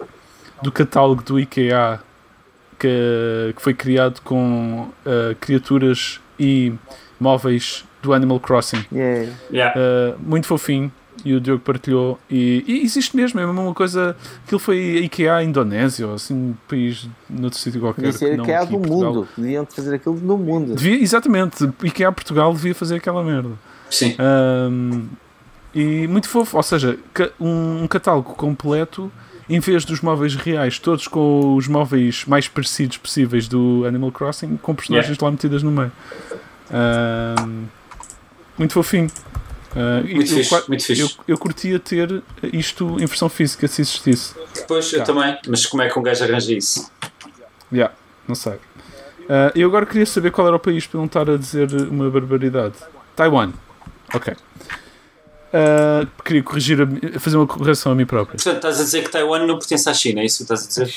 S1: do catálogo do IKEA que, que foi criado com uh, criaturas e móveis do Animal Crossing.
S3: Yeah.
S2: Yeah.
S1: Uh, muito fofinho. E o Diogo partilhou. E, e existe mesmo, é mesmo uma coisa. Aquilo foi IKEA Indonésia, ou assim, um país, noutro sítio qualquer.
S3: Devia ser é
S1: aqui
S3: do
S1: Portugal.
S3: mundo. Deviam fazer aquilo no mundo.
S1: Devia, exatamente, IKEA Portugal devia fazer aquela merda.
S2: Sim.
S1: Um, e muito fofo, ou seja, um, um catálogo completo em vez dos móveis reais, todos com os móveis mais parecidos possíveis do Animal Crossing, com personagens lá metidas no meio. Um, muito fofinho. Uh, e
S2: Muito
S1: eu,
S2: fixe,
S1: qua-
S2: muito fixe.
S1: Eu, eu curtia ter isto em versão física se existisse.
S2: Depois eu
S1: Tá.
S2: também, mas como é que um gajo arranja isso?
S1: Yeah, não sei. Uh, eu agora queria saber qual era o país para não estar a dizer uma barbaridade. Taiwan. Ok. Uh, queria corrigir, a, fazer uma correção a mim próprio.
S2: Portanto, estás a dizer que Taiwan não pertence à China, é isso que estás a dizer?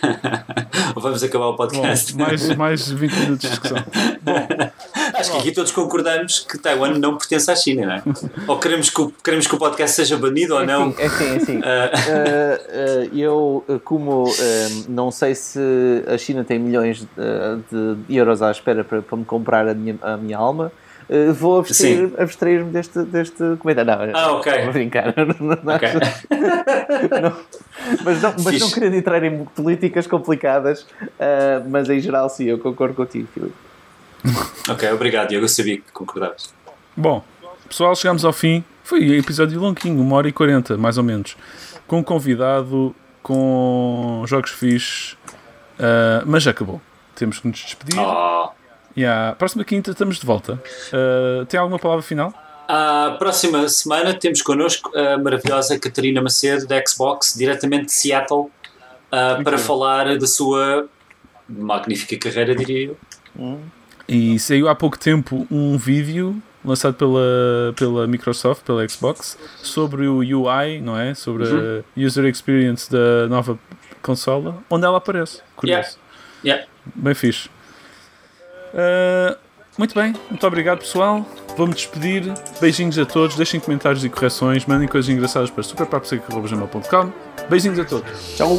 S2: Vamos acabar o
S1: Bom,
S2: podcast.
S1: mais, mais 20 minutos de discussão.
S2: Acho que aqui todos concordamos que Taiwan não pertence à China, não é? ou queremos que, o, queremos que o podcast seja banido ou não.
S3: É assim, é.
S2: Ah,
S3: Uh, uh, eu, como uh, não sei se a China tem milhões uh, de euros à espera para, para me comprar a minha, a minha alma, uh, vou abstrair- abstrair-me deste, deste comentário. Não,
S2: Ah, ok.
S3: Vou brincar. Não, não, mas não, mas não querendo entrar em políticas complicadas, uh, mas em geral, sim, eu concordo contigo, Filipe.
S2: ok, obrigado. Eu sabia que concordavas.
S1: Bom, pessoal, chegamos ao fim. Foi um episódio longuinho, uma hora e quarenta, mais ou menos. Com um convidado, com jogos fixes, ah, mas já acabou. Temos que nos despedir.
S2: Oh.
S1: E à próxima quinta estamos de volta. Ah, tem alguma palavra final?
S2: A próxima semana temos connosco a maravilhosa Catarina Macedo da Xbox, diretamente de Seattle, ah, para falar da sua magnífica carreira, diria eu.
S1: E saiu há pouco tempo um vídeo lançado pela, pela Microsoft, pela Xbox, sobre o UI, não é? Sobre a user experience da nova consola, onde ela aparece. Curioso.
S2: Yeah.
S1: Bem fixe. Uh, muito bem, muito obrigado pessoal. Vou-me despedir. Beijinhos a todos. Deixem comentários e correções. Mandem coisas engraçadas para superpapseca.com. Beijinhos a todos.
S3: Tchau!